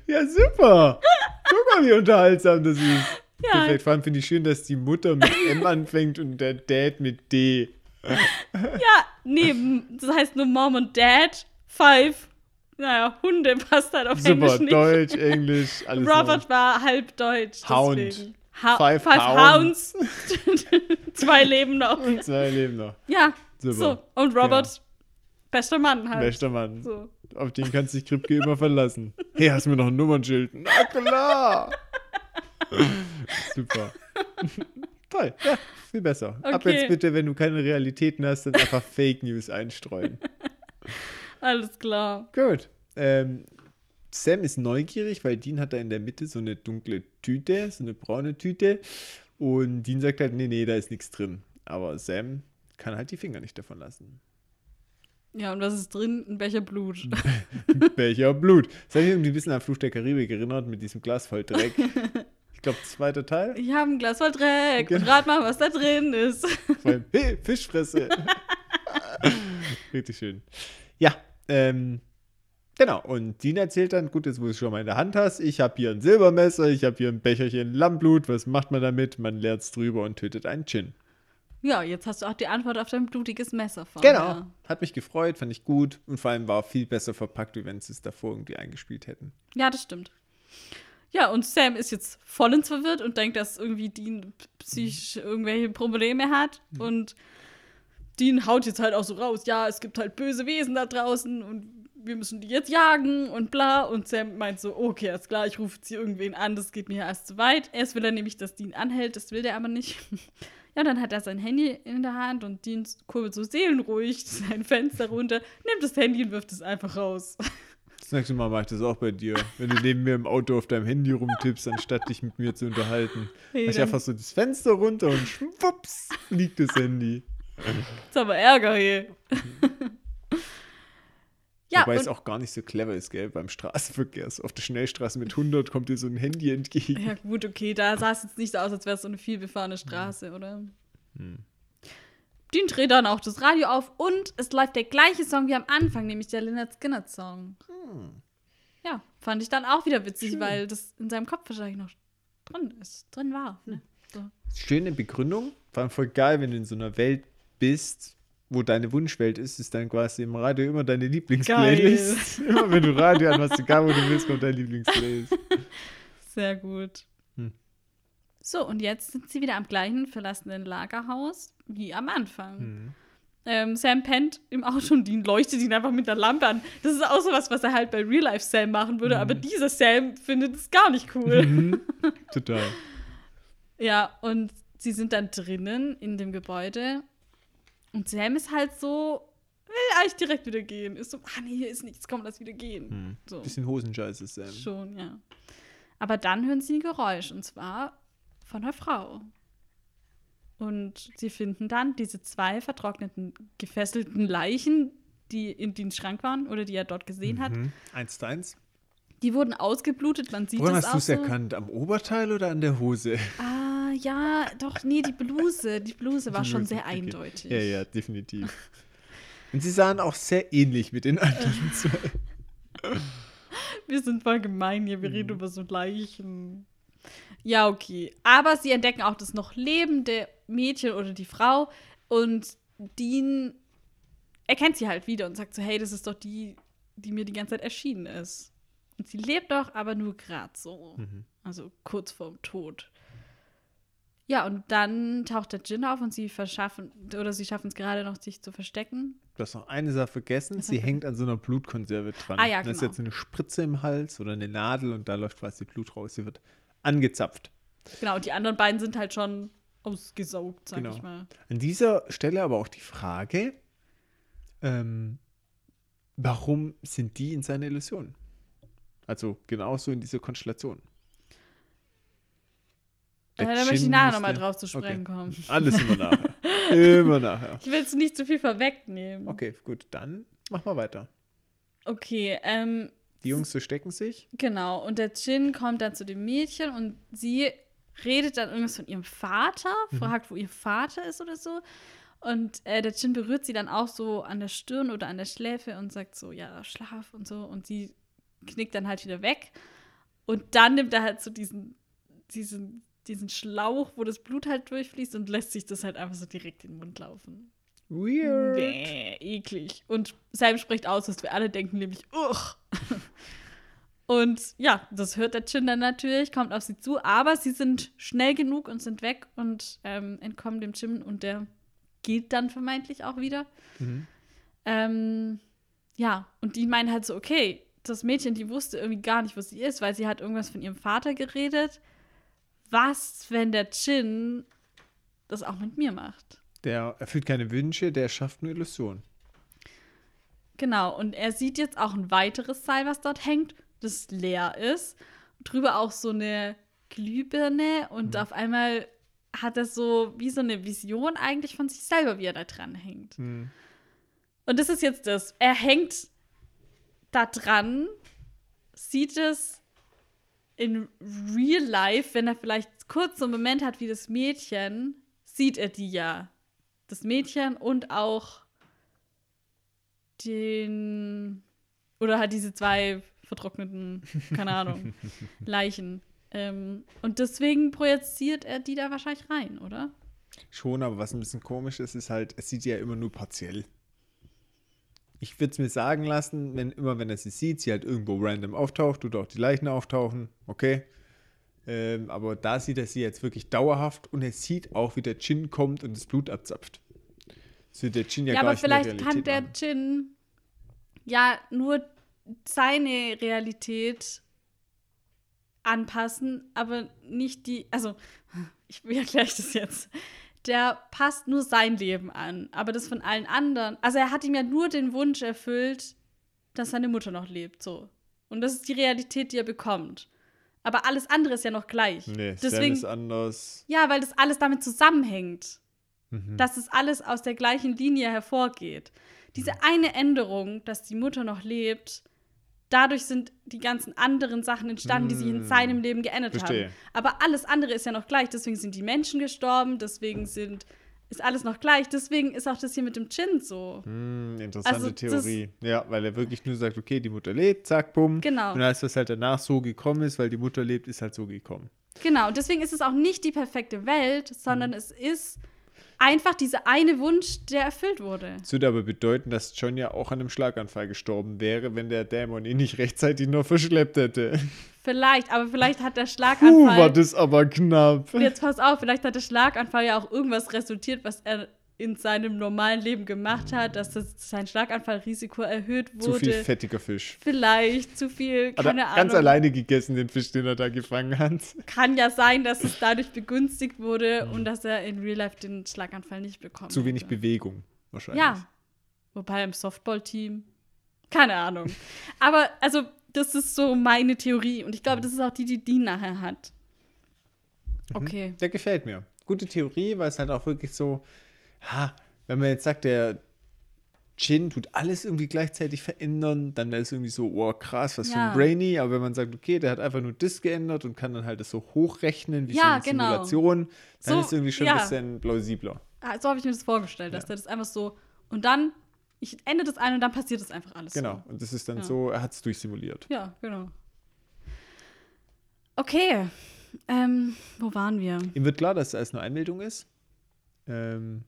Ja, super. Guck mal, wie unterhaltsam das ist. Ja. Perfekt. Vor allem finde ich schön, dass die Mutter mit *laughs* M anfängt und der Dad mit D. Ja, nee, das heißt nur Mom und Dad, five. Naja, Hunde passt halt auf Super, Englisch nicht. Deutsch, Englisch, alles Robert war halb deutsch. Hound. Deswegen. Ha Five five, Hounds. *laughs* Zwei leben noch. Zwei leben noch. Ja, Super. so. Und Robert, bester Mann halt. Bester Mann. So. Auf den kannst dich Kripke immer verlassen. Hey, hast du mir noch ein Nummernschild? Na klar. Super. *laughs* Toll. Ja, viel besser. Ab Okay. jetzt bitte, wenn du keine Realitäten hast, dann einfach Fake News einstreuen. *laughs* Alles klar. Gut. Ähm, Sam ist neugierig, weil Dean hat da in der Mitte so eine dunkle Tüte, so eine braune Tüte. Und Dean sagt halt, nee, nee, da ist nichts drin. Aber Sam kann halt die Finger nicht davon lassen. Ja, und was ist drin? Ein Becher Blut. *laughs* Becher Blut. Das hat mich irgendwie ein bisschen an Fluch der Karibik erinnert mit diesem Glas voll Dreck. *laughs* Ich glaube, zweiter Teil. Ich habe ein Glas voll Dreck. Und Genau. rat mal, was da drin ist. *laughs* Allem, hey, Fischfresse. Richtig schön. Ja, ähm, genau. Und Dean erzählt dann, gut, jetzt wo du es schon mal in der Hand hast, ich habe hier ein Silbermesser, ich habe hier ein Becherchen Lammblut. Was macht man damit? Man leert es drüber und tötet einen Chin. Ja, jetzt hast du auch die Antwort auf dein blutiges Messer von. Genau. Hat mich gefreut, fand ich gut. Und vor allem war viel besser verpackt, wie wenn sie es davor irgendwie eingespielt hätten. Ja, das stimmt. Ja, und Sam ist jetzt vollends verwirrt und denkt, dass irgendwie Dean psychisch irgendwelche Probleme hat. Und Dean haut jetzt halt auch so raus, ja, es gibt halt böse Wesen da draußen und wir müssen die jetzt jagen und bla. Und Sam meint so, okay, alles klar, ich rufe jetzt hier irgendwen an, das geht mir erst zu weit. Erst will er nämlich, dass Dean anhält, das will der aber nicht. *laughs* Ja, dann hat er sein Handy in der Hand und Dean kurbelt so seelenruhig sein Fenster runter, nimmt das Handy und wirft es einfach raus. *laughs* Das nächste Mal mache ich das auch bei dir. Wenn du neben mir im Auto auf deinem Handy rumtippst, anstatt dich mit mir zu unterhalten. Hey, Mach ich einfach so das Fenster runter und schwupps, liegt das Handy. ist aber Ärger hier. *laughs* ja, Wobei es auch gar nicht so clever ist, gell, beim Straßenverkehr. So auf der Schnellstraße mit 100 kommt dir so ein Handy entgegen. ja gut, okay, da sah es jetzt nicht so aus, als wäre es so eine vielbefahrene Straße, oder? Hm. Dean dreht dann auch das Radio auf und es läuft der gleiche Song wie am Anfang, nämlich der Lynyrd Skynyrd Song. Hm. Ja, fand ich dann auch wieder witzig, Schön. weil das in seinem Kopf wahrscheinlich noch drin ist, drin war. Hm. Ne? So. Schöne Begründung. Vor allem voll geil, wenn du in so einer Welt bist, wo deine Wunschwelt ist, ist dann quasi im Radio immer deine Lieblingsplaylist. *laughs* immer wenn du Radio anhast, egal wo du bist, kommt deine Lieblingsplaylist. *laughs* Sehr gut. Hm. So, und jetzt sind sie wieder am gleichen verlassenen Lagerhaus wie am Anfang. Hm. Ähm, Sam pennt im Auto und Dean leuchtet ihn einfach mit der Lampe an. Das ist auch so was, was er halt bei Real Life Sam machen würde, aber dieser Sam findet es gar nicht cool. Mhm. *laughs* Total. ja, und sie sind dann drinnen in dem Gebäude und Sam ist halt so, will eigentlich direkt wieder gehen. Ist so, ah nee, hier ist nichts, komm, lass wieder gehen. Hm. So. Bisschen Hosenscheiße, Sam. Schon, ja. Aber dann hören sie ein Geräusch und zwar von einer Frau. Und sie finden dann diese zwei vertrockneten, gefesselten Leichen, die in den Schrank waren oder die er dort gesehen hat. Mhm. Eins zu eins. Die wurden ausgeblutet, man sieht Woran es hast du es so. erkannt? Am Oberteil oder an der Hose? Ah, ja, doch, nee, die Bluse. Die Bluse war Die schon Bluse, sehr okay. eindeutig. Ja, ja, definitiv. Und sie sahen auch sehr ähnlich mit den anderen *laughs* zwei. Wir sind voll gemein hier, wir Mhm. reden über so Leichen. Ja, okay. Aber sie entdecken auch das noch lebende Mädchen oder die Frau und Dean erkennt sie halt wieder und sagt so, hey, das ist doch die, die mir die ganze Zeit erschienen ist. Und sie lebt doch, aber nur gerade so. Mhm. Also kurz vorm Tod. Ja, und dann taucht der Djinn auf und sie verschaffen, oder sie schaffen es gerade noch, sich zu verstecken. Du hast noch eine Sache vergessen. Sie hängt an so einer Blutkonserve dran. Ah ja, Da ist genau. jetzt eine Spritze im Hals oder eine Nadel und da läuft quasi Blut raus. Sie wird angezapft. Genau, und die anderen beiden sind halt schon ausgesaugt, sag Genau. ich mal. An dieser Stelle aber auch die Frage, ähm, warum sind die in seiner Illusion? Also genauso in dieser Konstellation. Der da möchte ich nachher nochmal drauf zu sprechen Okay. kommen. Alles immer nachher. *laughs* immer nachher. Ich will es nicht zu viel vorwegnehmen. Okay, gut, dann machen wir weiter. Okay, ähm, Die Jungs verstecken sich. genau. Und der Jin kommt dann zu dem Mädchen und sie redet dann irgendwas von ihrem Vater, Mhm. fragt, wo ihr Vater ist oder so. Und äh, der Jin berührt sie dann auch so an der Stirn oder an der Schläfe und sagt so, ja, schlaf und so. Und sie knickt dann halt wieder weg. Und dann nimmt er halt so diesen, diesen, diesen Schlauch, wo das Blut halt durchfließt und lässt sich das halt einfach so direkt in den Mund laufen. Weird. Bäh, eklig. Und Sam spricht aus, was wir alle denken, nämlich, uch. *laughs* Und ja, das hört der Chin dann natürlich, kommt auf sie zu, aber sie sind schnell genug und sind weg und ähm, entkommen dem Jim und der geht dann vermeintlich auch wieder. Mhm. Ähm, ja, und die meinen halt so, okay, das Mädchen, die wusste irgendwie gar nicht, wo sie ist, weil sie hat irgendwas von ihrem Vater geredet. Was, wenn der Chin das auch mit mir macht? Der erfüllt keine Wünsche, der schafft eine Illusion. Genau, und er sieht jetzt auch ein weiteres Seil, was dort hängt, das leer ist. Drüber auch so eine Glühbirne und auf einmal hat er so wie so eine Vision eigentlich von sich selber, wie er da dran hängt. Mhm. Und das ist jetzt das. Er hängt da dran, sieht es in real life, wenn er vielleicht kurz so einen Moment hat wie das Mädchen, sieht er die ja. Das Mädchen und auch den oder halt diese zwei vertrockneten, keine Ahnung, *laughs* Leichen. Ähm, und deswegen projiziert er die da wahrscheinlich rein, oder? Schon, aber was ein bisschen komisch ist, ist halt, es sieht ja immer nur partiell. Ich würde es mir sagen lassen, wenn immer, wenn er sie sieht, sie halt irgendwo random auftaucht oder auch die Leichen auftauchen, okay. Ähm, aber da sieht er sie jetzt wirklich dauerhaft und er sieht auch, wie der Djinn kommt und das Blut abzapft. Das wird der Djinn ja, Ja, gar aber vielleicht kann der machen. Djinn ja nur seine Realität anpassen, aber nicht die. Also, *laughs* ich wie erkläre ich das jetzt? Der passt nur sein Leben an, aber das von allen anderen. Also, er hat ihm ja nur den Wunsch erfüllt, dass seine Mutter noch lebt, so. Und das ist die Realität, die er bekommt. Aber alles andere ist ja noch gleich. Nee, Sam Deswegen, ist anders. ja, weil das alles damit zusammenhängt Mhm. dass es alles aus der gleichen Linie hervorgeht. Diese eine Änderung, dass die Mutter noch lebt, dadurch sind die ganzen anderen Sachen entstanden, die sich in Mm. seinem Leben geändert Verstehe. haben. Aber alles andere ist ja noch gleich. Deswegen sind die Menschen gestorben, deswegen sind, ist alles noch gleich. Deswegen ist auch das hier mit dem Chin so. Hm, interessante Also, Theorie. Ja, weil er wirklich nur sagt, okay, die Mutter lebt, zack, bumm. Genau. Und alles, was halt danach so gekommen ist, weil die Mutter lebt, ist halt so gekommen. Genau, und deswegen ist es auch nicht die perfekte Welt, sondern Mhm. es ist einfach dieser eine Wunsch, der erfüllt wurde. Das würde aber bedeuten, dass John ja auch an einem Schlaganfall gestorben wäre, wenn der Dämon ihn nicht rechtzeitig noch verschleppt hätte. Vielleicht, aber vielleicht hat der Puh, Schlaganfall. war das aber knapp. Und jetzt pass auf, vielleicht hat der Schlaganfall ja auch irgendwas resultiert, was er in seinem normalen Leben gemacht hat, dass das, sein Schlaganfallrisiko erhöht Zu wurde. viel fettiger Fisch. Vielleicht zu viel, er keine Ahnung. ganz alleine gegessen, den Fisch, den er da gefangen hat. Kann ja sein, dass es dadurch begünstigt wurde und dass er in Real Life den Schlaganfall nicht bekommt. Mhm. Zu wenig Bewegung, wahrscheinlich. Ja. Wobei im Softball-Team. Keine Ahnung. *laughs* Aber also, das ist so meine Theorie. Und ich glaube, das ist auch die, die Dean nachher hat. Mhm. Okay. Der gefällt mir. Gute Theorie, weil es halt auch wirklich so, ha, wenn man jetzt sagt, der Jin tut alles irgendwie gleichzeitig verändern, dann wäre es irgendwie so, oh krass, was für Ja. ein Brainy. Aber wenn man sagt, okay, der hat einfach nur das geändert und kann dann halt das so hochrechnen wie Ja, so eine genau. Simulation, dann So, ist es irgendwie schon ja. ein bisschen plausibler. Ah, So habe ich mir das vorgestellt, dass der das einfach so. Und dann, ich ende das ein und dann passiert das einfach alles. Genau. Und das ist dann so, er hat es durchsimuliert. So. Ja, genau. Okay. Ähm, wo waren wir? Ihm wird klar, dass es alles nur Einbildung ist. Ähm,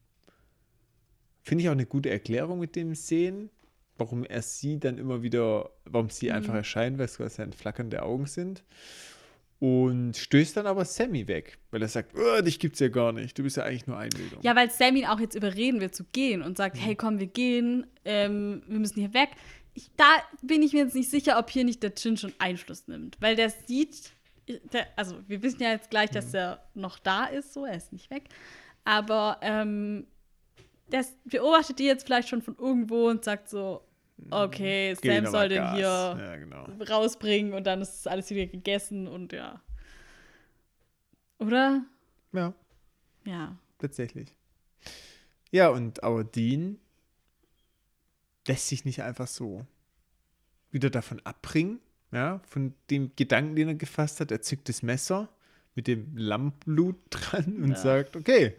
Finde ich auch eine gute Erklärung mit dem Sehen, warum er sie dann immer wieder, warum sie einfach erscheinen, weil es quasi ein Flackern der Augen sind. Und stößt dann aber Sammy weg, weil er sagt, oh, dich gibt's ja gar nicht, du bist ja eigentlich nur Einbildung. Ja, weil Sam ihn auch jetzt überreden will zu gehen und sagt, hey, komm, wir gehen, ähm, wir müssen hier weg. Ich, da bin ich mir jetzt nicht sicher, ob hier nicht der Chin schon Einfluss nimmt. Weil der sieht, der, also wir wissen ja jetzt gleich, dass er noch da ist, so, er ist nicht weg. Aber ähm, der beobachtet die jetzt vielleicht schon von irgendwo und sagt so, okay, ihm Sam soll den Gas. hier Ja, genau. rausbringen und dann ist alles wieder gegessen und ja. Oder? Ja, Ja. tatsächlich. Ja, und aber Dean lässt sich nicht einfach so wieder davon abbringen, ja, von dem Gedanken, den er gefasst hat. Er zückt das Messer mit dem Lammblut dran und Ja. sagt, okay,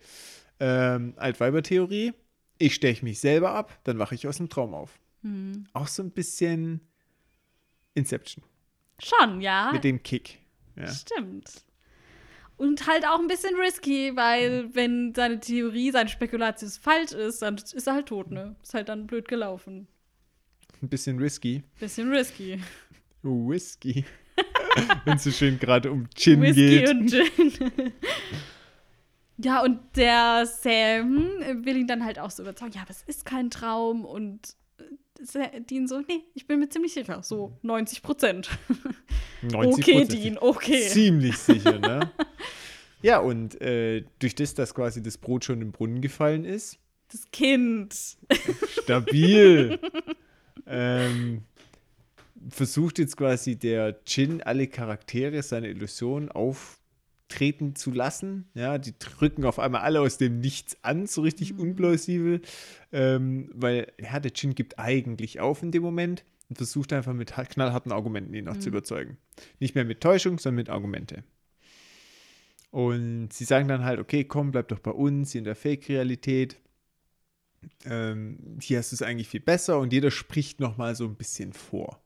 ähm, Altweiber-Theorie, ich steche mich selber ab, dann wache ich aus dem Traum auf. Hm. Auch so ein bisschen Inception Schon, ja. mit dem Kick. Ja. Stimmt. Und halt auch ein bisschen risky, weil wenn seine Theorie, seine Spekulation falsch ist, dann ist er halt tot, ne? Ist halt dann blöd gelaufen. Ein bisschen risky. Bisschen risky. Whisky. *laughs* Wenn es so schön gerade um Gin Whisky geht. und Gin. *laughs* ja, und der Sam will ihn dann halt auch so überzeugen, ja, aber es ist kein Traum und äh, Dean so, nee, ich bin mir ziemlich sicher, so 90 Prozent. 90 *laughs* Okay, Dean, okay. Ziemlich sicher, ne? *laughs* ja, und äh, durch das, dass quasi das Brot schon im Brunnen gefallen ist, Das Kind. *laughs* stabil, ähm, versucht jetzt quasi der Jin alle Charaktere, seine Illusion auftreten zu lassen. Ja, die drücken auf einmal alle aus dem Nichts an, so richtig unplausibel, ähm, weil ja, der Jin gibt eigentlich auf in dem Moment und versucht einfach mit ha- knallharten Argumenten ihn noch zu überzeugen. Nicht mehr mit Täuschung, sondern mit Argumente. Und sie sagen dann halt, okay, komm, bleib doch bei uns hier in der Fake-Realität. Ähm, hier hast du es eigentlich viel besser und jeder spricht noch mal so ein bisschen vor.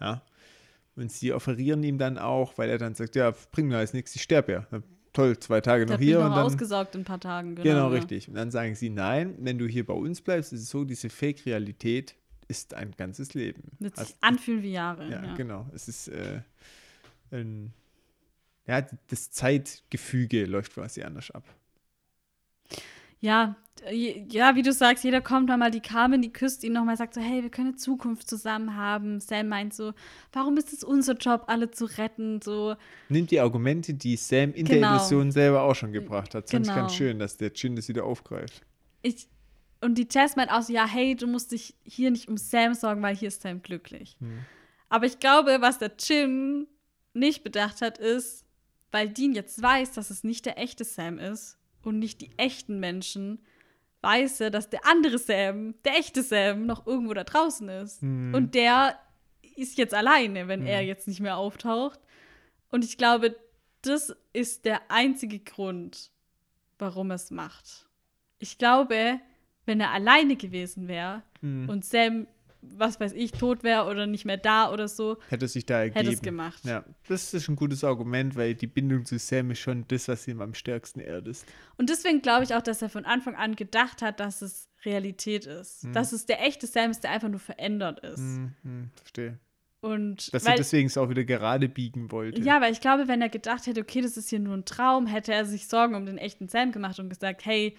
Ja? Und sie offerieren ihm dann auch, weil er dann sagt, ja, bring mir alles nichts, ich sterbe ja. Toll, zwei Tage noch hier mich und noch dann ausgesaugt in ein paar Tagen. Genau, Genau, ja. richtig. Und dann sagen sie, nein, wenn du hier bei uns bleibst, ist es so, diese Fake-Realität ist ein ganzes Leben. Wird sich Also, anfühlen wie Jahre. ja, Ja, genau. Es ist äh, ein, ja, das Zeitgefüge läuft quasi anders ab. Ja, äh, ja, wie du sagst, jeder kommt nochmal, die Carmen, die küsst ihn nochmal, sagt so, hey, wir können eine Zukunft zusammen haben. Sam meint so, warum ist es unser Job, alle zu retten? So, Nimmt die Argumente, die Sam in der Genau. Illusion selber auch schon gebracht hat. Das fand ich Genau. ganz schön, dass der Jin das wieder aufgreift. ich, und die Jess meint auch so, ja, hey, du musst dich hier nicht um Sam sorgen, weil hier ist Sam glücklich. Aber ich glaube, was der Jin nicht bedacht hat, ist, weil Dean jetzt weiß, dass es nicht der echte Sam ist und nicht die echten Menschen, weiß er, dass der andere Sam, der echte Sam, noch irgendwo da draußen ist. Und der ist jetzt alleine, wenn er jetzt nicht mehr auftaucht. Und ich glaube, das ist der einzige Grund, warum er es macht. Ich glaube, wenn er alleine gewesen wäre und Sam, was weiß ich, tot wäre oder nicht mehr da oder so, Hätte sich da ergeben. hätte es gemacht. Ja, das ist ein gutes Argument, weil die Bindung zu Sam ist schon das, was ihm am stärksten ehrt ist. Und deswegen glaube ich auch, dass er von Anfang an gedacht hat, dass es Realität ist. Dass es der echte Sam ist, der einfach nur verändert ist. Hm, hm, verstehe. Und Dass er weil, deswegen es auch wieder gerade biegen wollte. ja, weil ich glaube, wenn er gedacht hätte, okay, das ist hier nur ein Traum, hätte er sich Sorgen um den echten Sam gemacht und gesagt, hey,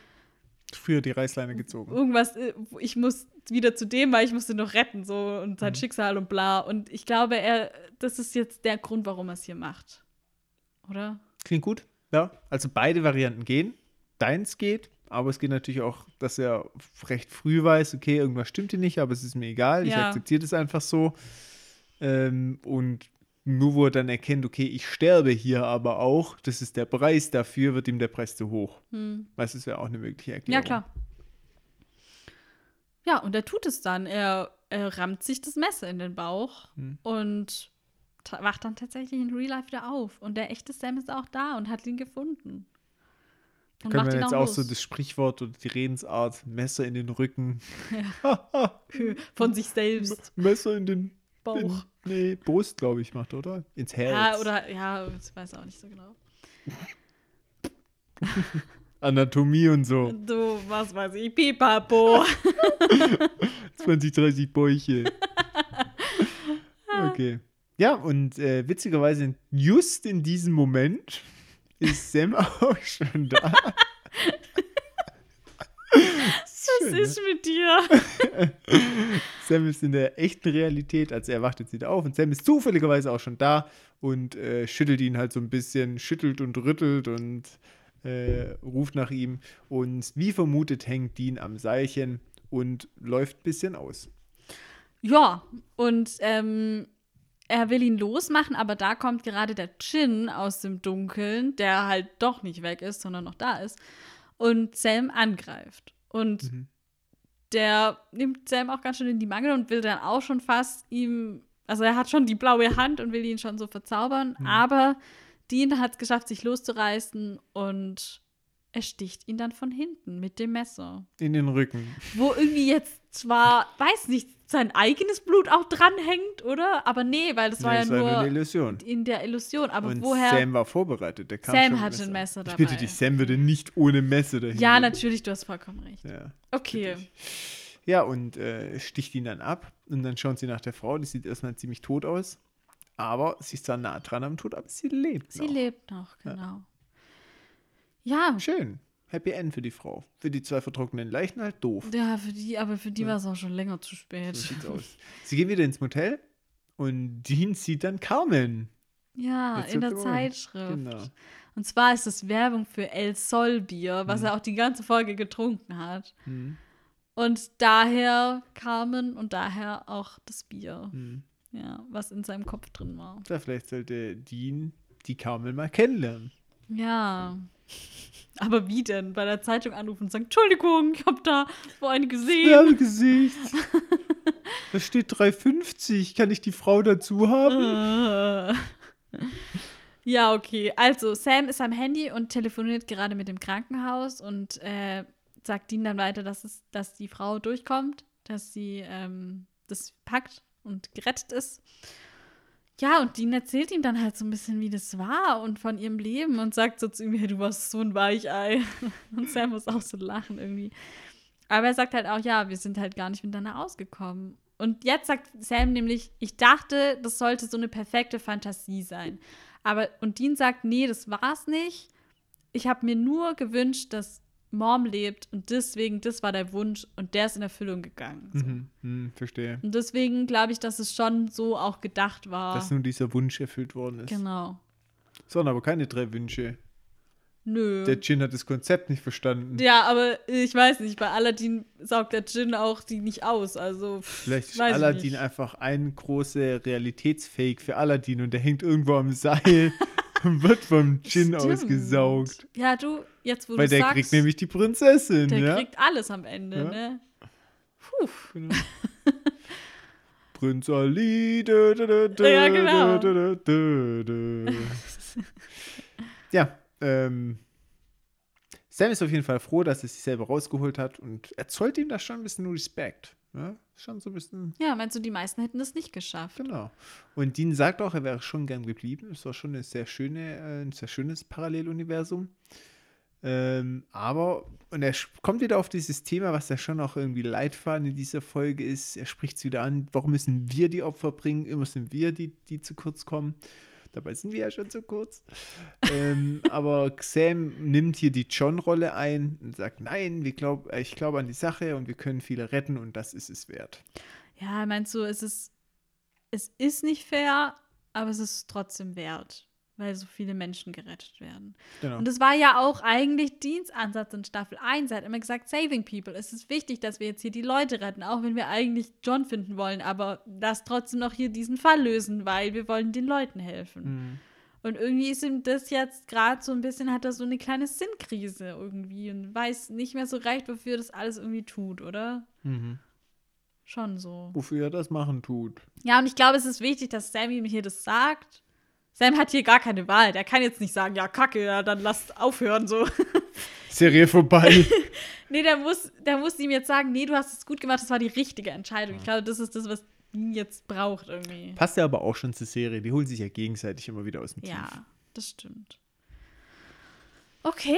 Früher die Reißleine gezogen. irgendwas, äh, ich muss wieder zu dem, weil ich musste noch retten, so und Mhm. sein Schicksal und bla. Und ich glaube, er, das ist jetzt der Grund, warum er es hier macht. Oder? Klingt gut. Ja, also beide Varianten gehen. Deins geht, aber es geht natürlich auch, dass er recht früh weiß, okay, irgendwas stimmt hier nicht, aber es ist mir egal, ich Ja. akzeptiere das einfach so. Ähm, und nur wo er dann erkennt, okay, ich sterbe hier aber auch, das ist der Preis dafür, wird ihm der Preis zu hoch. Hm. Weißt du, das wäre auch eine mögliche Ja, Erklärung. klar. Ja, und er tut es dann. Er, er rammt sich das Messer in den Bauch Hm. und wacht dann tatsächlich in Real Life wieder auf. Und der echte Sam ist auch da und hat ihn gefunden. Und Können wir jetzt auch auch so das Sprichwort oder die Redensart Messer in den Rücken, *laughs* von sich selbst. *laughs* Messer in den Bauch. Nee, Brust, glaube ich, macht, oder? Ins Herz. Ja, oder, ja, ich weiß auch nicht so genau. *laughs* Anatomie und so. Du, was weiß ich, Pipapo. *laughs* 20, 30 Bäuche. *laughs* Okay. Ja, und äh, witzigerweise, just in diesem Moment ist Sam auch schon da. Was Schön, ist mit dir? *laughs* Sam ist in der echten Realität, also er wacht jetzt wieder auf und Sam ist zufälligerweise auch schon da und äh, schüttelt ihn halt so ein bisschen, schüttelt und rüttelt und äh, ruft nach ihm. Und wie vermutet hängt Dean am Seilchen und läuft ein bisschen aus. Ja, und ähm, er will ihn losmachen, aber da kommt gerade der Djinn aus dem Dunkeln, der halt doch nicht weg ist, sondern noch da ist, und Sam angreift. Und Mhm. der nimmt Sam auch ganz schön in die Mangel und will dann auch schon fast ihm, also er hat schon die blaue Hand und will ihn schon so verzaubern, Mhm. aber Dean hat es geschafft, sich loszureißen und er sticht ihn dann von hinten mit dem Messer. In den Rücken. Wo irgendwie jetzt zwar, weiß nicht, sein eigenes Blut auch dranhängt, oder? Aber nee, weil das war Nee, ja es war nur eine Illusion. in der Illusion. Aber und woher? Sam war vorbereitet. Der kam Sam schon hatte ein Messer Ich bitte dabei. dich, Sam würde nicht ohne Messer dahin. ja, gehen. natürlich, du hast vollkommen recht. Ja. Okay. Ja, und äh, sticht ihn dann ab. Und dann schauen sie nach der Frau. Die sieht erstmal ziemlich tot aus. Aber sie ist zwar nah dran am Tod, aber sie lebt Sie noch. lebt noch, genau. Ja, Schön. Happy End für die Frau. Für die zwei vertrockneten Leichen halt doof. ja, für die, aber für die war es auch schon länger zu spät. So sieht's *laughs* aus. Sie gehen wieder ins Motel und Dean sieht dann Carmen. Ja, Jetzt in der Zeitschrift. Genau. Und zwar ist es Werbung für El Sol Bier, was er auch die ganze Folge getrunken hat. Hm. Und daher Carmen und daher auch das Bier. Hm. Ja, was in seinem Kopf drin war. Da vielleicht sollte Dean die Carmen mal kennenlernen. Ja. Aber wie denn? Bei der Zeitung anrufen und sagen, Entschuldigung, ich habe da so eine gesehen. Werbegesicht. da steht 3,50. Kann ich die Frau dazu haben? Äh. Ja, okay. Also, Sam ist am Handy und telefoniert gerade mit dem Krankenhaus und äh, sagt ihnen dann weiter, dass, es, dass die Frau durchkommt, dass sie ähm, das packt und gerettet ist. Ja, und Dean erzählt ihm dann halt so ein bisschen, wie das war und von ihrem Leben und sagt so zu ihm, hey, du warst so ein Weichei. *laughs* Und Sam muss auch so lachen irgendwie. Aber er sagt halt auch, ja, wir sind halt gar nicht miteinander ausgekommen. Und jetzt sagt Sam nämlich, ich dachte, das sollte so eine perfekte Fantasie sein. Aber, und Dean sagt, nee, das war's nicht. Ich habe mir nur gewünscht, dass Mom lebt und deswegen, das war der Wunsch und der ist in Erfüllung gegangen. So. Mhm. Hm, verstehe. Und deswegen glaube ich, dass es schon so auch gedacht war. Dass nun dieser Wunsch erfüllt worden ist. genau. Es waren aber keine drei Wünsche. Nö. Der Jin hat das Konzept nicht verstanden. ja, aber ich weiß nicht, bei Aladdin saugt der Djinn auch die nicht aus. Also, pff, Vielleicht ist Aladdin einfach ein großer Realitätsfake für Aladdin und der hängt irgendwo am Seil *laughs* und wird vom Djinn ausgesaugt. Ja, du, jetzt wo Weil du der sagst, kriegt nämlich die Prinzessin, der ja? kriegt alles am Ende, Ja. ne? Puh. Genau. *laughs* Prinz Ali. dö, dö, dö, Ja, genau. *laughs* ja, ähm. Sam ist auf jeden Fall froh, dass er sich selber rausgeholt hat und er zollt ihm da schon ein bisschen Respekt. Ja? Schon so ein bisschen Ja, meinst du, die meisten hätten es nicht geschafft? Genau. Und Dean sagt auch, er wäre schon gern geblieben. Es war schon eine sehr schöne, äh, ein sehr schönes Paralleluniversum. Ähm, aber, und er kommt wieder auf dieses Thema, was ja schon auch irgendwie Leitfaden in dieser Folge ist. Er spricht es wieder an, warum müssen wir die Opfer bringen? Immer sind wir die, die zu kurz kommen. Dabei sind wir ja schon zu kurz. ähm, *laughs* aber Sam nimmt hier die John-Rolle ein und sagt, nein, wir glaub, äh, ich glaube an die Sache und wir können viele retten und das ist es wert. Ja, meinst du, es ist, es ist nicht fair, aber es ist trotzdem wert, weil so viele Menschen gerettet werden. Genau. Und das war ja auch eigentlich Dienstansatz in Staffel 1. Er hat immer gesagt, saving people. Es ist wichtig, dass wir jetzt hier die Leute retten, auch wenn wir eigentlich John finden wollen, aber lass trotzdem noch hier diesen Fall lösen, weil wir wollen den Leuten helfen. Mhm. Und irgendwie ist ihm das jetzt gerade so ein bisschen, hat er so eine kleine Sinnkrise irgendwie und weiß nicht mehr so recht, wofür das alles irgendwie tut, oder? Mhm. Schon so. wofür er das machen tut. Ja, und ich glaube, es ist wichtig, dass Sam ihm hier das sagt. Sam hat hier gar keine Wahl. Der kann jetzt nicht sagen, ja, kacke, ja, dann lasst aufhören so. *laughs* Serie vorbei. *laughs* nee, der muss, der muss ihm jetzt sagen, nee, du hast es gut gemacht, das war die richtige Entscheidung. Ich glaube, das ist das, was ihn jetzt braucht irgendwie. Passt ja aber auch schon zur Serie. Die holen sich ja gegenseitig immer wieder aus dem Tief. Ja, das stimmt. Okay.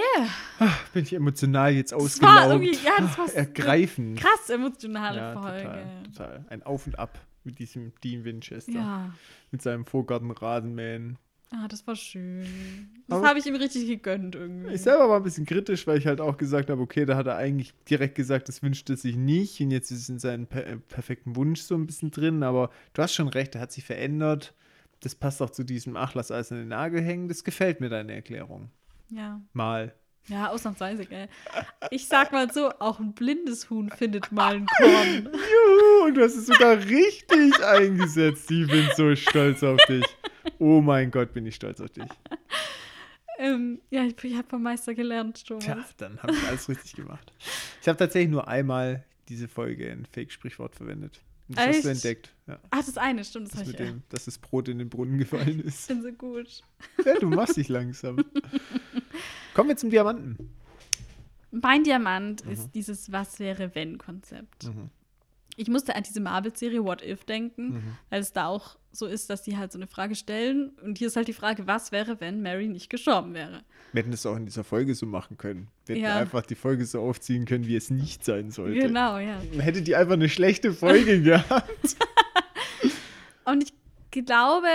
Bin ich emotional jetzt Das war ausgelaugt. irgendwie, ja, das war so Ergreifend. krass emotionale Ja, Folge. total, total. Ein Auf und Ab mit diesem Dean Winchester. Ja. Mit seinem Vorgarten-Rasenmähen. Ah, das war schön. Das habe ich ihm richtig gegönnt irgendwie. Ich selber war ein bisschen kritisch, weil ich halt auch gesagt habe, okay, da hat er eigentlich direkt gesagt, das wünscht er sich nicht. Und jetzt ist es in seinem per äh, perfekten Wunsch so ein bisschen drin. Aber du hast schon recht, er hat sich verändert. Das passt auch zu diesem, ach, lass alles an den Nagel hängen. Das gefällt mir, deine Erklärung. ja. Mal. Ja, ausnahmsweise, gell. Ich sag mal so, auch ein blindes Huhn findet mal ein Korn. Juhu, und du hast es sogar richtig eingesetzt. Ich bin so stolz auf dich. Oh mein Gott, bin ich stolz auf dich. Ähm, ja, ich, ich habe vom Meister gelernt, Thomas. Tja, dann habe ich alles richtig gemacht. Ich habe tatsächlich nur einmal diese Folge ein Fake-Sprichwort verwendet. Und das hast du Echt? entdeckt. Ja. Ach, das eine, stimmt, das, Das habe ich. mit dem, dass das Brot in den Brunnen gefallen *laughs* Ich ist. bin so gut. Ja, du machst dich langsam. *laughs* Kommen wir zum Diamanten. Mein Diamant ist dieses Was wäre wenn Konzept. Mhm. Ich musste an diese Marvel-Serie What If denken, Mhm. weil es da auch so ist, dass die halt so eine Frage stellen. Und hier ist halt die Frage, was wäre, wenn Mary nicht gestorben wäre? Wir hätten es auch in dieser Folge so machen können. Wir hätten Ja. einfach die Folge so aufziehen können, wie es nicht sein sollte. Genau, ja. Hätte die einfach eine schlechte Folge *laughs* gehabt. Und ich glaube,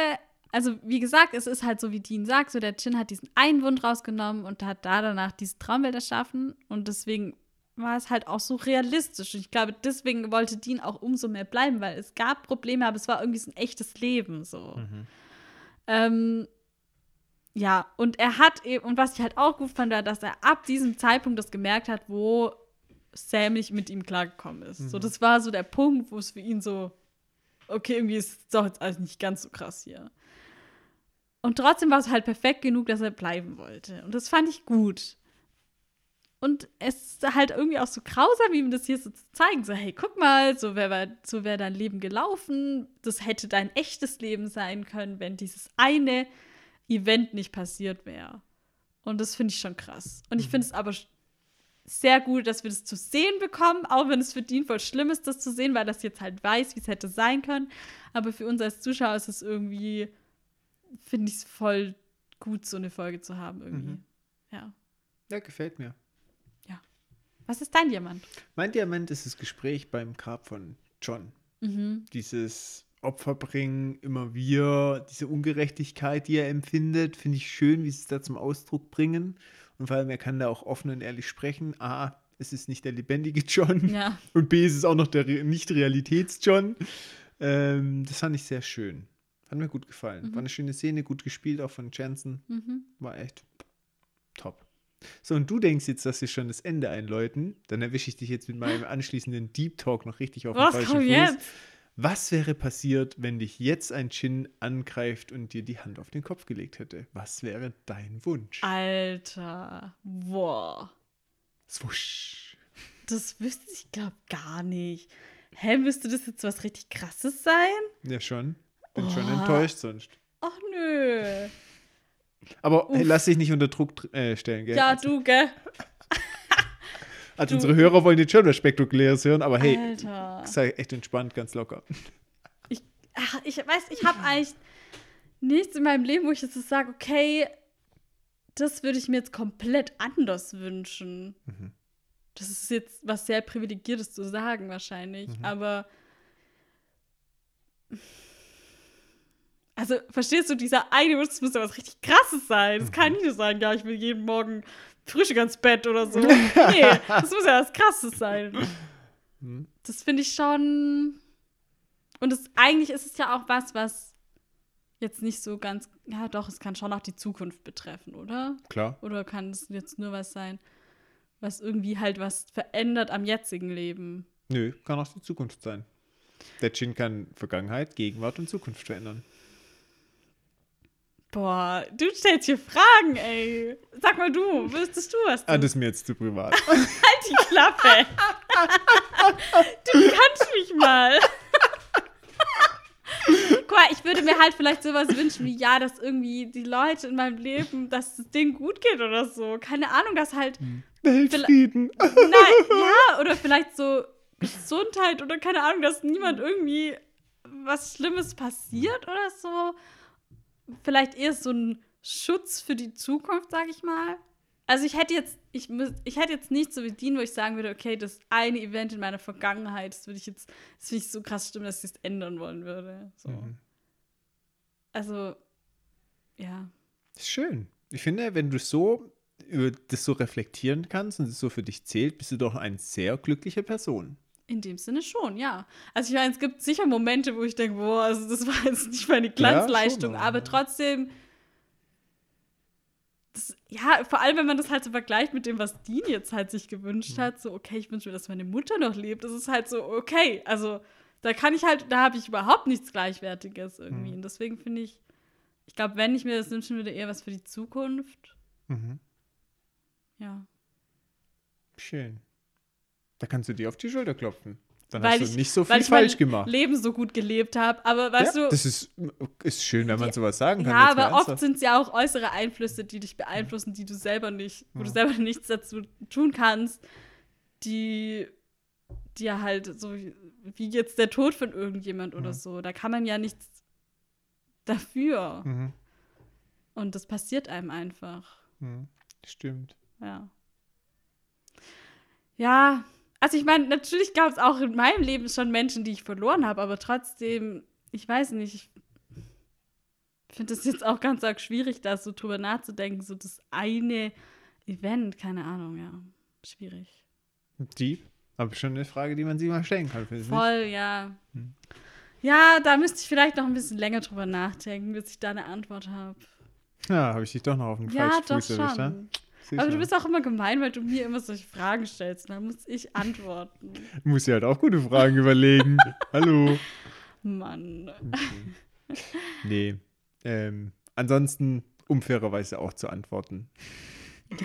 also wie gesagt, es ist halt so, wie Dean sagt, so der Chin hat diesen einen Wund rausgenommen und hat da danach diese Traumwelt erschaffen. Und deswegen war es halt auch so realistisch. Und ich glaube, deswegen wollte Dean auch umso mehr bleiben, weil es gab Probleme, aber es war irgendwie so ein echtes Leben so. Ähm, ja, und er hat eben, und was ich halt auch gut fand, war, dass er ab diesem Zeitpunkt das gemerkt hat, wo Sam nicht mit ihm klargekommen ist. So, das war so der Punkt, wo es für ihn so, okay, irgendwie ist es doch jetzt alles nicht ganz so krass hier. Und trotzdem war es halt perfekt genug, dass er bleiben wollte. Und das fand ich gut. Und es ist halt irgendwie auch so grausam, ihm das hier so zu zeigen. So, hey, guck mal, so wäre so wär dein Leben gelaufen. Das hätte dein echtes Leben sein können, wenn dieses eine Event nicht passiert wäre. Und das finde ich schon krass. Und ich finde es aber sehr gut, dass wir das zu sehen bekommen, auch wenn es für Dean voll schlimm ist, das zu sehen, weil das jetzt halt weiß, wie es hätte sein können. Aber für uns als Zuschauer ist es irgendwie, finde ich es voll gut, so eine Folge zu haben irgendwie. Mhm. Ja. Ja, gefällt mir. Was ist dein Diamant? Mein Diamant ist das Gespräch beim Grab von John. Mhm. Dieses Opferbringen, immer wieder, diese Ungerechtigkeit, die er empfindet, finde ich schön, wie sie es da zum Ausdruck bringen. Und vor allem, er kann da auch offen und ehrlich sprechen. A, es ist nicht der lebendige John. Ja. Und B, es ist auch noch der Re Nicht-Realitäts-John. Ähm, das fand ich sehr schön. Hat mir gut gefallen. War eine schöne Szene, gut gespielt, auch von Jansen. Mhm. War echt top. So, und du denkst jetzt, dass wir schon das Ende einläuten. Dann erwische ich dich jetzt mit meinem anschließenden Deep Talk noch richtig auf den Was falschen Fuß. jetzt? Was wäre passiert, wenn dich jetzt ein Chin angreift und dir die Hand auf den Kopf gelegt hätte? Was wäre dein Wunsch? Alter. Boah. Swusch. Das wüsste ich, glaube gar nicht. Hä, müsste das jetzt was richtig krasses sein? Ja, schon. Bin schon Oh. enttäuscht sonst. Ach nö. Aber hey, lass dich nicht unter Druck dr- äh, stellen, gell? Ja, also, du, gell? also du- unsere Hörer wollen jetzt schon was Spektakuläres hören, aber hey, Alter. sei echt entspannt, ganz locker. Ich, ach, ich weiß, ich habe eigentlich nichts in meinem Leben, wo ich jetzt so sage, okay, das würde ich mir jetzt komplett anders wünschen. Mhm. Das ist jetzt was sehr privilegiertes zu sagen, wahrscheinlich. Mhm. Aber. Also, verstehst du, dieser eine Wunsch, das muss ja was richtig krasses sein. Das Mhm. kann nicht nur sagen, ja, ich will jeden Morgen Frühstück ans Bett oder so. *laughs* Nee, das muss ja was krasses sein. Mhm. Das finde ich schon. Und es, eigentlich ist es ja auch was, was jetzt nicht so ganz. Ja, doch, es kann schon auch die Zukunft betreffen, oder? Klar. Oder kann es jetzt nur was sein, was irgendwie halt was verändert am jetzigen Leben? Nö, kann auch die Zukunft sein. Der Chin kann Vergangenheit, Gegenwart und Zukunft verändern. Boah, du stellst hier Fragen, ey. Sag mal du, wüsstest du was? Ah, du? das ist mir jetzt zu privat. *laughs* halt die Klappe. du kannst mich mal. Guck mal, ich würde mir halt vielleicht sowas wünschen wie, ja, dass irgendwie die Leute in meinem Leben, dass es denen gut geht oder so. Keine Ahnung, dass halt, Weltfrieden. nein, *laughs* ja, oder vielleicht so Gesundheit oder keine Ahnung, dass niemand irgendwie was Schlimmes passiert oder so. Vielleicht eher so ein Schutz für die Zukunft, sag ich mal. Also ich hätte jetzt, ich, müß, ich hätte jetzt nicht so Dean, wo ich sagen würde, okay, das eine Event in meiner Vergangenheit, das würde ich jetzt, das finde ich so krass stimmen, dass ich es ändern wollen würde. So. Mhm. Also, ja. Ist schön. Ich finde, wenn du so über das so reflektieren kannst und es so für dich zählt, bist du doch eine sehr glückliche Person. In dem Sinne schon, ja. Also ich meine, es gibt sicher Momente, wo ich denke, boah, also das war jetzt nicht meine Glanzleistung, schon, aber ja. trotzdem, das, ja, vor allem, wenn man das halt so vergleicht mit dem, was Dean jetzt halt sich gewünscht Mhm. hat, so, okay, ich wünsche mir, dass meine Mutter noch lebt. Das ist halt so, okay, also da kann ich halt, da habe ich überhaupt nichts Gleichwertiges irgendwie. Mhm. Und deswegen finde ich, ich glaube, wenn ich mir das wünschen würde, eher was für die Zukunft. Mhm. Ja. Schön. Da kannst du dir auf die Schulter klopfen. Dann Weil hast du ich- nicht so Weil viel ich mein falsch gemacht. Leben so gut gelebt habe. Aber weißt ja, du, das ist, ist schön, wenn man Ja, sowas sagen kann. Ja, aber oft sind es ja auch äußere Einflüsse, die dich beeinflussen, die du selber nicht, wo du Ja. selber nichts dazu tun kannst, die dir halt so wie jetzt der Tod von irgendjemand oder Ja. so. Da kann man ja nichts dafür. Mhm. Und das passiert einem einfach. Mhm. Stimmt. Ja. Ja, also ich meine, natürlich gab es auch in meinem Leben schon Menschen, die ich verloren habe, aber trotzdem, ich weiß nicht, ich finde es jetzt auch ganz arg schwierig, da so drüber nachzudenken, so das eine Event, keine Ahnung, ja, schwierig. Deep. Aber schon eine Frage, die man sich mal stellen kann, finde ich. nicht? Voll, ja. Hm. Ja, da müsste ich vielleicht noch ein bisschen länger drüber nachdenken, bis ich da eine Antwort habe. Ja, habe ich dich doch noch auf den Ja, falschen Fuß erwischt, ja? Aber du bist auch immer gemein, weil du mir immer solche Fragen stellst. Dann muss ich antworten. *laughs* Du musst dir halt auch gute Fragen überlegen. *laughs* Hallo. Mann. Nee. Ähm, ansonsten, um fairerweise auch zu antworten. *laughs*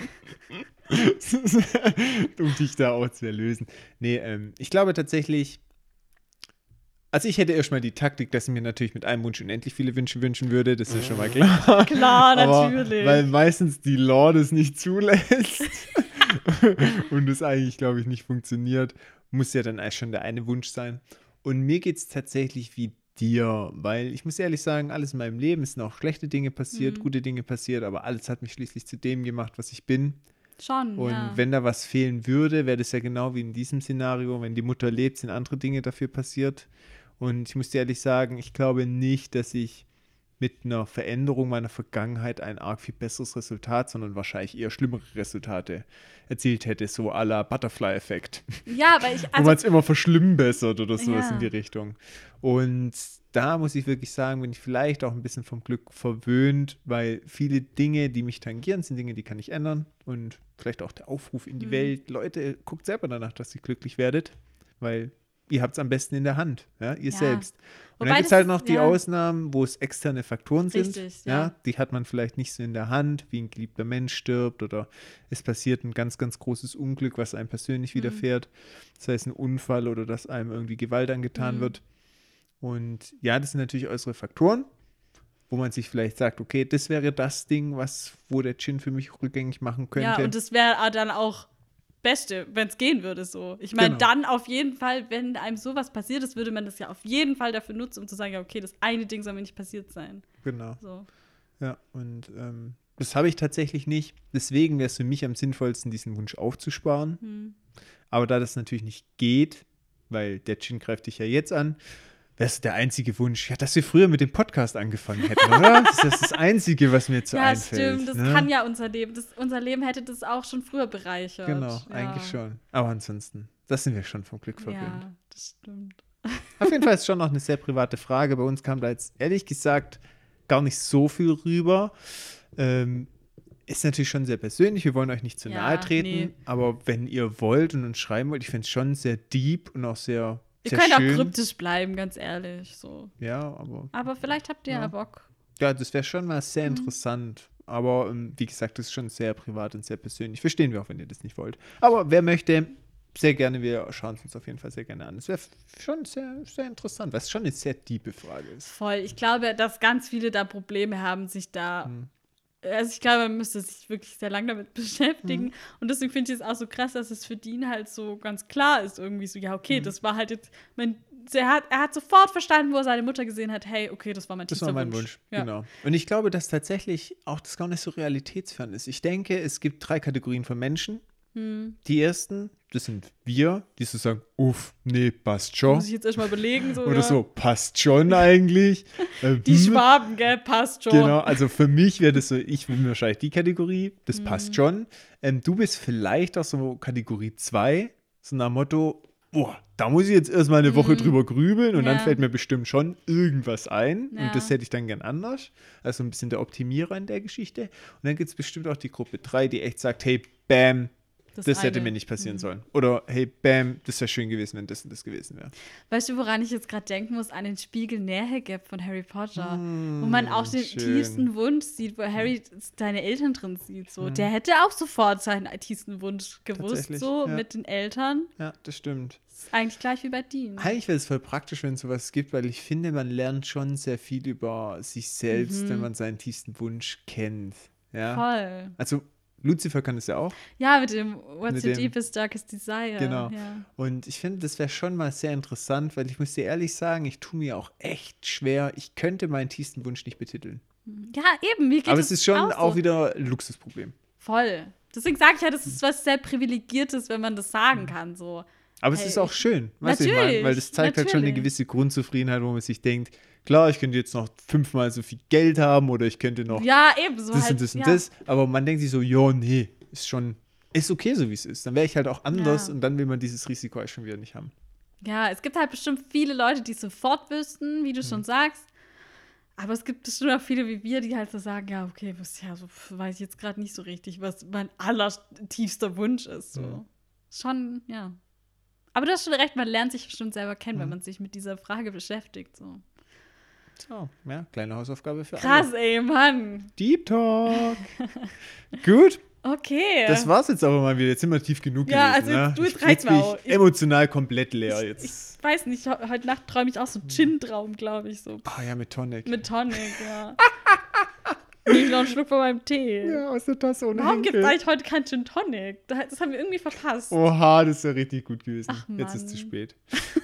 um dich da auch zu erlösen. Nee, ähm, ich glaube tatsächlich, also ich hätte erstmal die Taktik, dass ich mir natürlich mit einem Wunsch unendlich viele Wünsche wünschen würde. Das ist schon mal *laughs* klar. Klar, Aber natürlich. Weil meistens die Lore das nicht zulässt *laughs* und es eigentlich, glaube ich, nicht funktioniert, muss ja dann eigentlich schon der eine Wunsch sein. Und mir geht es tatsächlich wie dir, weil ich muss ehrlich sagen, alles in meinem Leben sind auch schlechte Dinge passiert, Mhm. gute Dinge passiert, aber alles hat mich schließlich zu dem gemacht, was ich bin. Schon, Und ja. wenn da was fehlen würde, wäre das ja genau wie in diesem Szenario, wenn die Mutter lebt, sind andere Dinge dafür passiert. Und ich muss dir ehrlich sagen, ich glaube nicht, dass ich mit einer Veränderung meiner Vergangenheit ein arg viel besseres Resultat, sondern wahrscheinlich eher schlimmere Resultate erzielt hätte, so à la Butterfly-Effekt. ja, weil ich, *laughs* Wo also, man es immer verschlimmbessert oder sowas Ja. in die Richtung. Und da muss ich wirklich sagen, bin ich vielleicht auch ein bisschen vom Glück verwöhnt, weil viele Dinge, die mich tangieren, sind Dinge, die kann ich ändern. Und vielleicht auch der Aufruf in die Mhm. Welt. Leute, guckt selber danach, dass ihr glücklich werdet, weil ihr habt es am besten in der Hand, ja, ihr Ja. selbst. Und Wobei dann gibt es halt noch die ja. Ausnahmen, wo es externe Faktoren sind. Richtig, ja. ja. Die hat man vielleicht nicht so in der Hand, wie ein geliebter Mensch stirbt oder es passiert ein ganz, ganz großes Unglück, was einem persönlich Mhm. widerfährt. Sei es ein Unfall oder dass einem irgendwie Gewalt angetan Mhm. wird. Und ja, das sind natürlich äußere Faktoren, wo man sich vielleicht sagt, okay, das wäre das Ding, was, wo der Gin für mich rückgängig machen könnte. ja, und das wäre dann auch Beste, wenn es gehen würde so. Ich meine, Genau. dann auf jeden Fall, wenn einem sowas passiert ist, würde man das ja auf jeden Fall dafür nutzen, um zu sagen, ja, okay, das eine Ding soll mir nicht passiert sein. genau. So. Ja, und ähm, das habe ich tatsächlich nicht. Deswegen wäre es für mich am sinnvollsten, diesen Wunsch aufzusparen. Hm. Aber da das natürlich nicht geht, weil der Gin greift dich ja jetzt an, wäre der einzige Wunsch, ja, dass wir früher mit dem Podcast angefangen hätten, oder? *laughs* Das ist das Einzige, was mir zu Ja, einfällt. stimmt, das ne? kann ja unser Leben. Das, unser Leben hätte das auch schon früher bereichert. Genau, ja. eigentlich schon. Aber ansonsten, das sind wir schon vom Glück verwöhnt. Ja, das stimmt. *laughs* Auf jeden Fall ist schon noch eine sehr private Frage. Bei uns kam da jetzt ehrlich gesagt gar nicht so viel rüber. Ähm, ist natürlich schon sehr persönlich. Wir wollen euch nicht zu Ja, nahe treten. nee. Aber wenn ihr wollt und uns schreiben wollt, ich finde es schon sehr deep und auch sehr, Ihr sehr könnt schön. auch kryptisch bleiben, ganz ehrlich. So. Ja, aber Aber vielleicht habt ihr Ja. ja Bock. ja, das wäre schon mal sehr Mhm. interessant. Aber ähm, wie gesagt, das ist schon sehr privat und sehr persönlich. Verstehen wir auch, wenn ihr das nicht wollt. Aber wer möchte, sehr gerne, wir schauen es uns auf jeden Fall sehr gerne an. Das wäre schon sehr, sehr interessant, weil es schon eine sehr tiefe Frage ist. Voll. Ich glaube, dass ganz viele da Probleme haben, sich da. Hm. Also ich glaube, man müsste sich wirklich sehr lange damit *laughs* beschäftigen. Mhm. Und deswegen finde ich es auch so krass, dass es für Dean halt so ganz klar ist, irgendwie so, ja, okay, Mhm. das war halt jetzt. Mein, er, hat, er hat sofort verstanden, wo er seine Mutter gesehen hat, hey, okay, das war mein Das war mein Wunsch, Ja. genau. Und ich glaube, dass tatsächlich auch das gar nicht so realitätsfern ist. Ich denke, es gibt drei Kategorien von Menschen. Hm. Die ersten, das sind wir, die so sagen, uff, nee, passt schon. Muss ich jetzt erstmal überlegen. So, Oder so, passt schon eigentlich. *laughs* Äh, Die hm, Schwaben, gell, passt schon. Genau, also für mich wäre das so, ich bin wahrscheinlich die Kategorie, das Mhm. passt schon. Ähm, du bist vielleicht auch so Kategorie 2, so nach Motto, boah, da muss ich jetzt erstmal eine Woche Mhm. drüber grübeln und dann Ja. fällt mir bestimmt schon irgendwas ein. Ja. Und das hätte ich dann gern anders. Also ein bisschen der Optimierer in der Geschichte. Und dann gibt es bestimmt auch die Gruppe 3, die echt sagt, hey, bam, das, hätte eine. mir nicht passieren Mhm. sollen. Oder hey, bam, das wäre schön gewesen, wenn das und das gewesen wäre. Weißt du, woran ich jetzt gerade denken muss? An den Spiegel Nähe-Gap von Harry Potter. wo man auch den schön. tiefsten Wunsch sieht, wo Harry seine Eltern drin sieht. So. Der hätte auch sofort seinen tiefsten Wunsch gewusst, so ja. mit den Eltern. Ja, das stimmt. ist eigentlich gleich wie bei Dean. Eigentlich wäre es voll praktisch, wenn es sowas gibt, weil ich finde, man lernt schon sehr viel über sich selbst, Mhm. wenn man seinen tiefsten Wunsch kennt. Ja. Voll. Also Lucifer kann es ja auch. Ja, mit dem What's Mit your dem- deepest, darkest desire. Genau. Ja. Und ich finde, das wäre schon mal sehr interessant, weil ich muss dir ehrlich sagen, ich tue mir auch echt schwer. Ich könnte meinen tiefsten Wunsch nicht betiteln. ja, eben. Mir geht Aber es ist schon auch, so. wieder ein Luxusproblem. Voll. Deswegen sage ich ja, das ist was sehr Privilegiertes, wenn man das sagen kann. So. Aber es Hey, ist auch schön, weißt du, ich meine, weil das Natürlich, zeigt halt schon eine natürlich. gewisse Grundzufriedenheit, wo man sich denkt, klar, ich könnte jetzt noch fünfmal so viel Geld haben oder ich könnte noch Ja, eben. So das halt, und das und ja. das, aber man denkt sich so, ja, nee, ist schon, ist okay, so wie es ist. Dann wäre ich halt auch anders Ja. und dann will man dieses Risiko eigentlich schon wieder nicht haben. Ja, es gibt halt bestimmt viele Leute, die es sofort wüssten, wie du Hm. schon sagst. Aber es gibt bestimmt auch viele wie wir, die halt so sagen, ja, okay, was, ja, so weiß ich jetzt gerade nicht so richtig, was mein allertiefster Wunsch ist. So. Ja. Schon, ja. Aber du hast schon recht, man lernt sich bestimmt selber kennen, Hm. wenn man sich mit dieser Frage beschäftigt. So. So, ja, kleine Hausaufgabe für Krass, alle. ey, Mann. Deep Talk. *laughs* Gut, Okay. das war's jetzt aber mal wieder. Jetzt sind wir tief genug Ja, gewesen. also ne? du, jetzt Ich- reicht's jetzt bin mir auch. ich Ich- emotional komplett leer ich, jetzt. ich weiß nicht, he- heute Nacht träume ich auch so einen Gin-Traum, glaube ich. So. Ah ja, mit Tonic. Mit Tonic, ja. *laughs* ich noch einen Schluck von meinem Tee. ja, aus der Tasse ohne Warum gibt es eigentlich heute kein Gin Tonic? Da- Das haben wir irgendwie verpasst. Oha, das ist ja richtig gut gewesen. Ach, Jetzt ist zu Mann. spät.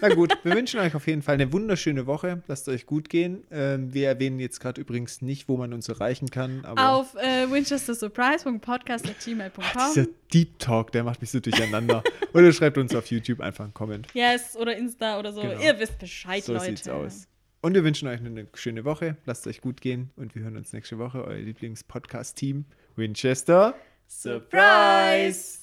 Na gut, wir wünschen euch auf jeden Fall eine wunderschöne Woche. Lasst euch gut gehen. Ähm, wir erwähnen jetzt gerade übrigens nicht, wo man uns erreichen kann. Aber Auf äh, winchestersurprise.podcast.gmail.com. dieser Deep Talk, der macht mich so durcheinander. Oder schreibt uns auf YouTube einfach einen Comment. Yes, oder Insta oder so. Genau. Ihr wisst Bescheid, So Leute. sieht's aus. Und wir wünschen euch eine schöne Woche. Lasst euch gut gehen und wir hören uns nächste Woche. Euer Lieblings-Podcast-Team Winchester. Surprise!